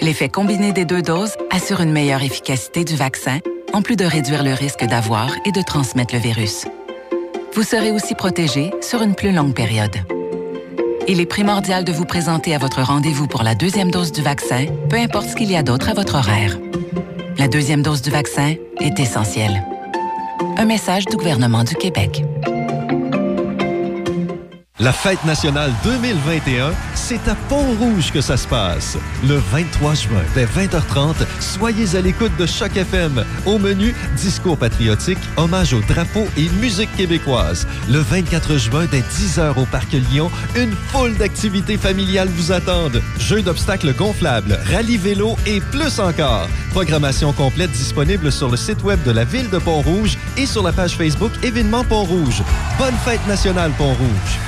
L'effet combiné des deux doses assure une meilleure efficacité du vaccin, en plus de réduire le risque d'avoir et de transmettre le virus. Vous serez aussi protégé sur une plus longue période. Il est primordial de vous présenter à votre rendez-vous pour la deuxième dose du vaccin, peu importe ce qu'il y a d'autre à votre horaire. La deuxième dose du vaccin est essentielle. Un message du gouvernement du Québec. La fête nationale 2021, c'est à Pont-Rouge que ça se passe. Le 23 juin, dès 20h30, soyez à l'écoute de Choc FM. Au menu, discours patriotique, hommage au drapeau et musique québécoise. Le 24 juin, dès 10h au Parc Lyon, une foule d'activités familiales vous attendent. Jeux d'obstacles gonflables, rallye vélo et plus encore. Programmation complète disponible sur le site web de la ville de Pont-Rouge et sur la page Facebook Événements Pont-Rouge. Bonne fête nationale Pont-Rouge.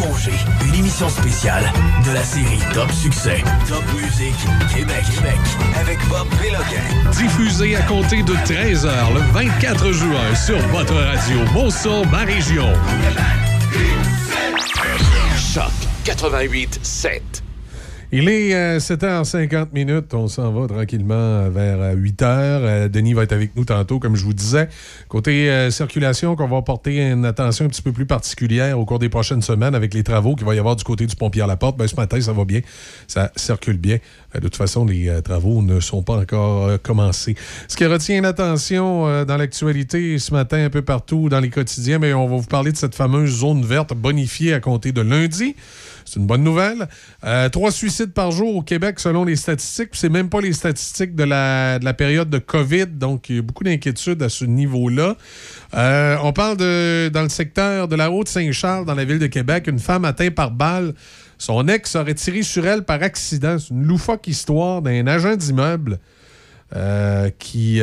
congé. Une émission spéciale de la série Top Succès. Top musique Québec. Québec. Avec Bob Péloquin. Diffusé à compter de 13h le 24 juin sur votre radio Monson, ma région. Choc 88 7. Il est euh, 7h50 minutes. On s'en va tranquillement vers 8h. Denis va être avec nous tantôt, comme je vous disais. Côté euh, circulation, qu'on va porter une attention un petit peu plus particulière au cours des prochaines semaines avec les travaux qu'il va y avoir du côté du pompier à la porte. Ben, ce matin, ça va bien. Ça circule bien. Euh, de toute façon, les euh, travaux ne sont pas encore euh, commencés. Ce qui retient l'attention euh, dans l'actualité ce matin, un peu partout dans les quotidiens, mais on va vous parler de cette fameuse zone verte bonifiée à compter de lundi. C'est une bonne nouvelle. Euh, trois suicides par jour au Québec selon les statistiques. C'est même pas les statistiques de la, de la période de COVID. Donc, il y a beaucoup d'inquiétudes à ce niveau-là. Euh, on parle de dans le secteur de la Haute-Saint-Charles, dans la ville de Québec, une femme atteinte par balle. Son ex aurait tiré sur elle par accident. C'est une loufoque histoire d'un agent d'immeuble euh, qui.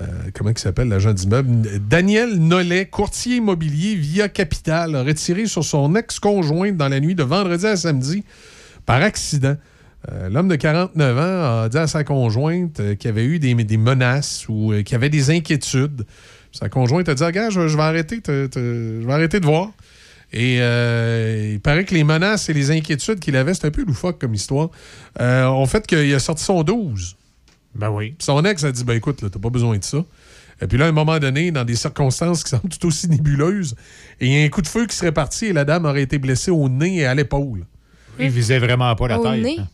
Euh, comment il s'appelle, l'agent d'immeuble? Daniel Nollet, courtier immobilier via Capital, aurait tiré sur son ex-conjointe dans la nuit de vendredi à samedi par accident. Euh, L'homme de 49 ans a dit à sa conjointe euh, qu'il avait eu des, menaces ou euh, qu'il avait des inquiétudes. Sa conjointe a dit Regarde, je, vais arrêter, de voir. Et il paraît que les menaces et les inquiétudes qu'il avait, c'est un peu loufoque comme histoire, euh, ont fait qu'il a sorti son 12. Ben oui. Puis son ex a dit Ben écoute, là, t'as pas besoin de ça. Et puis là, à un moment donné, dans des circonstances qui semblent tout aussi nébuleuses, et il y a un coup de feu qui serait parti et la dame aurait été blessée au nez et à l'épaule. Il visait vraiment pas la Au tête. nez? hein.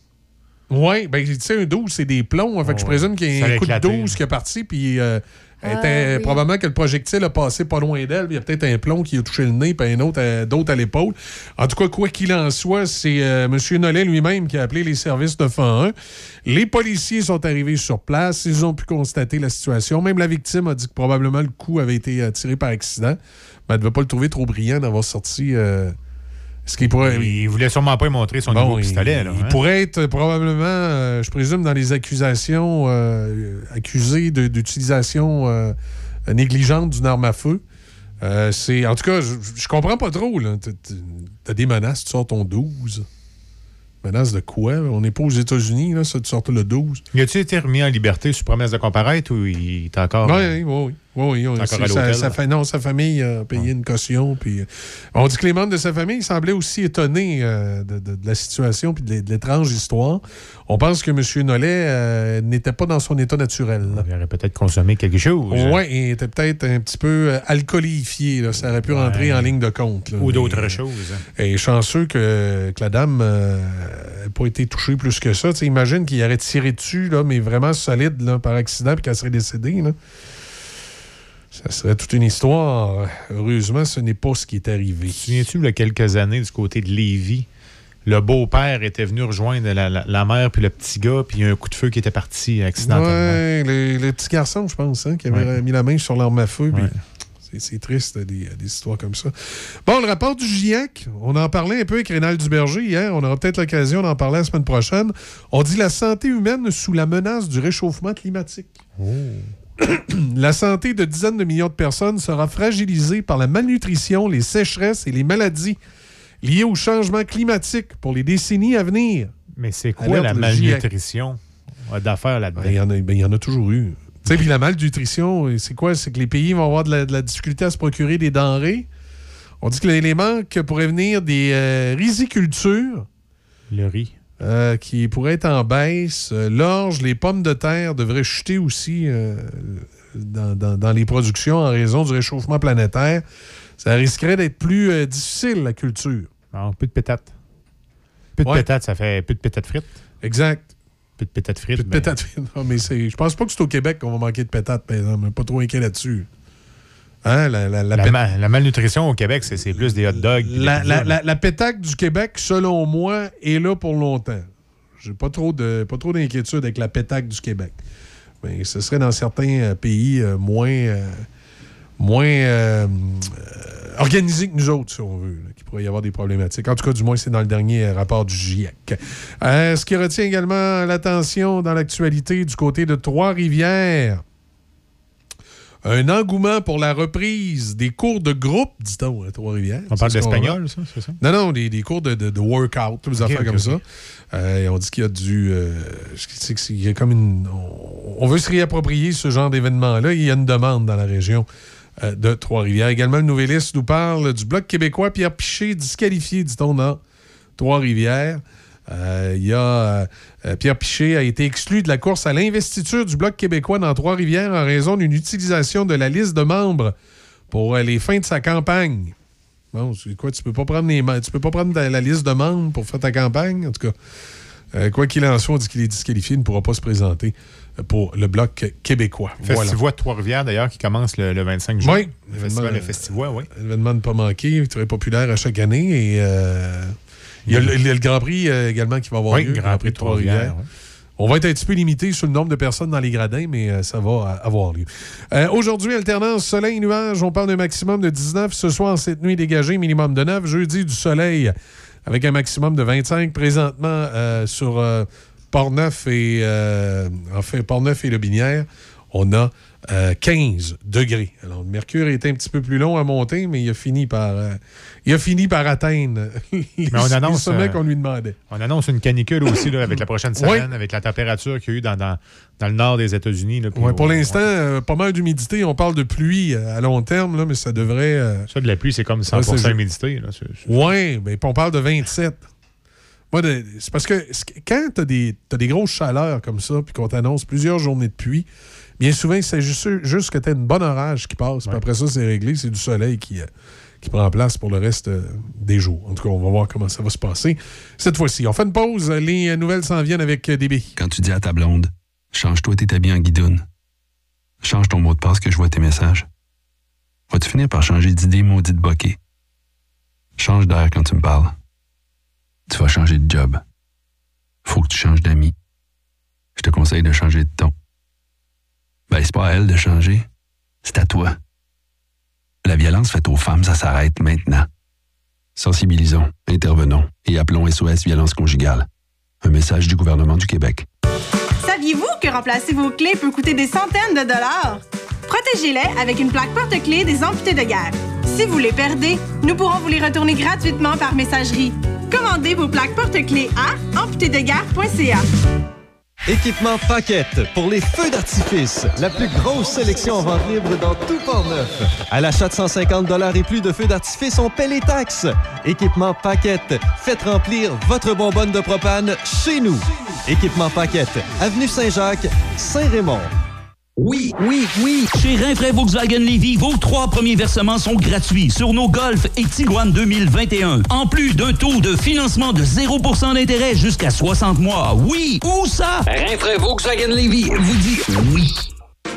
Oui, ben tu sais, un 12, c'est des plombs. hein, fait que je présume qu'il y a un coup de éclaté, 12 là. qui est parti, puis euh, elle Ah, oui. probablement que le projectile a passé pas loin d'elle. Il y a peut-être un plomb qui a touché le nez, puis un autre, à- d'autres à l'épaule. En tout cas, quoi qu'il en soit, c'est euh, M. Nollet lui-même qui a appelé les services de 101. Les policiers sont arrivés sur place. Ils ont pu constater la situation. Même la victime a dit que probablement le coup avait été euh, tiré par accident. Mais elle ne devait pas le trouver trop brillant d'avoir sorti. euh, ce qui pourrait. Il voulait sûrement pas y montrer son Bon, nouveau il- pistolet. Là, il hein. pourrait être probablement, euh, je présume, dans les accusations, euh, accusé de- d'utilisation euh, négligente d'une arme à feu. Euh, c'est, en tout cas, je, je comprends pas trop. T'as- des menaces, tu sors ton 12. Menace de quoi? On n'est pas aux États-Unis, là, ça, tu sors le 12. Il a-tu été remis en liberté sous promesse de comparaître ou il est encore. Oui, oui, oui. Oui, oui. Encore à non, sa famille a payé une caution. Puis, euh, on dit que les membres de sa famille semblaient aussi étonnés euh, de, de- de la situation puis de l'é- de l'étrange histoire. On pense que M. Nollet euh, n'était pas dans son état naturel. là. Il aurait peut-être consommé quelque chose. Oui, il était peut-être un petit peu euh, alcoolifié. là. Ça aurait pu rentrer en ligne de compte. là. Ou d'autres choses. Et chanceux que, que la dame n'ait pas été touchée plus que ça. Tu sais, imagine qu'il aurait tiré dessus, là, mais vraiment solide là, par accident, puis qu'elle serait décédée. là. Ça serait toute une histoire. Heureusement, ce n'est pas ce qui est arrivé. Souviens-tu, il y a quelques années, du côté de Lévis, le beau-père était venu rejoindre la, la- la mère puis le petit gars, puis il y a un coup de feu qui était parti accidentellement. Ouais, le, le petit garçon, je pense, hein, qui avait Ouais. mis la main sur l'arme à feu. puis Ouais. c'est- triste, des, des histoires comme ça. Bon, le rapport du GIEC, on en parlait un peu avec Rénal Duberger hier. On aura peut-être l'occasion d'en parler la semaine prochaine. On dit la santé humaine sous la menace du réchauffement climatique. la santé de dizaines de millions de personnes sera fragilisée par la malnutrition, les sécheresses et les maladies liées au changement climatique pour les décennies à venir. Mais c'est quoi la malnutrition? D'affaires là-dedans? Ben, Il y, en a- ben, il y en a toujours eu. Tu sais, puis la malnutrition, c'est quoi? C'est que les pays vont avoir de la, de la difficulté à se procurer des denrées. On dit que les manques pourraient venir des euh, rizicultures. Le riz. Euh, qui pourraient être en baisse. Euh, L'orge, les pommes de terre devraient chuter aussi euh, dans, dans- dans les productions en raison du réchauffement planétaire. Ça risquerait d'être plus euh, difficile, la culture. Non, plus de pétates. Plus de Ouais. pétates, ça fait plus de pétates frites. Exact. Plus de pétates frites. Plus de pétates. Non, mais je pense pas que c'est au Québec qu'on va manquer de pétates, par exemple. Pas trop inquiet là-dessus. Hein, la, la, la La, pét- ma- la malnutrition au Québec, c'est plus des hot dogs. La, pétaque du Québec, selon moi, est là pour longtemps. J'ai pas trop de pas trop d'inquiétude avec la pétaque du Québec. Mais ce serait dans certains euh, pays euh, moins euh, moins euh, organisés que nous autres, si on veut, qu'il pourrait y avoir des problématiques. En tout cas, du moins, c'est dans le dernier rapport du GIEC. Ce qui retient également l'attention dans l'actualité du côté de Trois-Rivières. Un engouement pour la reprise des cours de groupe, dit-on, à Trois-Rivières. On parle d'espagnol, ça, c'est ça? Non, non, des, des cours de, de, de workout, des affaires ok, comme ça. Euh, et on dit qu'il y a du. euh, il y a comme une. On, veut se réapproprier ce genre d'événement-là. Il y a une demande dans la région euh, de Trois-Rivières. Également, le Nouvelliste nous parle du Bloc québécois. Pierre Piché, disqualifié, dit-on, dans Trois-Rivières. Euh, Il y a Pierre Piché a été exclu de la course à l'investiture du Bloc québécois dans Trois-Rivières en raison d'une utilisation de la liste de membres pour euh, les fins de sa campagne. Bon, c'est quoi, tu peux pas prendre les tu peux pas prendre la, la liste de membres pour faire ta campagne, en tout cas. Euh, quoi qu'il en soit, on dit qu'il est disqualifié, il ne pourra pas se présenter euh, pour le Bloc québécois. Voilà. Festivois de Trois-Rivières, d'ailleurs, qui commence le, le 25 juin. Oui, Le festival de Festivois, oui. Événement de pas manquer, très populaire à chaque année. Et euh, il y a le, Grand Prix euh, également qui va avoir Oui, lieu, le Grand Prix de Trois-Rivières, oui. On va être un petit peu limité sur le nombre de personnes dans les gradins, mais euh, ça va euh, avoir lieu. Euh, Aujourd'hui, alternance soleil-nuage. On parle d'un maximum de 19. Ce soir, cette nuit dégagée, minimum de 9. Jeudi, du soleil avec un maximum de 25. Présentement, sur Port-Neuf et, enfin, Port-Neuf et Le Binière, on a euh, 15 degrés. Alors, le mercure est un petit peu plus long à monter, mais il a fini par, euh, il a fini par atteindre les, Mais on les annonce, sommets euh, qu'on lui demandait. On annonce une canicule aussi là, avec la prochaine Oui. semaine, avec la température qu'il y a eu dans, dans, dans le nord des États-Unis. là, au- pour l'instant, euh, pas mal d'humidité. On parle de pluie euh, à long terme, là, mais ça devrait. euh, Ça, de la pluie, c'est comme 100 Ouais, c'est- humidité. Oui, mais on parle de 27. Moi, c'est parce que quand tu as des, t'as des grosses chaleurs comme ça, puis qu'on t'annonce plusieurs journées de pluie, bien souvent, s'agit juste, juste que tu as une bonne orage qui passe, puis après ça, c'est réglé, c'est du soleil qui, euh, qui prend place pour le reste euh, des jours. En tout cas, on va voir comment ça va se passer cette fois-ci. On fait une pause, les nouvelles s'en viennent avec euh, DB. Quand tu dis à ta blonde, change-toi tes habits en guidoune. Change ton mot de passe que je vois tes messages. Vas-tu finir par changer d'idée maudite bokeh? Change d'air quand tu me parles. Tu vas changer de job. Faut que tu changes d'amis. Je te conseille de changer de ton. Ben, c'est pas à elle de changer. C'est à toi. La violence faite aux femmes, ça s'arrête maintenant. Sensibilisons, intervenons et appelons SOS Violence Conjugale. Un message du gouvernement du Québec. Saviez-vous que remplacer vos clés peut coûter des centaines de dollars? Protégez-les avec une plaque porte-clés des amputés de guerre. Si vous les perdez, nous pourrons vous les retourner gratuitement par messagerie. Commandez vos plaques porte-clés à amputédeguerre.ca. Équipement Paquette pour les feux d'artifice. La plus grosse sélection en vente libre dans tout Port-Neuf. À l'achat de 150 et plus de feux d'artifice, on paie les taxes. Équipement Paquette. Faites remplir votre bonbonne de propane chez nous. Équipement Paquette. Avenue Saint-Jacques, Saint-Raymond. Oui, oui, oui. Chez Rinfraie Volkswagen Levy, vos trois premiers versements sont gratuits sur nos Golf et Tiguan 2021. En plus d'un taux de financement de 0% d'intérêt jusqu'à 60 mois. Oui, où ça? Rinfraie Volkswagen Levy vous dit oui.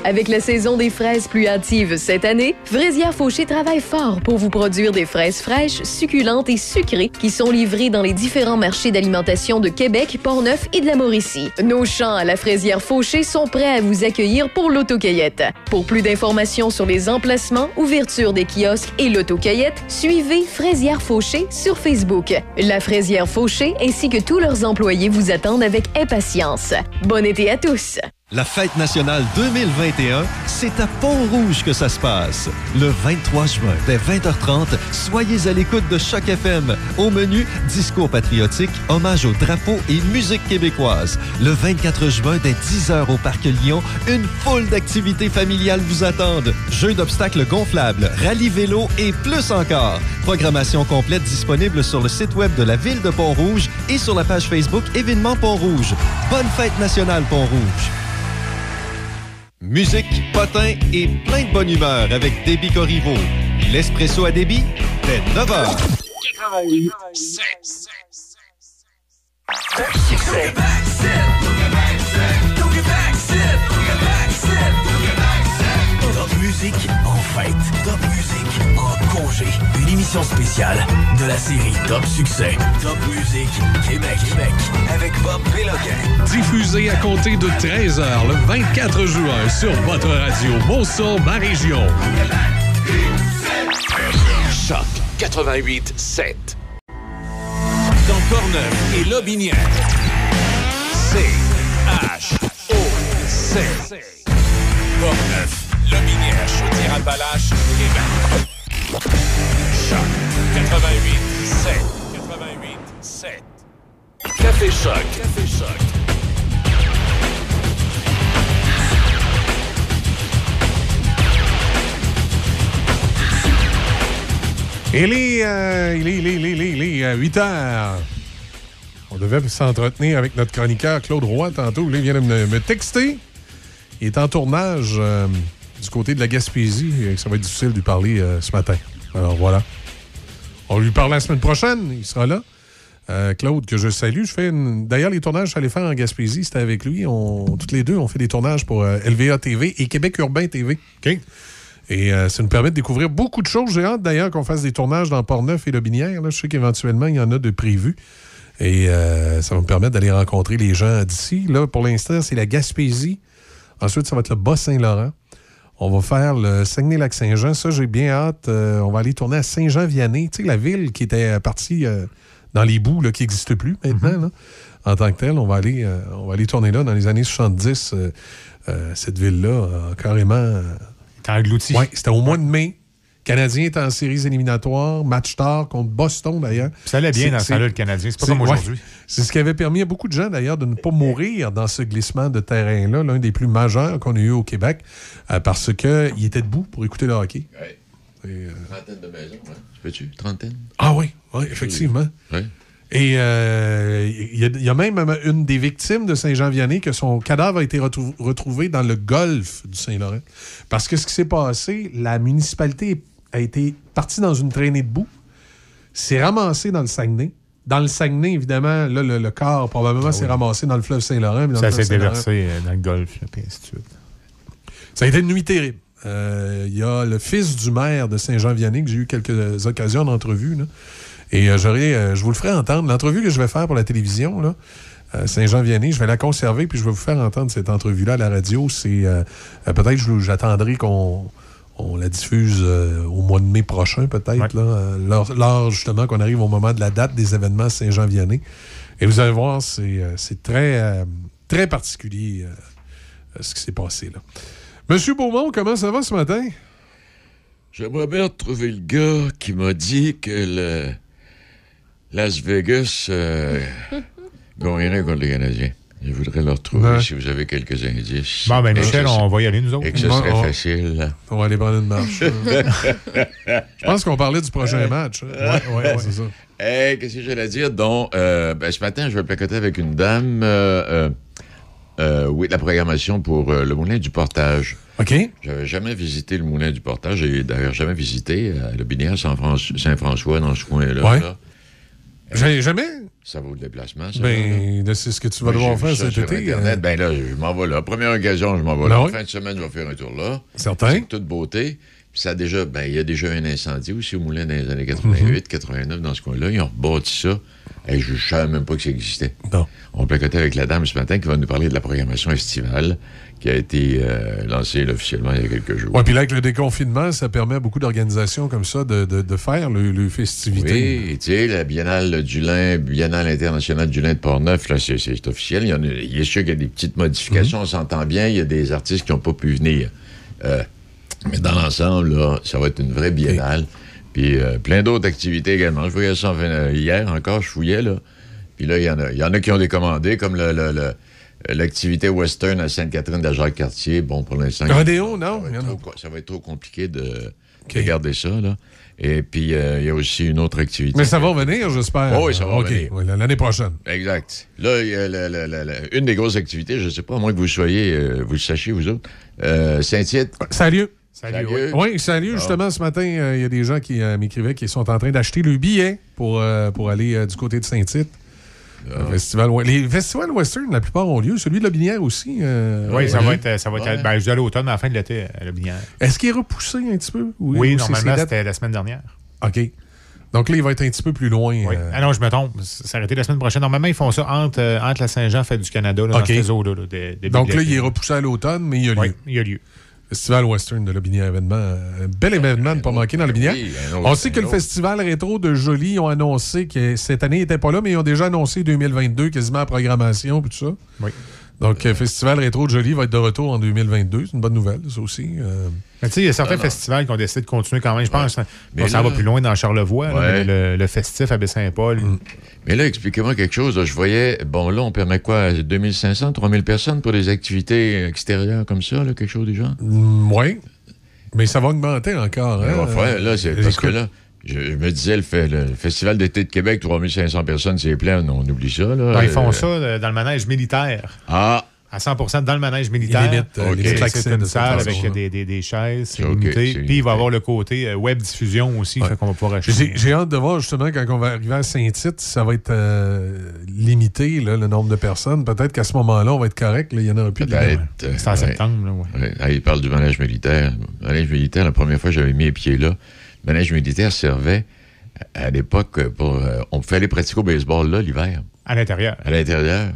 Avec la saison des fraises plus hâtive cette année, Fraisière Fauché travaille fort pour vous produire des fraises fraîches, succulentes et sucrées qui sont livrées dans les différents marchés d'alimentation de Québec, Portneuf et de la Mauricie. Nos champs à la Fraisière Fauché sont prêts à vous accueillir pour l'autocueillette. Pour plus d'informations sur les emplacements, ouverture des kiosques et l'autocueillette, suivez Fraisière Fauché sur Facebook. La Fraisière Fauché ainsi que tous leurs employés vous attendent avec impatience. Bon été à tous! La fête nationale 2021, c'est à Pont-Rouge que ça se passe. Le 23 juin, dès 20h30, soyez à l'écoute de Choc FM. Au menu, discours patriotique, hommage au drapeau et musique québécoise. Le 24 juin, dès 10h au Parc Lyon, une foule d'activités familiales vous attendent. Jeux d'obstacles gonflables, rallye vélo et plus encore. Programmation complète disponible sur le site web de la ville de Pont-Rouge et sur la page Facebook Événements Pont-Rouge. Bonne fête nationale Pont-Rouge. Musique, potin et plein de bonne humeur avec Déby Corriveau. L'espresso à débit, dès 9h. Top musique en fête. Top congé. Une émission spéciale de la série Top Succès. Top musique Québec. Québec. Avec Bob Péloquin. Diffusé à compter de 13h le 24 juin sur votre radio Monson, ma région. Choc 88 7. Dans Portneuf et Lobinière. C H O C. Portneuf, Lobinière, Chaudière-Appalaches, Québec. Choc 88 7. 88 7. Café Choc. Café Choc. Il est, euh, il est, il est, il est, il est, euh, 8 heures. On devait s'entretenir avec notre chroniqueur Claude Roy tantôt. Il vient de me, me texter. Il est en tournage euh, du côté de la Gaspésie et ça va être difficile de lui parler euh, ce matin. Alors voilà. On lui parle la semaine prochaine. Il sera là. Euh, Claude, que je salue. Je fais une- D'ailleurs, les tournages j'allais faire en Gaspésie, c'était avec lui. On... Toutes les deux, on fait des tournages pour euh, LVA TV et Québec Urbain TV. Et euh, ça nous permet de découvrir beaucoup de choses. J'ai hâte d'ailleurs qu'on fasse des tournages dans Port-Neuf et Lobinière. Là. Je sais qu'éventuellement, il y en a de prévus. Et euh, ça va me permettre d'aller rencontrer les gens d'ici. Là, pour l'instant, c'est la Gaspésie. Ensuite, ça va être le Bas-Saint-Laurent. On va faire le Saguenay-Lac-Saint-Jean. Ça, j'ai bien hâte. Euh, on va aller tourner à Saint-Jean-Vianney. Tu sais, la ville qui était partie euh, dans les bouts, là, qui n'existe plus maintenant, là, en tant que telle. On va aller, euh, on va aller tourner là dans les années 70. euh, euh, cette ville-là, carrément. Englouti. Oui, c'était au mois de mai. Le Canadien est en séries éliminatoires, match tard contre Boston d'ailleurs. Ça allait bien dans ce temps-là, le Canadien. C'est pas comme ouais. aujourd'hui. C'est ce qui avait permis à beaucoup de gens d'ailleurs de ne pas mourir dans ce glissement de terrain-là, l'un des plus majeurs qu'on a eu au Québec, euh, parce qu'il était debout pour écouter le hockey. Trentaine de maisons, hein? Tu peux-tu? Trentaine? Ah oui, oui, effectivement. Oui. Et euh, il y, a- il y a même une des victimes de Saint-Jean-Vianney que son cadavre a été retrou- retrouvé dans le golfe du Saint-Laurent. Parce que ce qui s'est passé, la municipalité a été partie dans une traînée de boue, s'est ramassée dans le Saguenay. Dans le Saguenay, évidemment, là, le, le corps probablement s'est ramassé dans le fleuve Saint-Laurent. Ça s'est déversé euh, dans le golfe, puis ainsi de suite. ça a été une nuit terrible. Euh, Il y a le fils du maire de Saint-Jean-Vianney que j'ai eu quelques occasions d'entrevue. Et euh, j'aurais, euh, je vous le ferai entendre. L'entrevue que je vais faire pour la télévision, là, euh, Saint-Jean-Vianney, je vais la conserver puis je vais vous faire entendre cette entrevue-là à la radio. C'est euh, euh, peut-être je- j'attendrai qu'on on la diffuse euh, au mois de mai prochain, peut-être, là, euh, lors, justement qu'on arrive au moment de la date des événements Saint-Jean-Vianney. Et vous allez voir, c'est euh, très, très particulier ce qui s'est passé là. Monsieur Beaumont, comment ça va ce matin? J'aimerais bien retrouver le gars qui m'a dit que le Las Vegas euh, gagnerait contre les Canadiens. Je voudrais le retrouver Ouais. si vous avez quelques indices. Bon, ben, Michel, on va y aller, nous autres. Et que ce Bon, serait on- facile. On va aller prendre une marche. Je pense qu'on parlait du prochain match. hein. Ouais, ouais, ouais, c'est ça. Hey, qu'est-ce que j'allais dire? Donc, euh, ben, ce matin, je vais placoter avec une dame. euh, euh, euh, oui, de la programmation pour euh, le Moulin du Portage. OK. J'avais jamais visité le Moulin du Portage. J'ai d'ailleurs jamais visité euh, le Binière Saint-François, dans ce coin-là. Ouais. là. Jamais? Ça vaut le déplacement, ça. Ben, c'est ce que tu vas devoir faire cet été. Internet. euh, Ben là, je m'en vais là. Première occasion, je m'en vais Ben là. oui. Fin de semaine, je vais faire un tour là. Certain. C'est toute beauté. Puis ça a déjà, ben, il y a déjà un incendie aussi au moulin dans les années 88, 89, dans ce coin-là. Ils ont rebâti ça. Et je ne savais même pas que ça existait. On placotait avec la dame ce matin qui va nous parler de la programmation estivale qui a été euh, lancée là, officiellement il y a quelques jours. Ouais, puis là, avec le déconfinement, ça permet à beaucoup d'organisations comme ça de, de- de faire le, le festivité. Oui, tu sais, la Biennale du lin, Biennale internationale du lin de Portneuf, là, c'est, officiel. Il y, en a, il est sûr qu'il y a des petites modifications, Mhm. on s'entend bien. Il y a des artistes qui n'ont pas pu venir. Euh, mais dans l'ensemble, ça va être une vraie biennale. Puis euh, plein d'autres activités également. Je voyais ça en fin- hier encore, je fouillais, là. Puis là, il y en a, il y en a qui ont décommandé, comme le- le- le- l'activité western à Sainte-Catherine de Jacques-Cartier. Bon, pour l'instant... Rodéo, non? Ça va, être trop, co- ça va être trop compliqué de, de garder ça, là. Et puis, euh, il y a aussi une autre activité. Mais ça va revenir, j'espère. Oh oui, ça va OK, revenir. ouais, l'année prochaine. Exact. Là, il y a la- la- la- la- une des grosses activités, je ne sais pas, à moins que vous soyez, euh, vous le sachiez, vous autres, euh, Saint-Tite. Salut. Salut. Oui, salut. Bon. Justement, ce matin, euh, il y a des gens qui euh, m'écrivaient qui sont en train d'acheter le billet pour, pour aller du côté de Saint-Tite. Le festival, les festivals western, la plupart ont lieu. Celui de la Binière aussi. euh, Oui, ça va être. Ça va être Ouais. ben, je dis à l'automne, à la fin de l'été, à la Binière. Est-ce qu'il est repoussé un petit peu? ou- Oui, normalement, c'était la semaine dernière. OK. Donc là, il va être un petit peu plus loin. Oui. euh, Ah non, je me trompe. C'est arrêté la semaine prochaine. Normalement, ils font ça entre, euh, entre la Saint-Jean, Fête du Canada, là, OK. dans ces eaux-là. Donc là, il est repoussé à l'automne, mais il y a lieu. Oui, il y a lieu. Festival Western de la Binière événement. Un bel événement ne pas manquer dans la Binière. oui, un autre, On sait que le. Festival Rétro de Jolie ont annoncé que cette année, ils n'étaient pas là, mais ils ont déjà annoncé 2022, quasiment à programmation et tout ça. Oui. Donc, euh, Festival Rétro de Jolie va être de retour en 2022. C'est une bonne nouvelle, ça aussi. Euh, Mais tu sais, il y a certains festivals qui ont décidé de continuer quand même. Je pense Mais qu'on s'en là- va plus loin dans Charlevoix, là, Ouais. mais le, le festif à Baie-Saint-Paul. Mm. Mais là, expliquez-moi quelque chose. Je voyais, bon, là, on permet quoi? 2500, 3000 personnes pour des activités extérieures comme ça, là, quelque chose du genre? oui. Mais ça va augmenter encore. Hein? faire, là, c'est parce que là, Je, je me disais, le, fe- le Festival d'été de Québec, 3500 personnes, c'est plein. On oublie ça, là. Non, ils font Euh, ça euh, dans le manège militaire. Ah! À 100% dans le manège militaire. Ils limitent, euh, Ok. ils limitent C'est une salle avec des, des- des chaises, c'est Ok, limité. c'est Puis il va y avoir le côté euh, web diffusion aussi, fait qu'on va pouvoir acheter. J'ai j'ai hâte de voir justement quand on va arriver à Saint-Tite, ça va être euh, limité, là, le nombre de personnes. Peut-être qu'à ce moment-là, on va être correct. là, Il y en aura plus de Peut-être. limite. C'est en ouais. septembre, là, ouais. Ouais. Ah, il parle du manège militaire. Le manège militaire, la première fois que j'avais mis les pieds là, manège militaire servait à l'époque pour. euh, on pouvait aller pratiquer au baseball là l'hiver, À l'intérieur. à l'intérieur.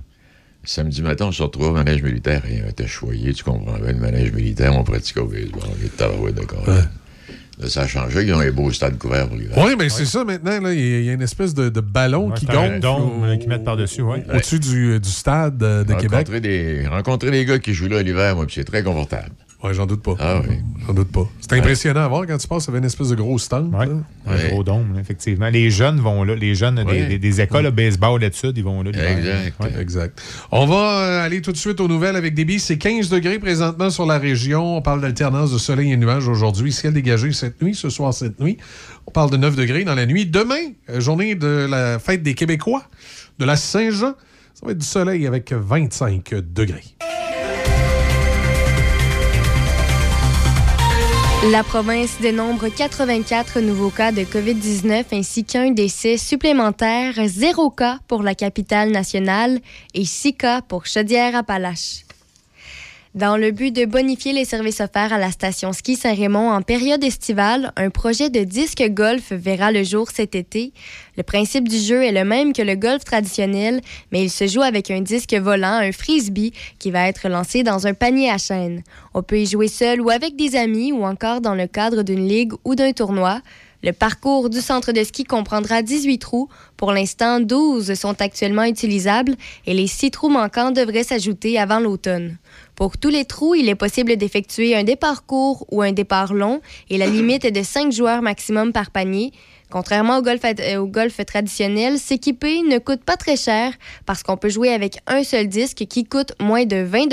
Samedi matin, on se retrouvait au manège militaire et on était choyé, tu comprends bien, le manège militaire, on pratiquait au baseball. On était corps. Là, ça a changé, ils ont un beau stade couvert pour l'hiver. Oui, mais c'est ça maintenant. là, Il y, a- une espèce de, de ballon Ouais, qui gonfle dôme, au- euh, qu'ils mettent par-dessus, ouais. au-dessus du, du stade euh, de Québec. rencontrer des, rencontrer des gars qui jouent là l'hiver, moi, puis c'est très confortable. Oui, j'en doute pas. Ah oui. J'en doute pas. C'est impressionnant à voir quand tu passes avec une espèce de gros stand. Ouais. Un Ouais. gros dôme, effectivement. Les jeunes vont là. Les jeunes des, Ouais. des- des écoles de baseball là-dessus, ils vont là. Exact. Ouais. Exact. On va euh, aller tout de suite aux nouvelles avec des billes. C'est 15 degrés présentement sur la région. On parle d'alternance de soleil et nuages aujourd'hui. Ciel dégagé cette nuit, ce soir, cette nuit. On parle de 9 degrés dans la nuit. Demain, euh, journée de la fête des Québécois, de la Saint-Jean. Ça va être du soleil avec 25 degrés. La province dénombre 84 nouveaux cas de COVID-19 ainsi qu'un décès supplémentaire, zéro cas pour la capitale nationale et six cas pour Chaudière-Appalaches. Dans le but de bonifier les services offerts à la station ski Saint-Raymond en période estivale, un projet de disque golf verra le jour cet été. Le principe du jeu est le même que le golf traditionnel, mais il se joue avec un disque volant, un frisbee, qui va être lancé dans un panier à chaîne. On peut y jouer seul ou avec des amis ou encore dans le cadre d'une ligue ou d'un tournoi. Le parcours du centre de ski comprendra 18 trous. Pour l'instant, 12 sont actuellement utilisables et les 6 trous manquants devraient s'ajouter avant l'automne. Pour tous les trous, il est possible d'effectuer un départ court ou un départ long et la limite est de 5 joueurs maximum par panier. Contrairement au golf, euh, au golf traditionnel, s'équiper ne coûte pas très cher parce qu'on peut jouer avec un seul disque qui coûte moins de 20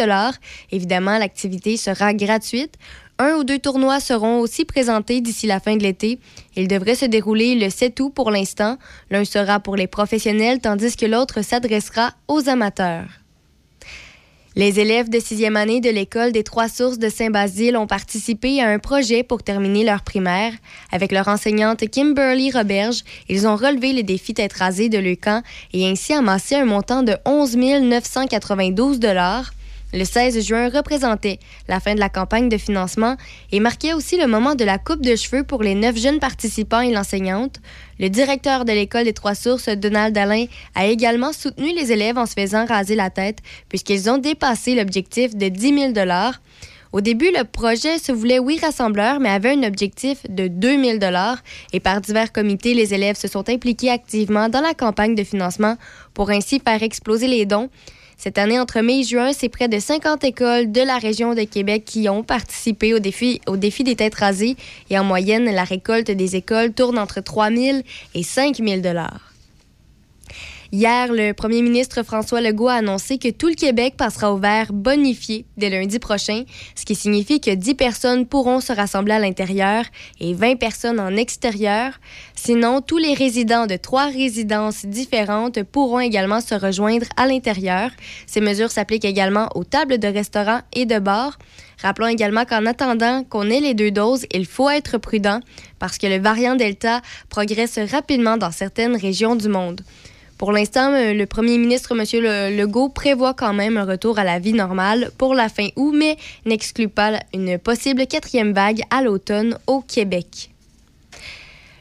Évidemment, l'activité sera gratuite. Un ou deux tournois seront aussi présentés d'ici la fin de l'été. Ils devraient se dérouler le 7 août pour l'instant. L'un sera pour les professionnels tandis que l'autre s'adressera aux amateurs. Les élèves de sixième année de l'école des Trois Sources de Saint-Basile ont participé à un projet pour terminer leur primaire. Avec leur enseignante Kimberly Roberge, ils ont relevé les défis tête rasée de Leucan et ainsi amassé un montant de 11 992 le 16 juin représentait la fin de la campagne de financement et marquait aussi le moment de la coupe de cheveux pour les neuf jeunes participants et l'enseignante. Le directeur de l'école des Trois Sources, Donald Alain, a également soutenu les élèves en se faisant raser la tête puisqu'ils ont dépassé l'objectif de 10 000 au début, le projet se voulait, oui, rassembleur, mais avait un objectif de 2000 dollars. Et par divers comités, les élèves se sont impliqués activement dans la campagne de financement pour ainsi faire exploser les dons. Cette année, entre mai et juin, c'est près de 50 écoles de la région de Québec qui ont participé au défi, au défi des têtes rasées. Et en moyenne, la récolte des écoles tourne entre 3 000 et 5 000 dollars. Hier, le premier ministre François Legault a annoncé que tout le Québec passera au vert bonifié dès lundi prochain, ce qui signifie que 10 personnes pourront se rassembler à l'intérieur et 20 personnes en extérieur. Sinon, tous les résidents de trois résidences différentes pourront également se rejoindre à l'intérieur. Ces mesures s'appliquent également aux tables de restaurants et de bars. Rappelons également qu'en attendant qu'on ait les deux doses, il faut être prudent parce que le variant Delta progresse rapidement dans certaines régions du monde. Pour l'instant, euh, le premier ministre, M. Le- Legault, prévoit quand même un retour à la vie normale pour la fin août, mais n'exclut pas une possible quatrième vague à l'automne au Québec.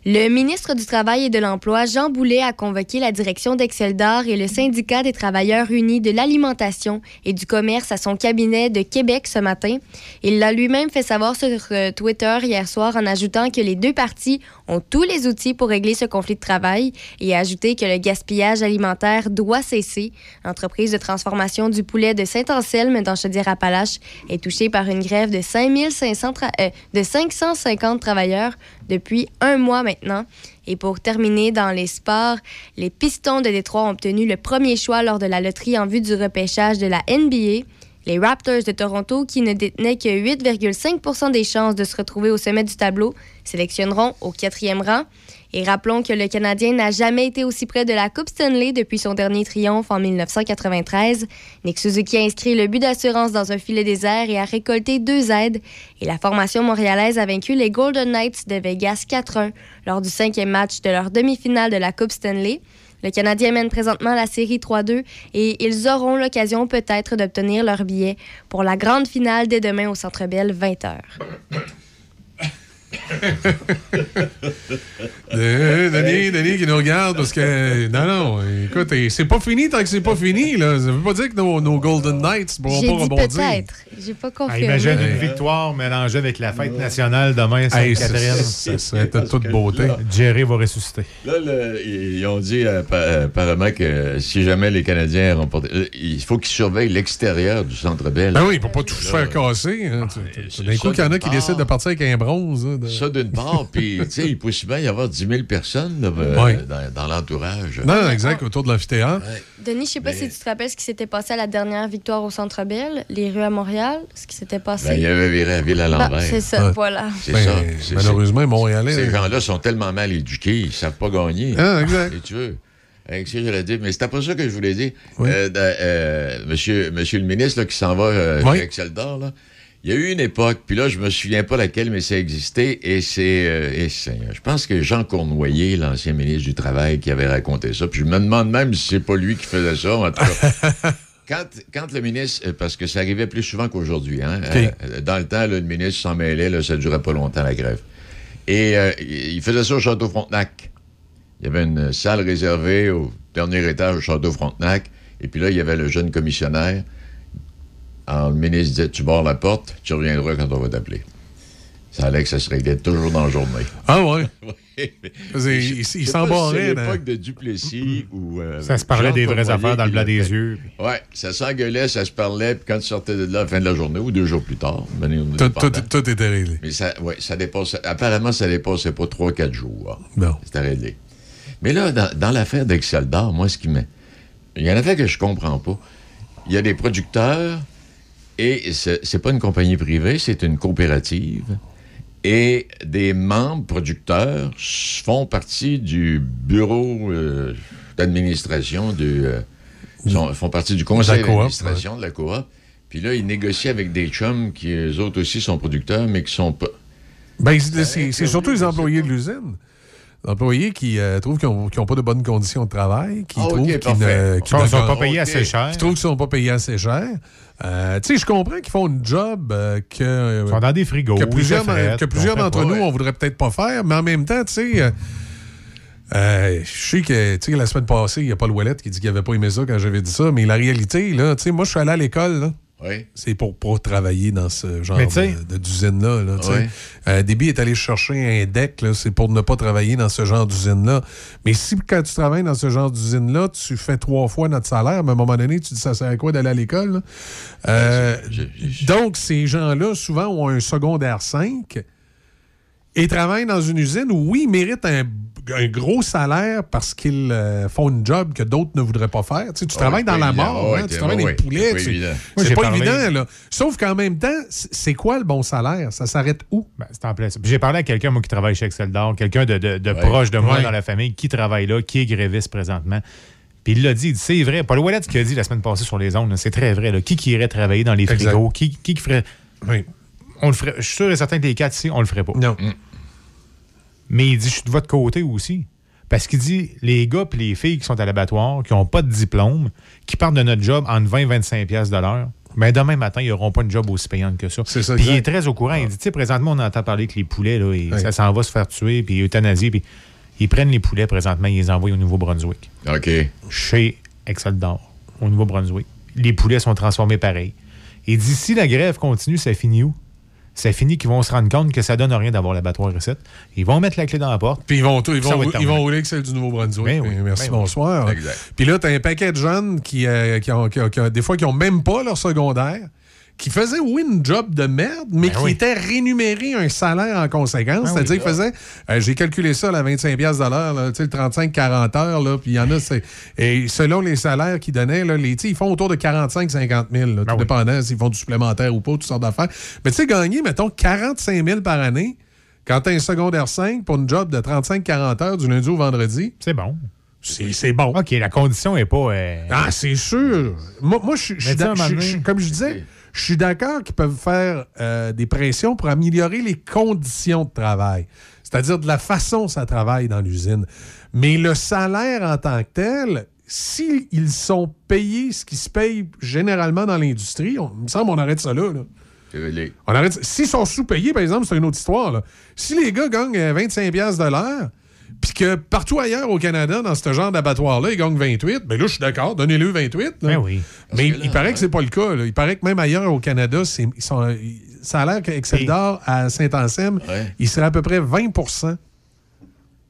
Le ministre du Travail et de l'Emploi, Jean Boulet, a convoqué la direction d'Excel d'Or et le syndicat des travailleurs unis de l'alimentation et du commerce à son cabinet de Québec ce matin. Il l'a lui-même fait savoir sur euh, Twitter hier soir en ajoutant que les deux parties ont tous les outils pour régler ce conflit de travail et a ajouté que le gaspillage alimentaire doit cesser. L'entreprise de transformation du poulet de Saint-Anselme dans Chaudière-Appalaches est touchée par une grève de, 5500 tra- euh, de 550 travailleurs depuis un mois. Et pour terminer dans les sports, les Pistons de Détroit ont obtenu le premier choix lors de la loterie en vue du repêchage de la NBA. Les Raptors de Toronto, qui ne détenaient que 8,5% des chances de se retrouver au sommet du tableau, sélectionneront au quatrième rang. Et rappelons que le Canadien n'a jamais été aussi près de la Coupe Stanley depuis son dernier triomphe en 1993. Nick Suzuki a inscrit le but d'assurance dans un filet désert et a récolté deux aides. Et la formation montréalaise a vaincu les Golden Knights de Vegas 4-1 lors du cinquième match de leur demi-finale de la Coupe Stanley. Le Canadien mène présentement la série 3-2 et ils auront l'occasion peut-être d'obtenir leur billet pour la grande finale dès demain au Centre Bell 20h. Denis, Denis qui nous regarde parce que. Non, non, écoute, c'est pas fini tant que c'est pas fini. Là. Ça veut pas dire que nos, nos Golden Knights ne pourront J'ai pas dit rebondir. peut-être. J'ai pas Ah, confirmé. imagine une victoire mélangée avec la fête nationale demain, Sainte-Catherine. ça serait de toute beauté. Jerry va ressusciter. Là, le- ils ont dit euh, euh, apparemment que si jamais les Canadiens remportent, il faut qu'ils surveillent l'extérieur du centre Bell. Ben oui, pour pas tout se faire casser. hein. Tu- D'un coup, qu'il y en a qui décident de partir avec un bronze. De- Ça d'une part, puis tu sais, il peut si bien y avoir 10 000 personnes là, euh, Ouais. dans, dans l'entourage. Non, non, exact, autour de l'amphithéâtre. Denis, je sais pas si tu te rappelles ce qui s'était passé à la dernière victoire au Centre Bell, les rues à Montréal, ce qui s'était passé. Ben, il avait viré la ville à Bah, l'envers. c'est ça, voilà. C'est Ben, ça. Malheureusement, les Montréalais- Ces gens-là sont tellement mal éduqués, ils savent pas gagner. Ah, exact. Si tu veux. Avec dire, mais c'était pas ça que je voulais dire. Euh, euh, monsieur, monsieur le ministre là, qui s'en va euh, Oui. chez Exceldor, là, il y a eu une époque, puis là, je me souviens pas laquelle, mais ça existait, et c'est, euh, et c'est- je pense que Jean Cournoyer, l'ancien ministre du Travail, qui avait raconté ça, puis je me demande même si c'est pas lui qui faisait ça, en tout cas. Quand, quand le ministre, euh, parce que ça arrivait plus souvent qu'aujourd'hui, hein, euh, dans le temps, là, le ministre s'en mêlait, là, ça ne durait pas longtemps, la grève. Et euh, il faisait ça au Château Frontenac. Il y avait une salle réservée au dernier étage au Château Frontenac. Et puis là, il y avait le jeune commissionnaire. Alors, le ministre disait Tu barres la porte, tu reviendras quand on va t'appeler. Ça allait que ça se réglait toujours dans la journée. Ah ouais? Oui. Il- il s'en barrait, C'est l'époque de Duplessis ou. euh, Ça se parlait Jean des vraies affaires dans le blanc l'a des yeux. Ouais, ça s'engueulait, ça se parlait, puis quand tu sortais de là à la fin de la journée ou deux jours plus tard, ben, on est Tout, tout, était réglé. Mais ça, ouais, ça dépassait. Apparemment, ça dépassait pas 3-4 jours. Non. C'était réglé. Mais là, dans, dans l'affaire d'Exceldor, moi, ce qui m'a. Il y a une affaire que je comprends pas. Il y a des producteurs et c'est c'est pas une compagnie privée, c'est une coopérative. Et des membres producteurs font partie du bureau euh, d'administration du. euh, sont- font partie du conseil d'administration de la coop. Puis là, ils négocient avec des chums qui, eux autres aussi, sont producteurs, mais qui sont pas. Ben, c'est c'est surtout les employés de l'usine. Employés qui euh, trouvent qu'ils n'ont pas de bonnes conditions de travail, qui Ah, trouvent qu'ils ne sont- sont pas payés assez cher. Qui trouvent qu'ils ne sont pas payés assez cher. Euh, tu sais, je comprends qu'ils font une job euh, que. Ils sont dans des frigos, Que plusieurs, que plusieurs d'entre nous, ouais. on voudrait peut-être pas faire, mais en même temps, tu sais. euh, euh, je sais que, tu sais, la semaine passée, il n'y a pas le Wallet qui dit qu'il n'avait pas aimé ça quand j'avais dit ça, mais la réalité, là, tu sais, moi, je suis allé à l'école, là. Oui. C'est pour pas travailler dans ce genre de- d'usine-là. Là. Ouais. Euh, Déby est allé chercher un deck, là, c'est pour ne pas travailler dans ce genre d'usine-là. Mais si quand tu travailles dans ce genre d'usine-là, tu fais trois fois notre salaire, mais à un moment donné, tu dis ça sert à quoi d'aller à l'école? Euh, donc, ces gens-là, souvent, ont un secondaire 5 et travaillent dans une usine où, oui, ils méritent un, un gros salaire parce qu'ils euh, font une job que d'autres ne voudraient pas faire. Tu, sais, tu travailles dans pas la évident. mort, hein, tu travailles dans les poulets. c'est pas tu- pas parlé- évident, là. Sauf qu'en même temps, c'est quoi le bon salaire? Ça s'arrête où? Ben, c'est en. Puis J'ai parlé à quelqu'un, moi, qui travaille chez Exceldor, quelqu'un de, de- de proche de moi Ouais. dans la famille, qui travaille là, qui est gréviste présentement. Puis il l'a dit, il dit, c'est vrai. Paul Ouellet, ce qu'il a dit la semaine passée sur les ondes, c'est très vrai. là. Qui qui irait travailler dans les Exact. frigos? Qui, qui qui ferait? Oui. On le ferait. Je suis sûr et certain que les quatre ici, on le ferait pas. Non. Mais il dit, je suis de votre côté aussi. Parce qu'il dit, les gars et les filles qui sont à l'abattoir, qui n'ont pas de diplôme, qui partent de notre job entre 20 et 25 piastres de l'heure, mais demain matin, ils n'auront pas une job aussi payante que ça. C'est ça, Puis il est très au courant. Il dit, tu sais, présentement, on entend parler que les poulets, là, et Oui. ça s'en va se faire tuer, puis euthanasier, puis ils prennent les poulets présentement, ils les envoient au Nouveau-Brunswick. OK. Chez Exceldor, au Nouveau-Brunswick. Les poulets sont transformés pareil. Et d'ici la grève continue, ça finit où? Ça finit qu'ils vont se rendre compte que ça donne rien d'avoir l'abattoir recette. Ils vont mettre la clé dans la porte. Puis ils vont, tout- ils vont, ils rouler avec celle du Nouveau-Brunswick. Ben oui, Merci, ben bonsoir. Puis là, t'as un paquet de jeunes qui, euh, qui ont, qui ont- qui ont- des fois, qui ont même pas leur secondaire, qui faisaient, oui, une job de merde, mais Ben qui oui. étaient rémunérés un salaire en conséquence. Ben C'est-à-dire oui. qu'ils faisaient, euh, j'ai calculé ça, à 25 piastres de l'heure, là, tu sais, le 35-40 heures, là, puis il y en a, c'est... Et selon les salaires qu'ils donnaient, là, les, ils font autour de 45-50 000, là, tout dépendant s'ils font du supplémentaire ou pas, toutes sortes d'affaires. Mais tu sais, gagner, mettons, 45 000 par année, Quand tu as un secondaire 5 pour une job de 35-40 heures du lundi au vendredi. C'est bon. C'est bon. OK, la condition n'est pas. euh, Ah, c'est sûr. Moi, moi, je suis- comme je disais, je suis d'accord qu'ils peuvent faire euh, des pressions pour améliorer les conditions de travail. C'est-à-dire de la façon dont ça travaille dans l'usine. Mais le salaire en tant que tel, s'ils sont payés ce qui se paye généralement dans l'industrie, on- il me semble qu'on arrête ça là. là. Les- On arrête. S'ils sont sous-payés, par exemple, c'est une autre histoire. là. Si les gars gagnent euh, 25$ piastres de l'heure, puis que partout ailleurs au Canada, dans ce genre d'abattoir-là, ils gagnent 28, bien là, je suis d'accord, donnez-le 28. là. Ben oui. Mais il paraît que c'est pas le cas. là. Il paraît que même ailleurs au Canada, c'est- ils sont, ça a l'air qu'Exceldor à Saint-Anselme, il serait à peu près 20%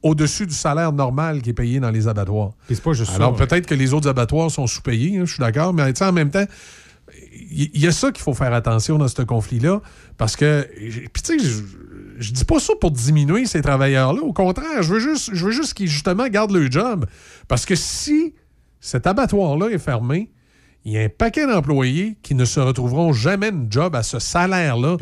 au-dessus du salaire normal qui est payé dans les abattoirs. Puis c'est pas juste Alors ça, peut-être que les autres abattoirs sont sous-payés, hein, je suis d'accord, mais tu sais, en même temps, il y, a ça qu'il faut faire attention dans ce conflit-là, parce que, puis tu sais, je, je dis pas ça pour diminuer ces travailleurs-là, au contraire, je veux juste, je veux juste qu'ils justement gardent leur job, parce que si cet abattoir-là est fermé, il y a un paquet d'employés qui ne se retrouveront jamais une job à ce salaire-là.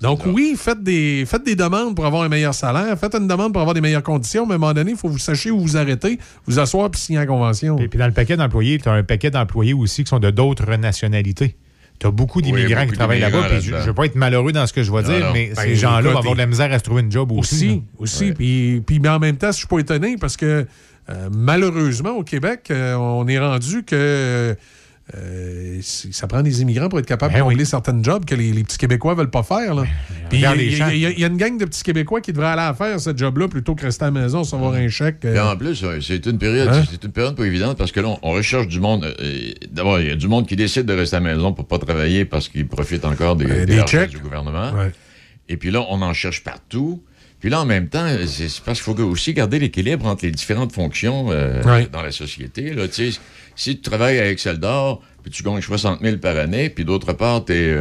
Donc oui, faites des, faites des demandes pour avoir un meilleur salaire, faites une demande pour avoir des meilleures conditions, mais à un moment donné, il faut que vous sachiez où vous arrêtez, vous asseoir puis signer la convention. Et puis dans le paquet d'employés, tu as un paquet d'employés aussi qui sont de d'autres nationalités. Tu as beaucoup d'immigrants qui travaillent là-bas. Je ne veux pas être malheureux dans ce que je vais Non, dire, non. mais Ben, ces gens-là vont avoir de la misère à se trouver une job aussi. Aussi. Puis, puis, mais en même temps, je suis pas étonné parce que euh, malheureusement, au Québec, euh, on est rendu que euh, ça prend des immigrants pour être capable de combler certaines jobs que les, les petits Québécois veulent pas faire. il y, a- y y y une gang de petits Québécois qui devraient aller à faire ce job-là plutôt que rester à la maison, recevoir un chèque. euh. Et en plus, euh, c'est une période, Hein? c'est une période pas évidente parce que là, on, recherche du monde. euh, D'abord, il y a du monde qui décide de rester à la maison pour pas travailler parce qu'ils profitent encore des, Euh, des chèques. du gouvernement. Ouais. Et puis là, on en cherche partout. Puis là, en même temps, c'est parce qu'il faut aussi garder l'équilibre entre les différentes fonctions euh, dans la société. Là, si tu travailles à Excel d'or, puis tu gagnes 60 000 par année, puis d'autre part, tu es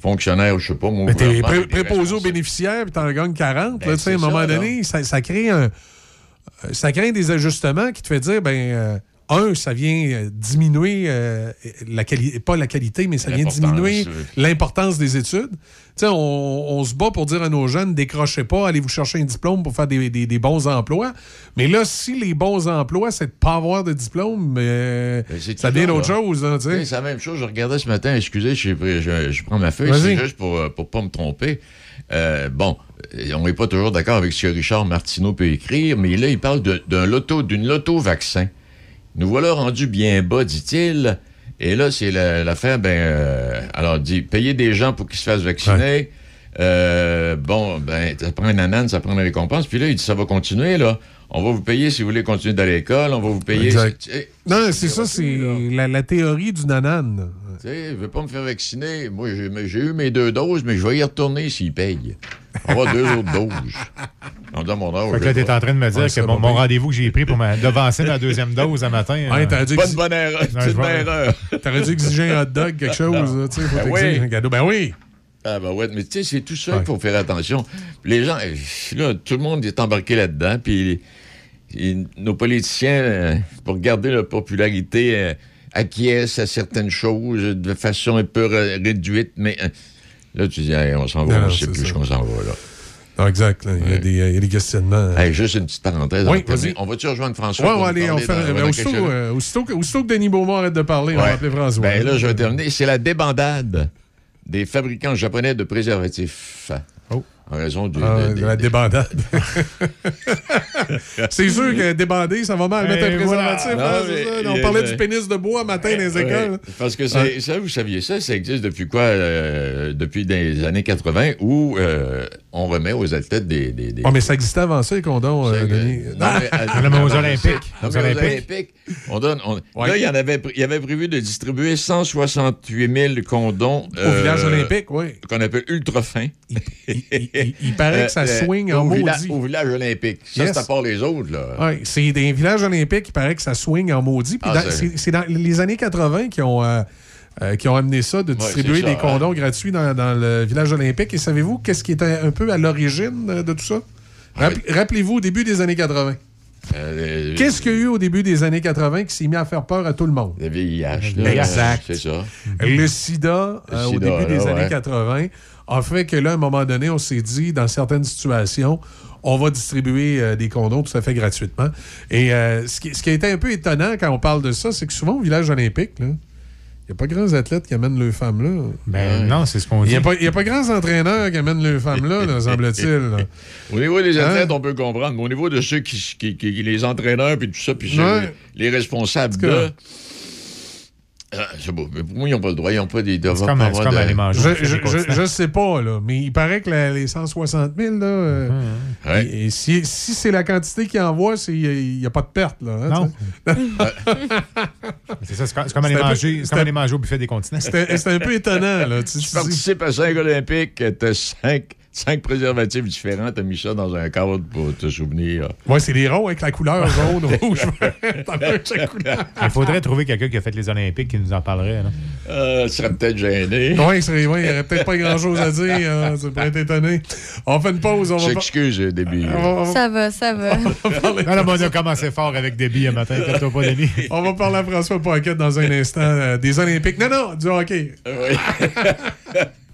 fonctionnaire, je sais pas, mon Mais t'es pré- préposé aux bénéficiaires puis t'en gagnes 40. Ben, là, tu sais, à un moment ça, donné, ça, ça crée un. euh, Ça crée des ajustements qui te fait dire, ben, euh, un, ça vient euh, diminuer euh, la qualité, pas la qualité, mais ça vient diminuer l'importance des études. Tu sais, on, on se bat pour dire à nos jeunes, décrochez pas, allez vous chercher un diplôme pour faire des, des- des bons emplois. Mais là, si les bons emplois, c'est de pas avoir de diplôme, euh, ça devient là. tu sais. Oui, C'est la même chose. Je regardais ce matin, excusez, je, je- je prends ma feuille, c'est juste pour ne pas me tromper. Euh, bon, euh, on n'est pas toujours d'accord avec ce que Richard Martineau peut écrire, mais là, il parle d'un loto, d'une loto-vaccin. Nous voilà rendus bien bas, dit-il. Et là, c'est la- l'affaire, ben, euh, alors, dit, payer des gens pour qu'ils se fassent vacciner. Euh, bon, ben, ça prend un ananas, ça prend une récompense. Puis là, il dit, ça va continuer, là. On va vous payer si vous voulez continuer d'aller à l'école, on va vous payer. Exact. Non, c'est ça, c'est la, la théorie du nanan. tu sais, je veux pas me faire vacciner. Moi, j'ai eu mes deux doses, mais je vais y retourner s'ils payent. On va avoir deux autres doses. On dit mon âge. Fait que là, t'es en train de me dire Ouais, que mon, mon bien. rendez-vous que j'ai pris pour ma devancer ma deuxième dose un matin. Ouais, euh, dû Pas de bonne erreur. T'aurais dû exiger un hot dog, quelque chose. là, tu sais, faut Ben t'exiger oui. un cadeau. Ben oui. Ah ben ouais, mais tu sais, c'est tout ça qu'il faut faire attention. Les gens, là, tout le monde est embarqué là-dedans, puis et nos politiciens, euh, pour garder leur popularité, euh, acquiescent à certaines choses de façon un peu ré- réduite, mais euh, là, tu dis, Hey, on s'en va, Non, on non, sait plus qu'on s'en va, là. Non, exact. là, Il y, a des, il y a des questionnements. Hey, juste une petite parenthèse. Oui, on termine. vas-y. On va-tu rejoindre François? Nous aller. On fait, dans- ben, aussitôt, euh, aussitôt que, aussitôt que Denis Beaumont arrête de parler, on va appeler François. Ben là, je vais terminer. C'est la débandade des fabricants japonais de préservatifs. En raison du. Ah, de- de de- la débandade. c'est sûr que débander, ça va mal mettre un Eh, voilà. préservatif. Non, hein, mais ça. On a parlait du pénis de bois matin dans les Ouais, écoles. parce que c'est, Ouais. ça, vous saviez ça, ça existe depuis quoi? euh, depuis les années 80 où euh, on remet aux athlètes des. des, des- Oh, mais ça existait avant ça, les condoms, euh, Denis. Non, mais, Non, mais aux Olympiques. Non, Aux mais aux Olympiques. Olympiques, on donne. on- Ouais. Là, il y en avait, il y avait prévu de distribuer 168 000 condoms. Au village olympique, oui. Qu'on appelle ultra fins. Il, il paraît que ça swing en au, villa- maudit. au village olympique. Ça, Yes. c'est à part les autres, là. Oui, c'est des villages olympiques, il paraît que ça swing en maudit. Puis Ah, dans- c'est- dans les années 80 qui ont, euh, euh, qui ont amené ça, de distribuer des condoms hein. gratuits dans, dans le village olympique. Et savez-vous qu'est-ce qui était un peu à l'origine euh, de tout ça? Rapp- Rappelez-vous, au début des années 80. Euh, Qu'est-ce qu'il y a eu au début des années 80 qui s'est mis à faire peur à tout le monde? Le VIH, là, Exact. c'est ça. Le sida, Le euh, au sida, début des années ouais. 80, a fait que là, à un moment donné, on s'est dit, dans certaines situations, on va distribuer euh, des condoms tout à fait gratuitement. Et euh, ce, qui, ce qui a été un peu étonnant quand on parle de ça, c'est que souvent au village olympique, là, il n'y a pas grands athlètes qui amènent leurs femmes là. Ben non, c'est ce qu'on Il dit. n'y a, pas- il y a pas grands entraîneurs qui amènent leurs femmes là, là, semble-t-il. Au niveau des Hein? athlètes, on peut comprendre, mais au niveau de ceux qui, qui- qui- les entraîneurs, puis tout ça, puis Ouais. les responsables de. Ah, c'est beau. Mais pour moi, ils n'ont pas le droit. Ils n'ont pas des. doivent comme- pas comme de- aller manger. Je, je, je, je sais pas, là, mais il paraît que la- les 160 000, là, euh, et- et si, si c'est la quantité qu'ils envoient, c'est- il n'y a, pas de perte. Là, hein, Non. C'est ça, c'est comme, c'est comme aller peu- manger, c'est comme aller manger au buffet des continents. C'était c'était un peu étonnant. Là. Tu, Tu participes à cinq Olympiques, tu as cinq, cinq préservatifs différents, tu as mis ça dans un cadre pour te souvenir. Ouais, c'est des ronds avec la couleur jaune, rouge, vert. T'en as chaque couleur. Il faudrait trouver quelqu'un qui a fait les Olympiques qui nous en parlerait. là. Euh, tu serais peut-être gêné. Oui, il n'y aurait peut-être pas grand-chose à dire. hein, ça pourrait être étonné. On fait une pause. On J'excuse, début. on va- on va- Ça va, ça va. Non, on a commencé fort avec Debbie un matin, pas, Debbie. On va parler à François Paquette dans un instant euh, des Olympiques. Non, non, du hockey.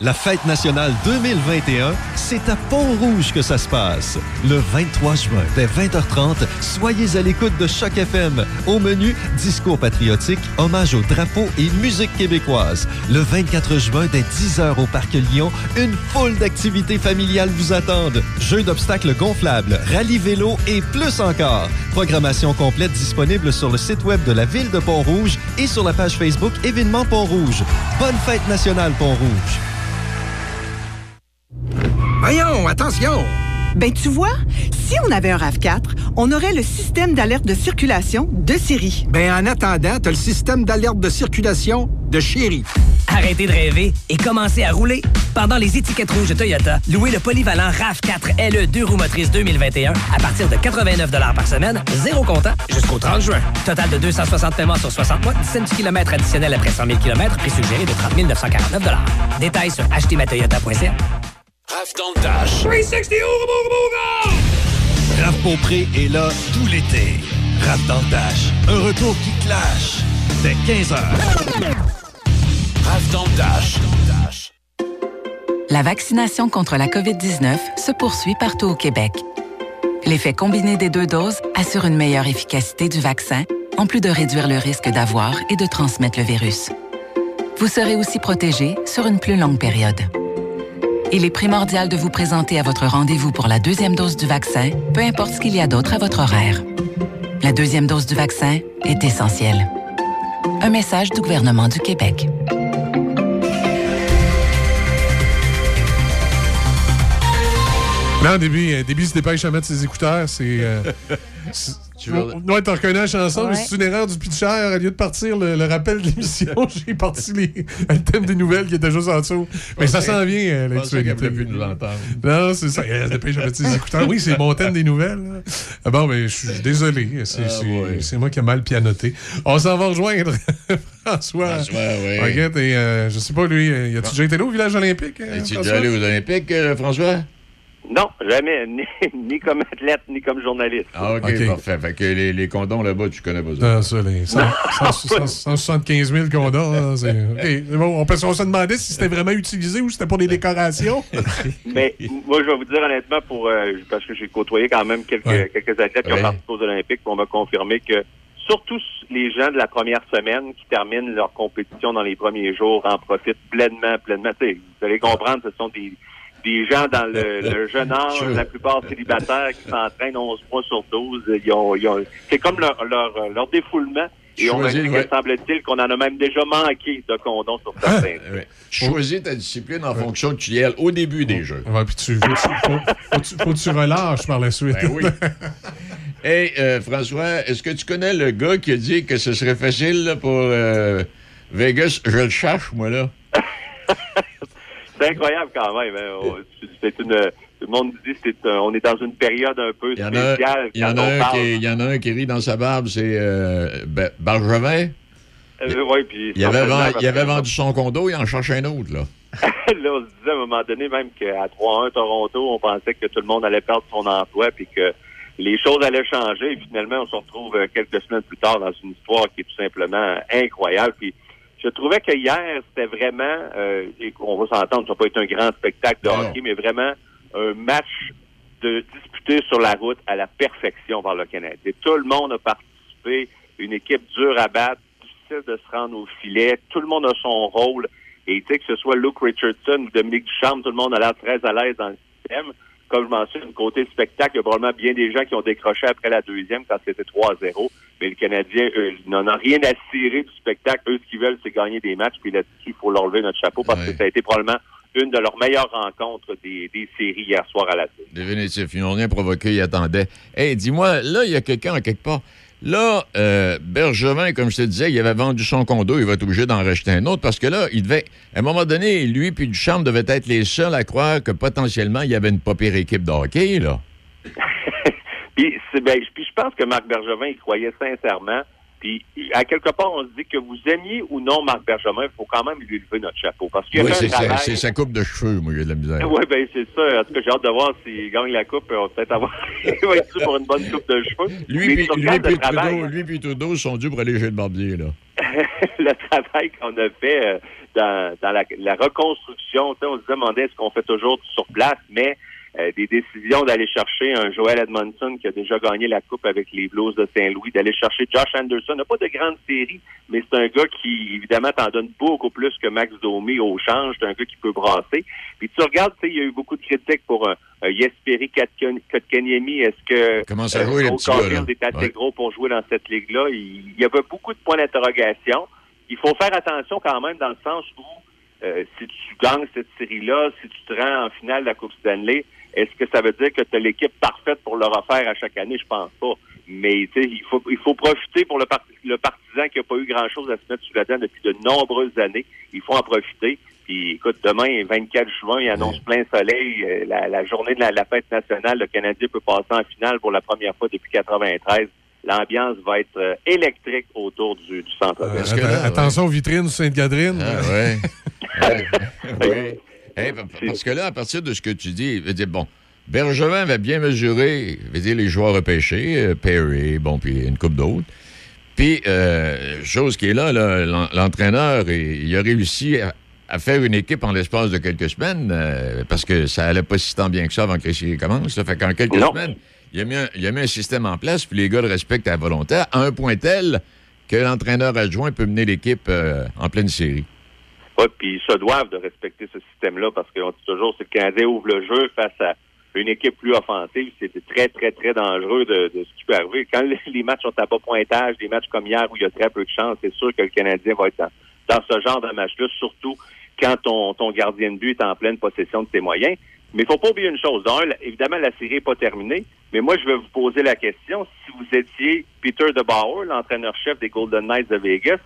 La fête nationale 2021, c'est à Pont-Rouge que ça se passe. Le 23 juin, dès 20h30, soyez à l'écoute de Choc FM. Au menu, discours patriotique, hommage au drapeau et musique québécoise. Le 24 juin, dès 10h au Parc Lyon, une foule d'activités familiales vous attendent. Jeux d'obstacles gonflables, rallye vélo et plus encore. Programmation complète disponible sur le site web de la ville de Pont-Rouge et sur la page Facebook Événements Pont-Rouge. Bonne fête nationale Pont-Rouge. Voyons, attention! Ben, tu vois, si on avait un RAV4, on aurait le système d'alerte de circulation de série. Ben, en attendant, t'as le système d'alerte de circulation de chéri. Arrêtez de rêver et commencez à rouler. Pendant les étiquettes rouges de Toyota, louez le polyvalent RAV4 LE 2 roues motrices 2021 à partir de 89 par semaine, zéro comptant, jusqu'au 30 juin. Total de 260 paiements sur 60 mois, 17 km additionnels après 100 000 km, prix suggéré de 30 949 Détails sur achetezmatoyota.ca. Raf dans le dash. 360 Raph Beaupré est là tout l'été. Raph dans le Dash. Un retour qui clash. Dès 15h. Raf dans le dash. La vaccination contre la COVID-19 se poursuit partout au Québec. L'effet combiné des deux doses assure une meilleure efficacité du vaccin, en plus de réduire le risque d'avoir et de transmettre le virus. Vous serez aussi protégé sur une plus longue période. Il est primordial de vous présenter à votre rendez-vous pour la deuxième dose du vaccin, peu importe ce qu'il y a d'autre à votre horaire. La deuxième dose du vaccin est essentielle. Un message du gouvernement du Québec. Non, début, euh, début se dépêche à mettre ses écouteurs. C'est. euh, c'est- Tu veux- Ouais, t'as reconnu la chanson, Ouais. mais c'est une erreur du pitcher. Au lieu de partir le, le rappel de l'émission, j'ai parti les- le thème des nouvelles qui était juste en dessous. Mais ça s'en vient, euh, Je l'actualité. plus nous entendre. Non, c'est ça. Elle se dépêche à mettre ses écouteurs. Oui, c'est mon thème des nouvelles. là. Ah Bon, ben, je suis désolé. C'est Ah, c'est- ouais. moi qui ai mal pianoté. On s'en va rejoindre François. François, oui. Regarde, et, euh, je sais pas, lui, euh, y a-tu déjà été là au village olympique? euh, Es-tu déjà allé aux Olympiques, euh, François? Non, jamais. Ni, ni comme athlète, ni comme journaliste. Ah, OK, parfait. Fait que les, les condoms là-bas, tu connais pas ça. Non, ça, les 100 100 175 000 qu'on a. là, c'est- OK, c'est bon. On, peut, on se demandait si c'était vraiment utilisé ou si c'était pour des décorations. Mais moi, je vais vous dire honnêtement, pour euh, parce que j'ai côtoyé quand même quelques, Ouais. quelques athlètes qui Ouais. ont participé aux Olympiques, on m'a confirmé que surtout les gens de la première semaine qui terminent leur compétition dans les premiers jours en profitent pleinement, pleinement. Tu sais, vous allez comprendre, ce sont des, des gens dans le, le jeune âge, Sure. la plupart célibataires qui s'entraînent 11 mois sur 12. Ils ont, ils ont- c'est comme leur, leur, leur défoulement. Et on Choisis, dit ouais. semble-t-il qu'on en a même déjà manqué de condoms sur certains. Ouais. Choisis ta discipline en fonction de tu y es au début des jeux. Ouais, puis tu, faut, faut, faut, tu- faut que tu relâches par la suite. Ben oui. Hey, euh, François, est-ce que tu connais le gars qui a dit que ce serait facile là, pour euh, Vegas? Je le cherche, moi, là. C'est incroyable quand même. hein. C'est une. Tout le monde dit c'est un- on est dans une période un peu Il y en a, spéciale. il y en a un, qui, rit dans sa barbe, c'est euh, Ba- Bargevin. Euh, ouais, puis Il avait, certainement, vend- il avait vendu son condo, il en cherchait un autre, là. là, on se disait à un moment donné même qu'à 3-1 Toronto, on pensait que tout le monde allait perdre son emploi puis que les choses allaient changer. Et finalement, on se retrouve euh, quelques semaines plus tard dans une histoire qui est tout simplement incroyable. Puis je trouvais que hier, c'était vraiment, euh, et on va s'entendre, ça n'a pas été un grand spectacle de hockey, mais vraiment un match de disputé sur la route à la perfection par le Canadien. Tout le monde a participé, une équipe dure à battre, difficile de se rendre au filet, tout le monde a son rôle. Et tu sais, que ce soit Luke Richardson ou Dominique Duchamp, tout le monde a l'air très à l'aise dans le système. Comme je mentionne, côté spectacle, il y a probablement bien des gens qui ont décroché après la deuxième quand c'était 3-0. Mais le Canadien, eux, ils n'en ont rien à cirer du spectacle. Eux, ce qu'ils veulent, c'est gagner des matchs. Puis là-dessus, il faut leur lever notre chapeau parce que ça a été probablement une de leurs meilleures rencontres des, des séries hier soir à la télé. Définitif. Ils n'ont rien provoqué, ils attendaient. Hey, dis-moi, là, il y a quelqu'un à quelque part. Là, euh, Bergevin, comme je te disais, il avait vendu son condo, il va être obligé d'en racheter un autre parce que là, il devait. À un moment donné, lui puis Duchamp devaient être les seuls à croire que potentiellement, il y avait une pas pire équipe de hockey, là. Puis, ben, puis je pense que Marc Bergevin y croyait sincèrement. Puis à quelque part, on se dit que vous aimiez ou non Marc Bergevin, il faut quand même lui lever notre chapeau. Parce qu'il y a Oui, c'est sa, travail. c'est sa coupe de cheveux, moi, j'ai de la misère. Oui, ben c'est ça. En tout cas, j'ai hâte de voir s'il gagne la coupe. On va peut-être avoir. il va être dû pour une bonne coupe de cheveux. Lui Mais puis lui puis travail, Trudeau, lui puis Trudeau sont dû pour aller chez le barbier, là. le travail qu'on a fait euh, dans, dans la, la reconstruction, on se demandait est-ce qu'on fait toujours sur place, mais euh, des décisions d'aller chercher un Joel Edmondson qui a déjà gagné la coupe avec les Blues de Saint-Louis, d'aller chercher Josh Anderson. Il n'a pas de grande série, mais c'est un gars qui, évidemment, t'en donne beaucoup plus que Max Domi au change. C'est un gars qui peut brasser. Puis tu regardes, tu sais, il y a eu beaucoup de critiques pour un, un Jesperi Kotkan- Kotkaniemi. Est-ce que gars, là. Caulfield est assez Ouais. gros pour jouer dans cette ligue-là? Il, il y avait beaucoup de points d'interrogation. Il faut faire attention quand même dans le sens où euh, si tu gagnes cette série-là, si tu te rends en finale de la Coupe Stanley, est-ce que ça veut dire que tu as l'équipe parfaite pour le refaire à chaque année? Je pense pas. Mais tu sais, il faut, il faut profiter pour le, parti- le partisan qui n'a pas eu grand-chose à se mettre sous la dent depuis de nombreuses années. Il faut en profiter. Puis écoute, demain, 24 juin, il annonce plein soleil. Euh, La, la journée de la, la fête nationale, le Canadien peut passer en finale pour la première fois depuis 93. L'ambiance va être euh, électrique autour du, du centre-ville. Atten- attention aux vitrines Sainte-Gadrine. Ah, ouais. Oui. Hey, pa- parce que là, à partir de ce que tu dis, je veux dire, bon, Bergevin avait bien mesuré, dire, les joueurs repêchés, euh, Perry, bon, puis une coupe d'autres. Puis, euh, chose qui est là, là, l'en- l'entraîneur, il, a réussi à, à faire une équipe en l'espace de quelques semaines, euh, parce que ça allait pas si tant bien que ça avant que les commencent. là. Fait qu'en quelques Non. semaines, il a, mis un, il a mis un système en place, puis les gars le respectent à volonté, à un point tel que l'entraîneur adjoint peut mener l'équipe en pleine série. Puis ils se doivent de respecter ce système-là parce qu'on dit toujours que le Canadien ouvre le jeu face à une équipe plus offensive, c'était très, très, très dangereux de, de ce qui peut arriver. Quand les- matchs sont à bas pointage, des matchs comme hier où il y a très peu de chance, c'est sûr que le Canadien va être dans, ce genre de match-là, surtout quand ton, ton gardien de but est en pleine possession de ses moyens. Mais il faut pas oublier une chose. Évidemment, la série n'est pas terminée, mais moi, je vais vous poser la question. Si vous étiez Peter DeBauer, l'entraîneur-chef des Golden Knights de Vegas,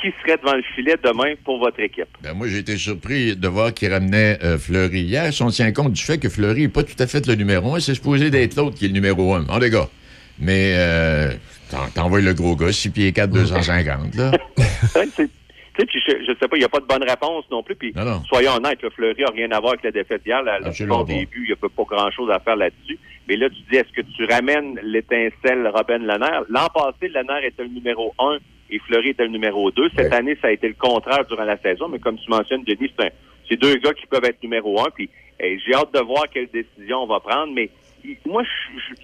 qui serait devant le filet demain pour votre équipe? Ben, moi, j'ai été surpris de voir qu'il ramenait euh, Fleury hier. Si on tient compte du fait que Fleury n'est pas tout à fait le numéro un, c'est supposé d'être l'autre qui est le numéro un. Bon, les gars. Mais euh, t'en- t'envoies le gros gars, 6 pieds 4, 250, là. Ouais, c'est- Tu sais, je, je sais pas, il n'y a pas de bonne réponse non plus. Puis Non, non. soyons honnêtes, le Fleury n'a rien à voir avec la défaite d'hier. La, Absolument des pas. buts, il n'y a pas pas grand-chose à faire là-dessus. Mais là, tu dis, est-ce que tu ramènes l'étincelle Robin Lanner? L'an passé, Lanner était le numéro un et Fleury était le numéro deux. Cette année, ça a été le contraire durant la saison. Mais comme tu mentionnes, Denis, c'est deux gars qui peuvent être numéro un. Puis eh, j'ai hâte de voir quelle décision on va prendre. Mais moi,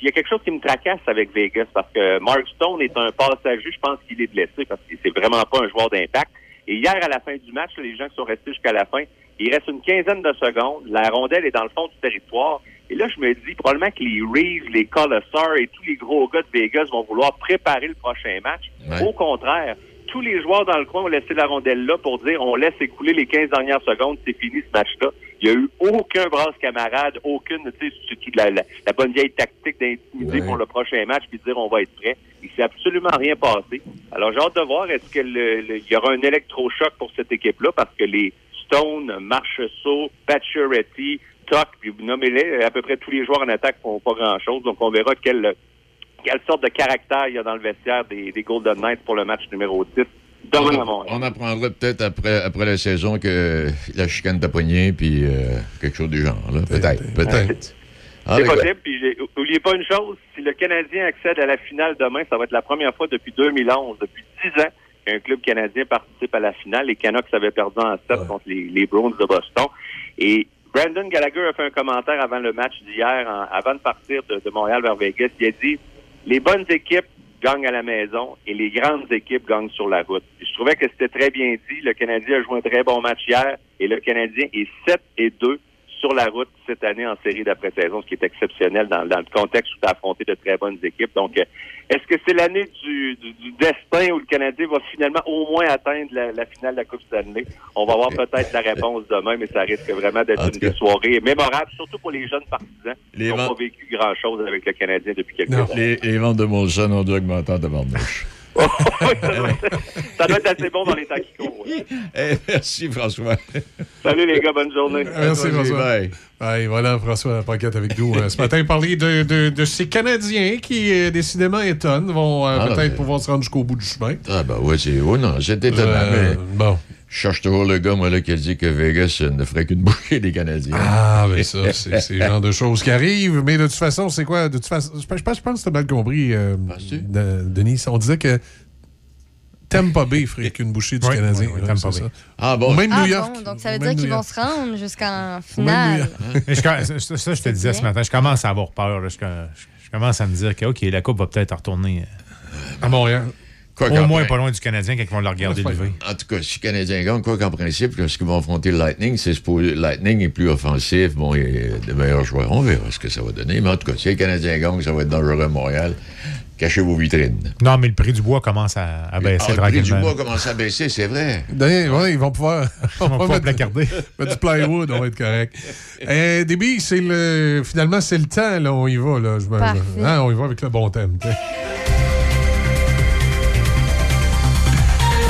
il y a quelque chose qui me tracasse avec Vegas parce que Mark Stone est un passager. Je pense qu'il est blessé parce que c'est vraiment pas un joueur d'impact. Et hier, à la fin du match, les gens qui sont restés jusqu'à la fin, il reste une quinzaine de secondes. La rondelle est dans le fond du territoire. Et là, je me dis probablement que les Reeves, les Colasar et tous les gros gars de Vegas vont vouloir préparer le prochain match. Ouais. Au contraire, tous les joueurs dans le coin ont laissé la rondelle là pour dire on laisse écouler les 15 dernières secondes, c'est fini ce match-là. Il n'y a eu aucun brasse camarade, aucune, tu sais, la, la- la bonne vieille tactique d'intimider Ouais. pour le prochain match puis de dire on va être prêt. Il s'est absolument rien passé. Alors j'ai hâte de voir est-ce que le- le- il y aura un électrochoc pour cette équipe-là parce que les Stone, Marchessault, Pacioretty, Tuck, puis vous nommez-les, à peu près tous les joueurs en attaque font pas grand-chose. Donc on verra quelle, quelle sorte de caractère il y a dans le vestiaire des, des Golden Knights pour le match numéro 10 demain à Montréal. On apprendra peut-être après, après la saison que la chicane t'a pogné, puis euh, quelque chose du genre. là. Peut-être, peut-être. C'est possible. Puis j'ai- oubliez pas une chose, si le Canadien accède à la finale demain, ça va être la première fois depuis 2011, depuis 10 ans, qu'un club canadien participe à la finale. Les Canucks avaient perdu en 7 contre les, les Browns de Boston. Et Brandon Gallagher a fait un commentaire avant le match d'hier, avant de partir de, de Montréal vers Vegas. Il a dit les bonnes équipes gagnent à la maison et les grandes équipes gagnent sur la route. Et je trouvais que c'était très bien dit. Le Canadien a joué un très bon match hier et le Canadien est 7 et 2 sur la route cette année en série d'après-saison, ce qui est exceptionnel dans, dans le contexte où tu as affronté de très bonnes équipes. Donc, euh, est-ce que c'est l'année du, du- du destin où le Canadien va finalement au moins atteindre la, la finale de la Coupe Stanley? On va avoir peut-être la réponse demain, mais ça risque vraiment d'être une cas. soirées mémorables, surtout pour les jeunes partisans Les qui n'ont pas vécu grand-chose avec le Canadien depuis quelques Non, années. les, les ventes de Molson ont dû augmenter en. Ça doit être assez bon dans les temps qui courent. Eh, merci, François. Salut les gars, bonne journée. Merci, François. Bye. Bye. voilà, François Paquette avec nous euh, ce matin. Parler de, de, de ces Canadiens qui, euh, décidément, étonnent, vont euh, Ah, peut-être mais- pouvoir se rendre jusqu'au bout du chemin. Ah, ben ouais, c'est. Oh non, c'est étonnant, Euh, mais. Bon. Je cherche toujours le gars, moi, là, qui a dit que Vegas euh, ne ferait qu'une bouchée des Canadiens. Ah, ben ça, c'est le genre de choses qui arrivent. Mais de toute façon, c'est quoi? De toute façon, je pense, je pense je pense que tu as mal compris, euh, de- Denis. On disait que Tampa Bay ferait qu'une bouchée du Oui, Canadien. oui, oui, Ouais, Tampa c'est Bay. ça. Ah Ou même Ah New York. bon, donc ça veut dire qu'ils vont York. se rendre jusqu'en Même finale. Mais je- ça, je te disais ce matin, je commence à avoir peur. là. Je, je- je commence à me dire que OK, la Coupe va peut-être retourner euh, À Montréal. Quoi au moins pas loin du Canadien quand ils vont le regarder lever. En tout cas, si le Canadien gagne, quoi qu'en principe, lorsqu'ils vont affronter le Lightning, c'est supposé. Le Lightning est plus offensif, bon, il y a de meilleurs joueurs. On verra ce que ça va donner. Mais en tout cas, si le Canadien gagne, ça va être dangereux à Montréal. Cachez vos vitrines. Non, mais le prix du bois commence à, à baisser Ah, le prix du bois commence à baisser, c'est vrai. Ouais, ils vont pouvoir, On va pouvoir placarder. du plywood, on va être correct. Euh, Déby, c'est le, finalement, c'est le temps, là, on y va. Là, je me- Parfait. hein, on y va avec le bon thème. t'sais.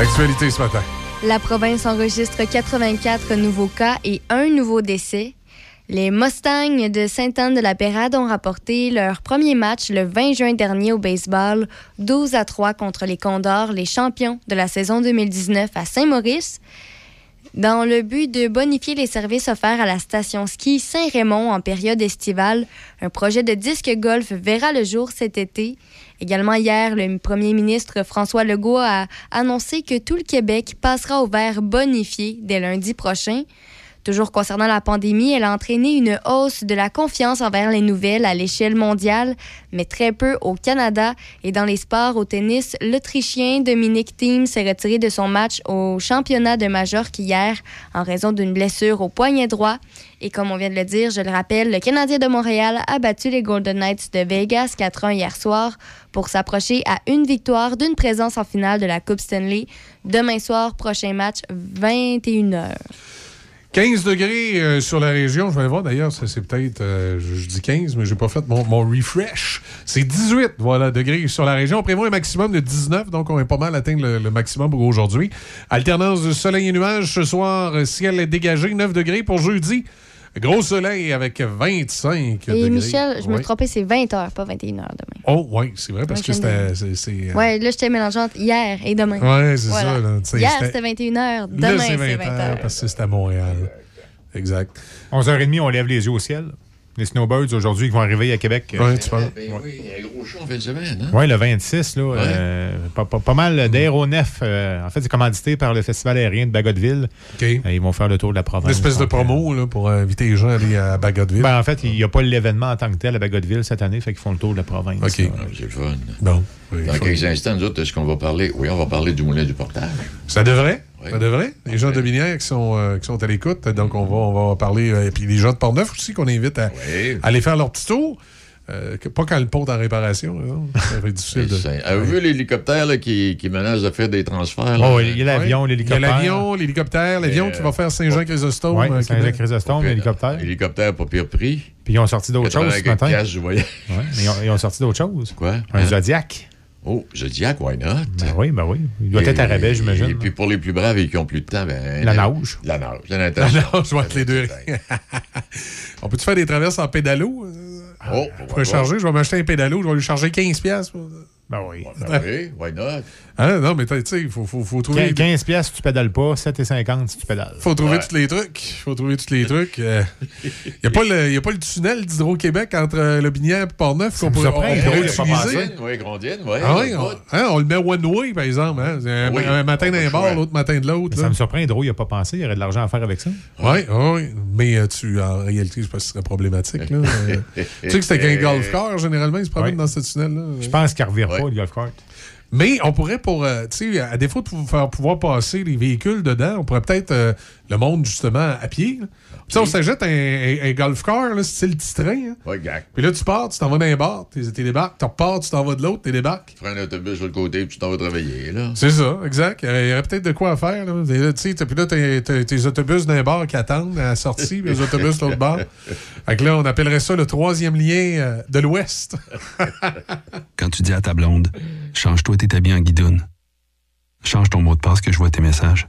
Actualité ce matin. La province enregistre 84 nouveaux cas et un nouveau décès. Les Mustangs de Sainte-Anne-de-la-Pérade ont rapporté leur premier match le 20 juin dernier au baseball, 12 à 3 contre les Condors, les champions de la saison 2019 à Saint-Maurice. Dans le but de bonifier les services offerts à la station ski Saint-Raymond en période estivale, un projet de disque golf verra le jour cet été. Également hier, le premier ministre François Legault a annoncé que tout le Québec passera au vert bonifié dès lundi prochain. Toujours concernant la pandémie, elle a entraîné une hausse de la confiance envers les nouvelles à l'échelle mondiale, mais très peu au Canada. Et dans les sports, au tennis, l'Autrichien Dominic Thiem s'est retiré de son match au championnat de Majorque hier en raison d'une blessure au poignet droit. Et comme on vient de le dire, je le rappelle, le Canadien de Montréal a battu les Golden Knights de Vegas 4-1 hier soir pour s'approcher à une victoire d'une présence en finale de la Coupe Stanley. Demain soir, prochain match, 21h. 15 degrés euh, sur la région. Je vais aller voir d'ailleurs, c'est peut-être, euh, je, dis 15, mais j'ai pas fait mon, mon refresh. C'est 18 voilà, degrés sur la région. On prévoit un maximum de 19, donc on est pas mal atteint le, le maximum pour aujourd'hui. Alternance de soleil et nuages ce soir, euh, ciel est dégagé, 9 degrés pour jeudi. Gros soleil avec 25 degrés. Et Michel, je me Ouais. trompé, c'est 20h, pas 21h demain. Oh, oui, c'est vrai, parce Ouais, que c'était. euh, Ouais, là, j'étais mélangeante hier et demain. Ouais, c'est Voilà. ça, là, Hier, c'était- c'était 21h. Là, Demain, c'est c'est 20 20h. heures parce que c'est à Montréal. Exact. 11h30, on lève les yeux au ciel. Les Snowbirds aujourd'hui qui vont arriver à Québec. Ouais, tu penses? Ben oui, il y a un gros show en fin de semaine. Hein? Oui, le 26, là, euh, pas, pas- pas mal d'aéronefs. euh, en fait, c'est commandité par le Festival aérien de Bagotville. Euh, ils vont faire le tour de la province. Une espèce de promo là, pour inviter les gens à aller à Bagotville. Ben, en fait, il n'y a pas l'événement en tant que tel à Bagotville cette année, fait qu'ils font le tour de la province. OK. là. Ah, C'est le fun. Bon. Dans quelques instants, nous autres, est-ce qu'on va parler? Oui, on va parler du moulin du portage. Ça devrait. Ça devrait. Les gens de Binière qui sont, euh, qui sont à l'écoute. Donc, on va, on va parler. euh, et puis les gens de Portneuf aussi qu'on invite à, à aller faire leur petit tour. Euh, que- pas quand le pont est en réparation, par exemple. ça va être difficile de. Avez-vous vu l'hélicoptère qui, qui menace de faire des transferts? là? Oh, il y a l'avion, Ouais. l'hélicoptère. Il y a l'avion, l'hélicoptère, l'avion qui va faire Saint-Jean-Chrysostome. Oui. Saint-Jacques-Chrysostome, l'hélicoptère. Hélicoptère pas pire prix. Puis ils ont sorti d'autres choses ce 80 matin. piastres, je voyais. Ouais, mais ils ont, ils ont sorti d'autres choses. Quoi? Un Hein? Zodiac. Oh, Zodiac, why not? Ben oui, ben oui. Il doit Et- être à rabais, j'imagine. Et puis pour les plus braves et qui ont plus de temps, ben. La nage. La nage. La non, je vois entre les deux. On peut-tu faire des traverses en pédalo? Oh, Je peux charger, je vais m'acheter un pédalo, je vais lui charger 15$. piastres. Ben oui. Ben oui, why not? Ah, non, mais tu sais, il faut, faut, faut trouver. 15 pièces si tu pédales pas, 7,50 si tu pédales. faut trouver Ouais. tous les trucs. faut trouver tous les trucs. Il n'y a, pas le- y a pas le tunnel d'Hydro-Québec entre euh, Lobinière et Port-Neuf qu'on pourrait, on pas utiliser. Oui, Grondienne, oui. Ah oui, on, hein, on le met one way, par exemple. Hein. Un, Oui, un matin on d'un le bord, choix. l'autre matin de l'autre. Ça me surprend, Hydro, il n'a pas pensé. Il y aurait de l'argent à faire avec ça. Oui, oui, mais euh, tu, en réalité, je pense que ce serait problématique. Là. Euh, tu sais que c'était qu'un golf car, généralement, il se promène dans ce tunnel-là. Je pense qu'il ne revire Ouais. pas, le golf cart. Mais on pourrait, pour, euh, tu sais, à défaut de pou- faire pouvoir passer les véhicules dedans, on pourrait peut-être euh, le monde, justement, à pied. là. On s'achète un, un- un golf car, là, style petit train. hein. Gag. Puis là, tu pars, tu t'en vas d'un bar, tu tu débarques, tu repars, tu t'en vas de l'autre, tu débarques. Tu prends un autobus sur le côté puis tu t'en vas travailler, là. C'est ça, exact. Il y aurait, peut-être de quoi à faire. Là. Là, tu sais, puis là, t'as t'as tes autobus d'un bar qui attendent à la sortie, puis les autobus de l'autre bar. Fait que là, on appellerait ça le troisième lien euh, de l'Ouest. Quand tu dis à ta blonde, change-toi tes habits en guidoune. Change ton mot de passe que je vois tes messages.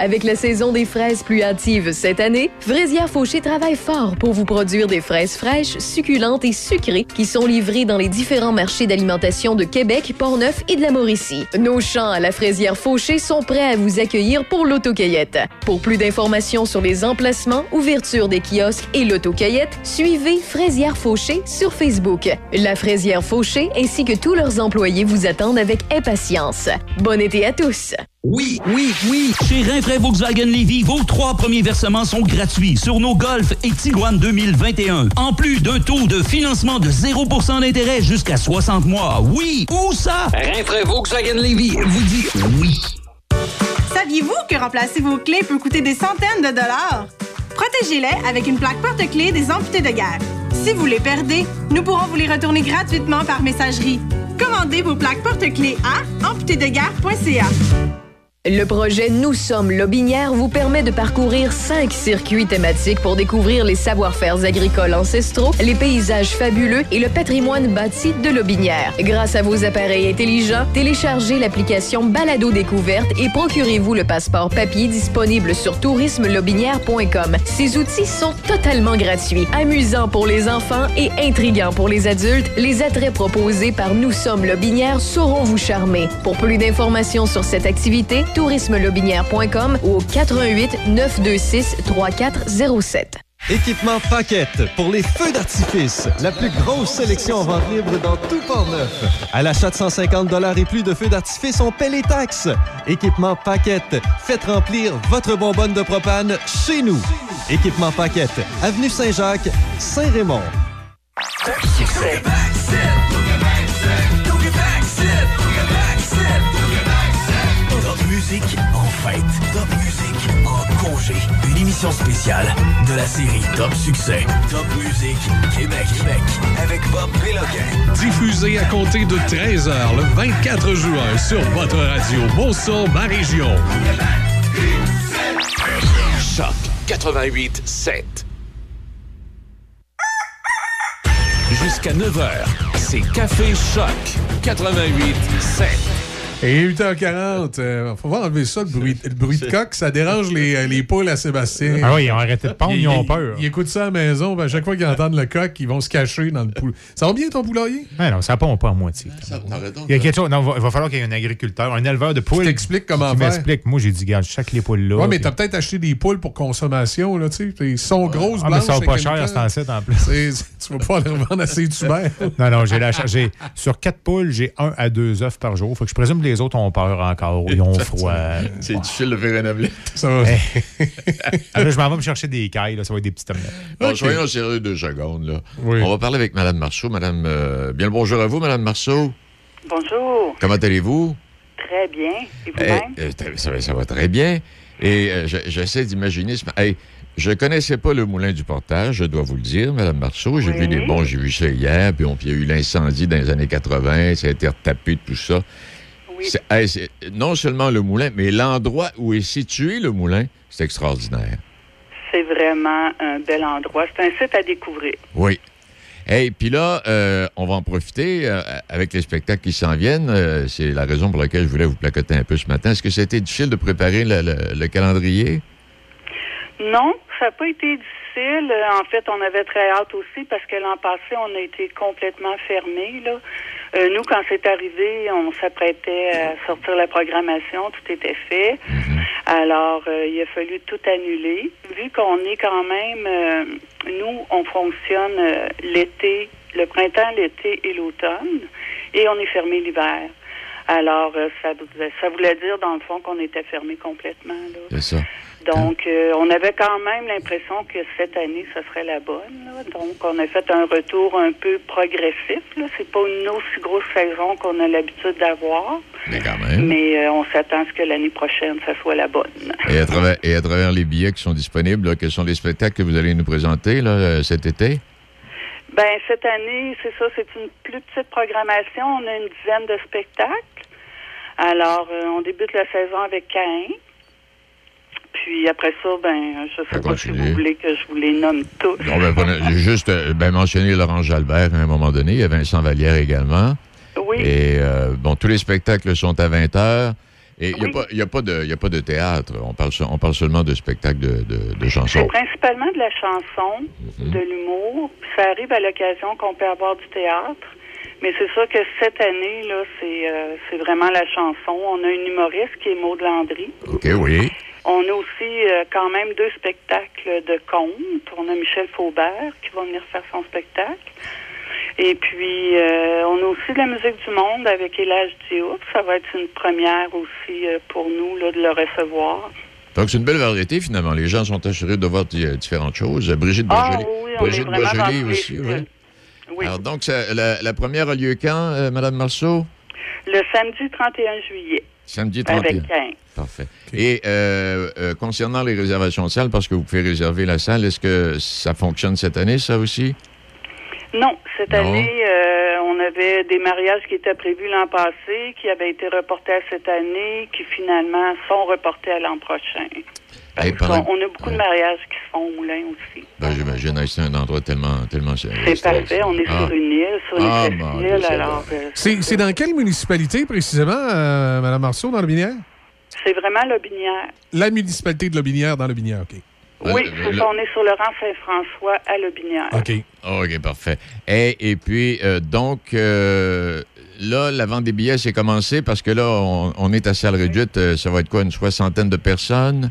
Avec la saison des fraises plus hâtives cette année, Fraisière Fauché travaille fort pour vous produire des fraises fraîches, succulentes et sucrées qui sont livrées dans les différents marchés d'alimentation de Québec, Portneuf et de la Mauricie. Nos champs à la Fraisière Fauché sont prêts à vous accueillir pour l'autocueillette. Pour plus d'informations sur les emplacements, ouverture des kiosques et l'autocueillette, suivez Fraisière Fauché sur Facebook. La Fraisière Fauché ainsi que tous leurs employés vous attendent avec impatience. Bon été à tous! Oui, oui, oui. Chez Rinfraie Volkswagen Levy, vos trois premiers versements sont gratuits sur nos Golf et Tiguan 2021. En plus d'un taux de financement de 0% d'intérêt jusqu'à 60 mois. Oui, où ça? Rinfraie Volkswagen Levy vous dit oui. Saviez-vous que remplacer vos clés peut coûter des centaines de dollars? Protégez-les avec une plaque porte-clés des amputés de guerre. Si vous les perdez, nous pourrons vous les retourner gratuitement par messagerie. Commandez vos plaques porte-clés à amputédeguerre.ca. Le projet Nous sommes Lobinière vous permet de parcourir cinq circuits thématiques pour découvrir les savoir-faire agricoles ancestraux, les paysages fabuleux et le patrimoine bâti de Lobinière. Grâce à vos appareils intelligents, téléchargez l'application Balado Découverte et procurez-vous le passeport papier disponible sur tourismelobinière.com. Ces outils sont totalement gratuits, amusants pour les enfants et intrigants pour les adultes. Les attraits proposés par Nous sommes Lobinière sauront vous charmer. Pour plus d'informations sur cette activité, tourismelobinière.com ou au 88 926 3407. Équipement Paquette pour les feux d'artifice. La plus grosse sélection en vente libre dans tout Port-Neuf. À l'achat de 150 et plus de feux d'artifice, on paie les taxes. Équipement Paquette. Faites remplir votre bonbonne de propane chez nous. Équipement Paquette. Avenue Saint-Jacques, Saint-Raymond. Musique en fête. Top musique en congé. Une émission spéciale de la série Top Succès. Top musique Québec. Québec. Avec Bob Péloquin. Diffusé à compter de 13h le 24 juin sur votre radio Monson, ma région. Choc 88 7. Jusqu'à 9h, c'est Café Choc 88 7. Et 8h40, euh, faut voir enlever ça, le bruit, le bruit de coq, ça dérange les, euh, les poules à Sébastien. Ah oui, ils ont arrêté de pondre, ils ont peur. Ils écoutent ça à la maison, ben, à chaque fois qu'ils entendent le coq, ils vont se cacher dans le poule. Ça va bien ton poulailler? Ah non, ça pond pas à moitié. Il y a quelque chose. Non, il va falloir qu'il y ait un agriculteur, un éleveur de poules. Qui t'explique comment faire. m'explique. Moi, j'ai dit, regarde, chaque les poules là. Ouais, mais puis- t'as peut-être acheté des poules pour consommation, là, tu sais. Ils sont grosses, Ah, mais blanches. ça va pas cher à ce temps-ci, en plus. Tu vas pas les revendre à ces tubères. Non, non, j'ai la Sur quatre poules, j'ai un à deux œufs par jour. Faut que je présume que les autres ont peur encore. Ils ont froid. C'est difficile de faire un omelette. Ça va. Ah, je m'en vais me chercher des cailles. Là, ça va être des petites omelettes. Bon, soyons sérieux deux secondes. Là. Oui. On va parler avec Mme Marceau. Madame, euh, bien le bonjour à vous, Mme Marceau. Bonjour. Comment allez-vous? Très bien. Et Eh, vous-même? euh, ça, va- ça va très bien. Et euh, je- j'essaie d'imaginer. ce- Hey, je connaissais pas le moulin du portage, je dois vous le dire, Mme Marceau. J'ai Oui. vu des bons, j'ai vu ça hier, puis on- puis il y a eu l'incendie dans les années 80, ça a été retapé de tout ça. Hey, non seulement le moulin, mais l'endroit où est situé le moulin, c'est extraordinaire. C'est vraiment un bel endroit. C'est un site à découvrir. Oui. Hey, puis là, euh, on va en profiter euh, avec les spectacles qui s'en viennent. Euh, c'est la raison pour laquelle je voulais vous placoter un peu ce matin. Est-ce que c'était difficile de préparer le, le- le calendrier? Non, ça n'a pas été difficile. En fait, on avait très hâte aussi parce que l'an passé, on a été complètement fermés. Euh, nous, quand c'est arrivé, on s'apprêtait à sortir la programmation, tout était fait. Alors, euh, il a fallu tout annuler. Vu qu'on est quand même, euh, nous, on fonctionne euh, l'été, le printemps, l'été et l'automne, et on est fermé l'hiver. Alors, euh, ça, ça voulait dire, dans le fond, qu'on était fermé complètement. Là. C'est ça. Donc, euh, on avait quand même l'impression que cette année, ce serait la bonne. là. Donc, on a fait un retour un peu progressif. C'est pas une aussi grosse saison qu'on a l'habitude d'avoir, Mais quand même. mais euh, on s'attend à ce que l'année prochaine, ça soit la bonne. Et à, travers, et à travers les billets qui sont disponibles, là, quels sont les spectacles que vous allez nous présenter là, euh, cet été? Ben cette année, c'est ça, c'est une plus petite programmation. On a une dizaine de spectacles. Alors, euh, on débute la saison avec Cain. Puis après ça, ben, je sais pas si vous voulez que je vous les nomme tous. On va prendre- juste euh, ben, mentionner Laurent Jalbert à un moment donné. Il y a Vincent Vallière également. Oui. Et euh, bon, tous les spectacles sont à 20 heures. Et il n'y a, a, a pas de théâtre. On parle, on parle seulement de spectacles de, de- de chansons. principalement de la chanson, de l'humour. Ça arrive à l'occasion qu'on peut avoir du théâtre. Mais c'est sûr que cette année, là, c'est euh, c'est vraiment la chanson. On a une humoriste qui est Maud Landry. OK, oui. On a aussi euh, quand même deux spectacles de contes. On a Michel Faubert qui va venir faire son spectacle. Et puis, euh, on a aussi de la musique du monde avec Elage Diouf. Ça va être une première aussi euh, pour nous là, de le recevoir. Donc, c'est une belle variété, finalement. Les gens sont assurés de voir di- différentes choses. Brigitte Ah, Boisjoli, oui, on Brigitte Boisjoli aussi, oui. Oui. Alors, donc, ça- la, la première a lieu quand, Mme Marceau? Le samedi 31 juillet. Samedi 31. Avec Cain. Parfait. Et euh, euh, concernant les réservations de salles, parce que vous pouvez réserver la salle, est-ce que ça fonctionne cette année, ça aussi? Non, cette Non. année, euh, on avait des mariages qui étaient prévus l'an passé, qui avaient été reportés à cette année, qui finalement sont reportés à l'an prochain. Hey, pendant- on a beaucoup de mariages qui se font au moulin aussi. Ben, j'imagine, c'est un endroit tellement... tellement C'est parfait, on est Ah. sur une île, sur une Ah, île, alors euh, C'est dans quelle municipalité précisément, euh, Mme Marceau, dans le Binière? c'est vraiment Lobinière. La municipalité de Lobinière dans le Binière, OK. Oui, le- c'est le- ça, on est sur le rang Saint-François à Lobinière. OK. OK, parfait. Et, et puis, euh, donc, euh, là, la vente des billets, c'est commencé parce que là, on, on est à salle réduite. euh, ça va être quoi, une soixantaine de personnes?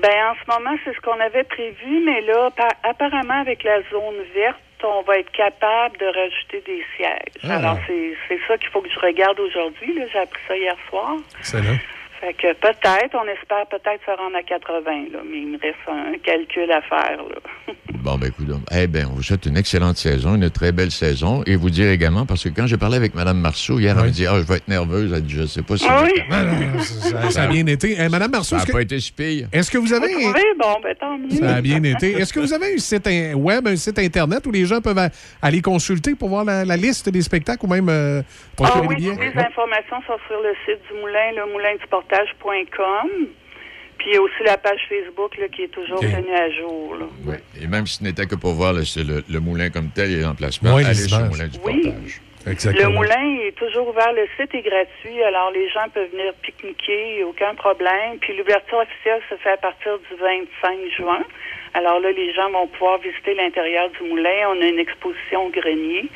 Ben, en ce moment, c'est ce qu'on avait prévu, mais là, par- apparemment, avec la zone verte, on va être capable de rajouter des sièges. Ah. Alors, c'est ça qu'il faut que je regarde aujourd'hui. J'ai appris ça hier soir. Excellent. Fait que peut-être, on espère peut-être se rendre à 80, là, mais il me reste un calcul à faire. Là. Bon, ben, écoute, eh bien, on vous souhaite une excellente saison, une très belle saison. Et vous dire également, parce que quand j'ai parlé avec Mme Marceau hier, elle me dit Ah, je vais être nerveuse. Elle dit Je sais pas si. Ah oui? Non, non, ça, ça a bien été. Eh, Madame Marceau, Ça n'a que- pas été si pire. est-ce que vous avez... Oui, bon, ben tant mieux. Ça a bien été. Est-ce que vous avez un site in- web, un site Internet où les gens peuvent aller consulter pour voir la, la liste des spectacles ou même euh, Ah procurer oui, billets? toutes les informations sont sur le site du moulin, le Puis il y a aussi la page Facebook là, qui est toujours tenue à jour. là. Oui. Et même si ce n'était que pour voir le, le- le moulin comme tel et l'emplacement, Ouais, allez les sur le moulin du Oui. portage. Le moulin est toujours ouvert, le site est gratuit, alors les gens peuvent venir pique-niquer, aucun problème. Puis l'ouverture officielle se fait à partir du 25 juin. Alors là, les gens vont pouvoir visiter l'intérieur du moulin. On a une exposition au grenier.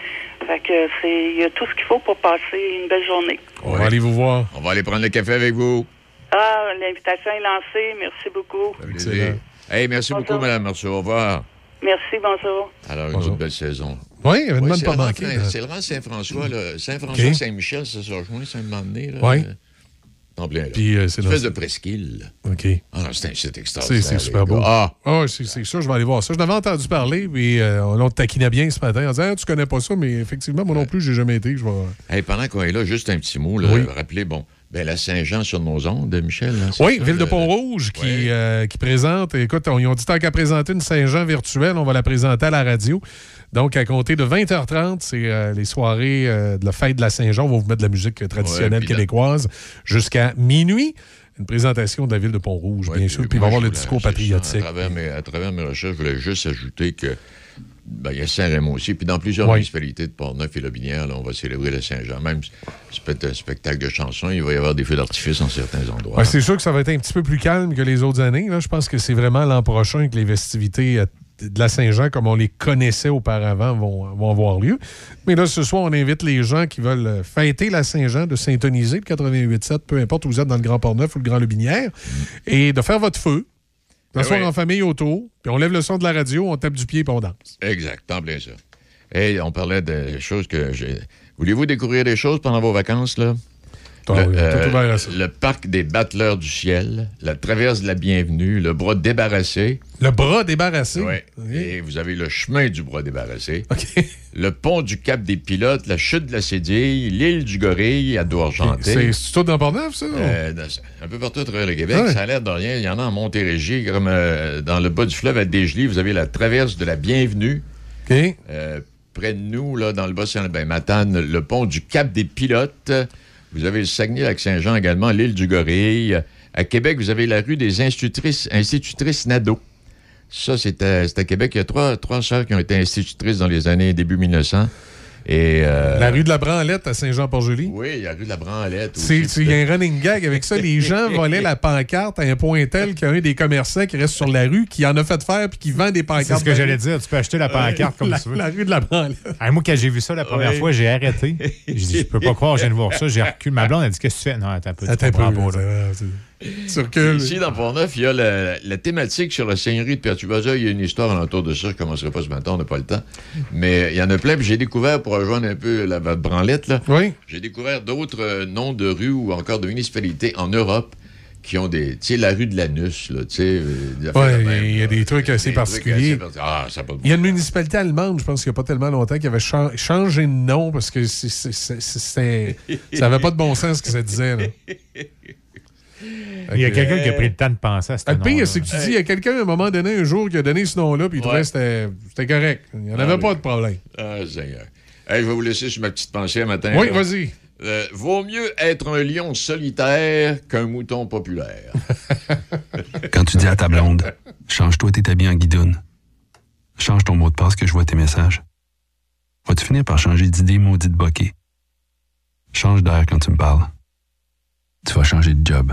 Fait que c'est, il y a tout ce qu'il faut pour passer une belle journée. On va aller vous voir. On va aller prendre le café avec vous. Ah, l'invitation est lancée. Merci beaucoup. Plaisir. Hey, merci beaucoup, Mme Marceau. Au revoir. Merci, bonjour. Alors, une autre belle saison. Oui, de c'est pas là. C'est le rang Saint-François. là. Saint-François-Saint-Michel, ça se rejoint, ça, un moment donné. Là, Ouais. En plein. Puis, euh, c'est espèce de presqu'île. OK. Ah non, c'est un site extraordinaire. c'est super beau. Ah! Ah, c'est sûr, je vais aller voir ça. Je n'avais entendu parler, puis euh, on te taquinait bien ce matin en disant Ah, Tu connais pas ça, mais effectivement, moi non plus, j'ai jamais été. Je vais. Hey, pendant qu'on est là, juste un petit mot. Là, Oui. Rappelez, bon, ben, la Saint-Jean sur nos ondes, Michel. hein, Oui, ça, Ville de le- Pont-Rouge qui, euh, qui présente. Écoute, on- ils ont dit tant qu'à présenter une Saint-Jean virtuelle, on va la présenter à la radio. Donc, à compter de 20h30, c'est euh, les soirées euh, de la fête de la Saint-Jean. On va vous mettre de la musique euh, traditionnelle Ouais, québécoise jusqu'à minuit. Une présentation de la Ville de Pont-Rouge, bien sûr. Puis il va y avoir le discours patriotique. À travers, mes, à travers mes recherches, je voulais juste ajouter que ben, il y a Saint-Raymond aussi. Puis dans plusieurs municipalités de Portneuf et Lobinière, là, on va célébrer le Saint-Jean. Même si c'est peut-être un spectacle de chansons, il va y avoir des feux d'artifice en certains endroits. Ouais, c'est sûr que ça va être un petit peu plus calme que les autres années. Là. Je pense que c'est vraiment l'an prochain que les festivités de la Saint-Jean, comme on les connaissait auparavant, vont, vont avoir lieu. Mais là, ce soir, on invite les gens qui veulent euh, fêter la Saint-Jean de s'intoniser le 88.7, peu importe où vous êtes dans le Grand Port-Neuf ou le Grand Lubinière, et de faire votre feu, d'asseoir oui. en famille autour, puis on lève le son de la radio, on tape du pied, puis on danse. Exact, en plein ça. Et on parlait de choses que j'ai. Voulez-vous découvrir des choses pendant vos vacances, là? Ah le, parc des battleurs du ciel, la traverse de la bienvenue, le bras débarrassé. Le bras débarrassé? Oui. Et vous avez le chemin du bras débarrassé. Le pont du Cap des Pilotes, la chute de la Cédille, l'île du Gorille à Douargenté. C'est c'est tout dans Port-Neuf, ça? Euh, un peu partout à travers le Québec. Ouais. Ça a l'air de rien. Il y en a en Montérégie, comme euh, dans le bas du fleuve à Desgelis. Vous avez la traverse de la Bienvenue. OK. Euh, près de nous, là, dans le bas saint ben, Matane, le pont du Cap des Pilotes. Vous avez le Saguenay-Lac-Saint-Jean également, l'île du Gorille. À Québec, vous avez la rue des institutrices, institutrices Nadeau. Ça, c'est à, Québec. Il y a trois, trois sœurs qui ont été institutrices dans les années début 1900. Et, euh, La rue de la Branlette à Saint-Jean-Port-Joli? Oui, il y a la rue de la Branlette. C'est- aussi. c'est- Il y a un running gag avec ça. Les gens volaient la pancarte à un point tel qu'il y a un des commerçants qui reste sur la rue qui en a fait faire puis qui vend des pancartes. C'est ce que j'allais dire. Tu peux acheter la pancarte comme la, tu veux. La rue de la Branlette. Ah, moi, quand j'ai vu ça la première Ouais. fois, j'ai arrêté. J'ai dit, je peux pas croire, je viens de voir ça. J'ai reculé. Ma blonde a dit, qu'est-ce que tu fais? Non, attends un peu. tu Attends un peu, Ici, dans Port-Neuf, il y a la, la thématique sur la seigneurie de Pertubaza. Il y a une histoire alentour de ça. Je ne commencerai pas ce matin, on n'a pas le temps. Mais il y en a plein. Puis j'ai découvert, pour rejoindre un peu la branlette, là, oui. j'ai découvert d'autres euh, noms de rues ou encore de municipalités en Europe qui ont des. Tu sais, la rue de l'Anus, là, tu sais. euh, Ouais, il y a des trucs assez Des particuliers. assez Ah, ça a pas de Il y a une municipalité allemande, je pense qu'il n'y a pas tellement longtemps, qui avait cha- changé de nom parce que c'est- ça n'avait pas de bon sens ce que ça disait. là. Il y a quelqu'un qui a pris le temps de penser à ce Le pire, nom-là. c'est que tu dis, il y a quelqu'un à un moment donné, un jour, qui a donné ce nom-là, puis il trouvait que c'était c'était correct. Il n'y en avait Ah, pas de problème. Ah, Seigneur. Hey, je vais vous laisser sur ma petite pensée un matin. Oui, vas-y. Euh, vaut mieux être un lion solitaire qu'un mouton populaire. Quand tu dis à ta blonde, change-toi tes habits en guidoune. Change ton mot de passe que je vois tes messages. Vas-tu finir par changer d'idée maudite bokeh? Change d'air quand tu me parles. Tu vas changer de job.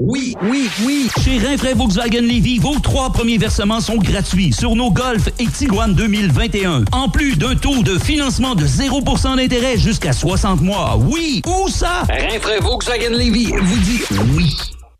Oui, oui, oui. Chez Rinfraie Volkswagen Lévy, vos trois premiers versements sont gratuits sur nos Golf et Tiguan 2021. En plus d'un taux de financement de 0% d'intérêt jusqu'à 60 mois. Oui, où ça? Rinfraie Volkswagen Lévy vous dit oui.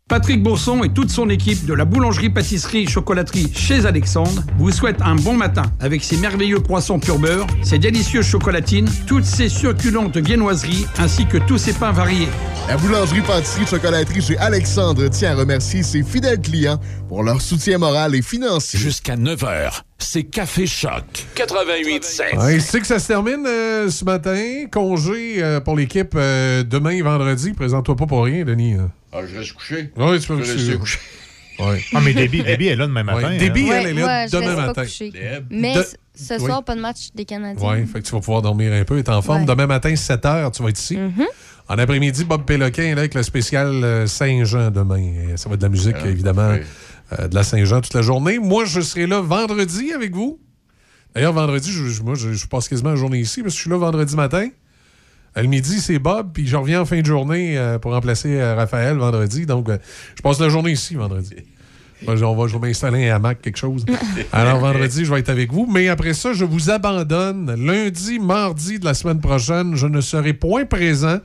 Patrick Bourson et toute son équipe de la boulangerie-pâtisserie-chocolaterie chez Alexandre vous souhaitent un bon matin avec ses merveilleux poissons pur beurre, ses délicieuses chocolatines, toutes ses succulentes viennoiseries ainsi que tous ses pains variés. La boulangerie-pâtisserie-chocolaterie chez Alexandre tient à remercier ses fidèles clients pour leur soutien moral et financier. Jusqu'à 9h, c'est Café Choc 88.7. Ouais, c'est que ça se termine euh, ce matin. Congé euh, pour l'équipe euh, demain et vendredi. Présente-toi pas pour rien, Denis. hein. Ah, je reste couché. Oui, tu peux Je me reste suivre. couché. Ouais. Ah, mais Déby, Déby est là demain matin. Hein. elle est là demain matin. Mais De- ce- Oui. soir, pas de match des Canadiens. Oui, fait que tu vas pouvoir dormir un peu, être en forme. Ouais. Demain matin, 7 h, tu vas être ici. Mhm. En après-midi, Bob Péloquin est là avec le spécial euh, Saint-Jean demain. Ça va être de la musique, Ah, évidemment, oui. euh, de la Saint-Jean toute la journée. Moi, je serai là vendredi avec vous. D'ailleurs, vendredi, je, moi, je, je passe quasiment la journée ici parce que je suis là vendredi matin. Le midi, c'est Bob, puis je reviens en fin de journée euh, pour remplacer euh, Raphaël vendredi. Donc, euh, je passe la journée ici vendredi. Moi, on va, je vais m'installer un hamac, quelque chose. Alors, vendredi, je vais être avec vous. Mais après ça, je vous abandonne. Lundi, mardi de la semaine prochaine, je ne serai point présent.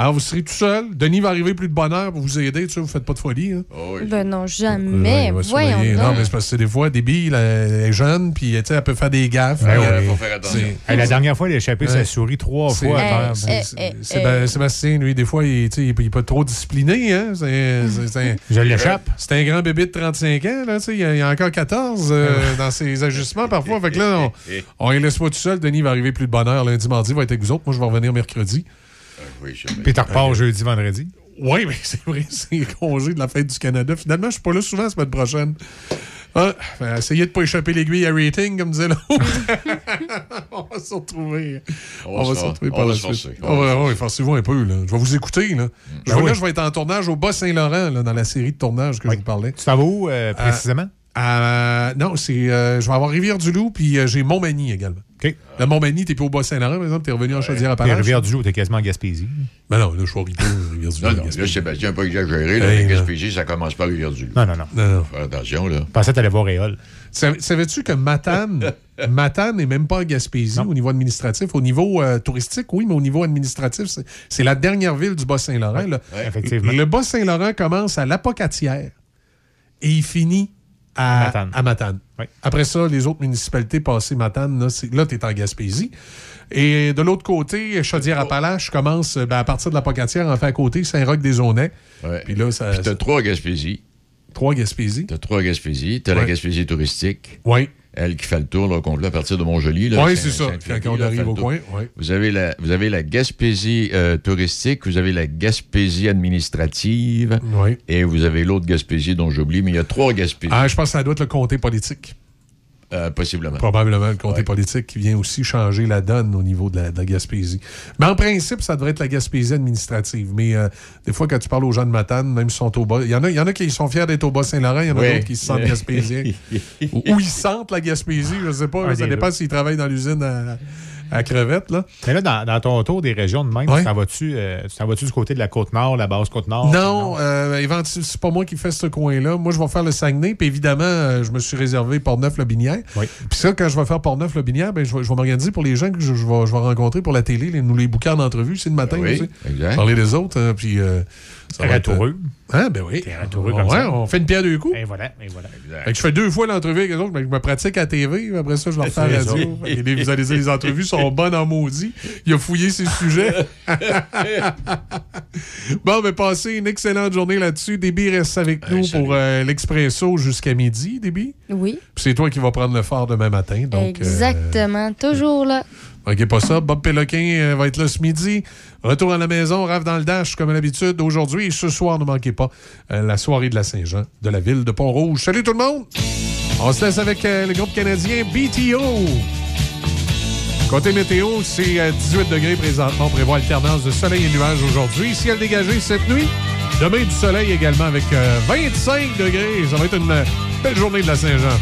Alors, vous serez tout seul. Denis va arriver plus de bonne heure pour vous aider. Tu sais, vous faites pas de folie. Hein? Ben non, jamais. Voyons. Non, mais c'est parce que des fois, des billes, là, elle est jeune, puis tu sais, elle peut faire des gaffes. Ben Puis, oui. Faut faire attention. c'est- Hey, la dernière fois, il a échappé Ouais. sa souris trois C'est- fois à terre. Eh, c'est- eh, c'est- eh. Sébastien, lui, des fois, il, tu sais, il est il est pas trop discipliné. Hein? C'est- c'est- c'est un- Je l'échappe. C'est un grand bébé de 35 ans. Là, tu sais, il, y a, encore 14 euh, dans ses ajustements parfois. Fait que là, on, les laisse pas tout seul. Denis va arriver plus de bonne heure lundi, mardi, il va être avec vous autres. Moi, je vais revenir mercredi. Oui, je Puis t'en repars jeudi, vendredi. Oui, mais c'est vrai, c'est congé de la fête du Canada. Finalement, je suis pas là souvent la semaine prochaine. Ah, ben, essayez de pas échapper l'aiguille à rating, comme disait l'autre. on va se retrouver. On va se retrouver par la suite. Ah On va forcez-vous un peu. Là. Je vais vous écouter. Là. Je, Ben vais, oui. là, je vais être en tournage au Bas-Saint-Laurent, là, dans la série de tournage que je vous parlais. Tu t'en vas où, euh, précisément? Euh, non, c'est. euh, je vais avoir Rivière-du-Loup, puis euh, j'ai Montmagny également. OK. Le Montmagny, t'es plus au Bas-Saint-Laurent, par exemple, t'es revenu en Chaudière-Appalaches. Rivière-du-Loup, t'es quasiment en Gaspésie. Ben non, là, je suis au Rivière-du-Loup. Non, non, là, Sébastien n'a pas exagéré. Là, Hey, la là. Gaspésie, ça commence par Rivière-du-Loup. Non, non, non. Non, non. Faire attention, là. Je pensais que t'allais voir Réol. Sav- Savais-tu que Matane, Matane n'est même pas en Gaspésie au niveau administratif? Au niveau euh, touristique, oui, mais au niveau administratif, c'est- la dernière ville du Bas-Saint-Laurent. là. Ouais, effectivement. Le Bas-Saint-Laurent commence à l'Apocatière et il finit à Matane. à Matane. Oui. Après ça, les autres municipalités passées Matane, là, tu es en Gaspésie. Et de l'autre côté, Chaudière-Appalaches commence ben, à partir de l'Apocatière, en fait à côté, Saint-Roch-des-Aunais. Ouais. Puis là, ça. Puis t'as trois Gaspésie. Trois Gaspésie. T'as trois Gaspésie. T'as la Ouais. Gaspésie touristique. Oui. Elle qui fait le tour là, complet à partir de Montjoli. là, Oui, c'est ça. Quand on arrive au coin, oui. Vous avez la, vous avez la Gaspésie euh, touristique, vous avez la Gaspésie administrative, Oui. et vous avez l'autre Gaspésie dont j'oublie, mais il y a trois Gaspésies, Ah, je pense que ça doit être le comté politique. Euh, possiblement. Probablement le comté politique qui vient aussi changer la donne au niveau de la, de la Gaspésie. Mais en principe, ça devrait être la Gaspésie administrative. Mais euh, des fois, quand tu parles aux gens de Matane, même s'ils sont au bas, il y en a, y en a qui sont fiers d'être au Bas-Saint-Laurent, il y en a Oui. d'autres qui se sentent gaspésiens. ou, ou ils sentent la Gaspésie, je sais pas. Un ça des dépend s'ils travaillent dans l'usine à, à crevettes. Là. Mais là, dans, dans ton tour des régions de même, Ouais. tu t'en vas-tu euh, tu t'en vas-tu du côté de la Côte-Nord, la basse Côte-Nord? Non, euh, éventuellement, c'est pas moi qui fais ce coin-là. Moi, je vais faire le Saguenay. Puis évidemment, euh, je me suis réservé Port-Neuf-le-Binière. Oui. Puis ça, quand je vais faire Port-Neuf-le-Binière, ben, je vais, je vais m'organiser pour les gens que je, je vais, je vais rencontrer pour la télé, les, nous les bouquins d'entrevue, c'est le matin. Oui, tu sais. exact. Parler des autres. hein, puis, euh, ça va être, Ratoureux. Hein, ben oui. T'es ratoureux Ouais, comme ça. on fait une pierre deux coups. Et voilà, et voilà. Fait que je fais deux fois l'entrevue avec les autres, mais je me pratique à TV, après ça, je leur fais à la radio. Les- vous allez dire, les entrevues sont bonnes en maudit. Il a fouillé ses sujets. bon, ben, passez une excellente journée là-dessus. Déby reste avec nous pour euh, l'Expresso jusqu'à midi, Déby. Oui, Puis c'est toi qui vas prendre le phare demain matin. Donc, euh, exactement. Toujours là. Manquez pas ça. Bob Péloquin euh, va être là ce midi. Retour à la maison, rave dans le dash, comme à l'habitude. Aujourd'hui et ce soir, ne manquez pas euh, la soirée de la Saint-Jean de la ville de Pont-Rouge. Salut tout le monde! On se laisse avec euh, le groupe canadien BTO. Côté météo, c'est euh, 18 degrés présentement. On prévoit alternance de soleil et nuages aujourd'hui. Ciel dégagé cette nuit. Demain, du soleil également avec euh, 25 degrés. Ça va être une belle journée de la Saint-Jean.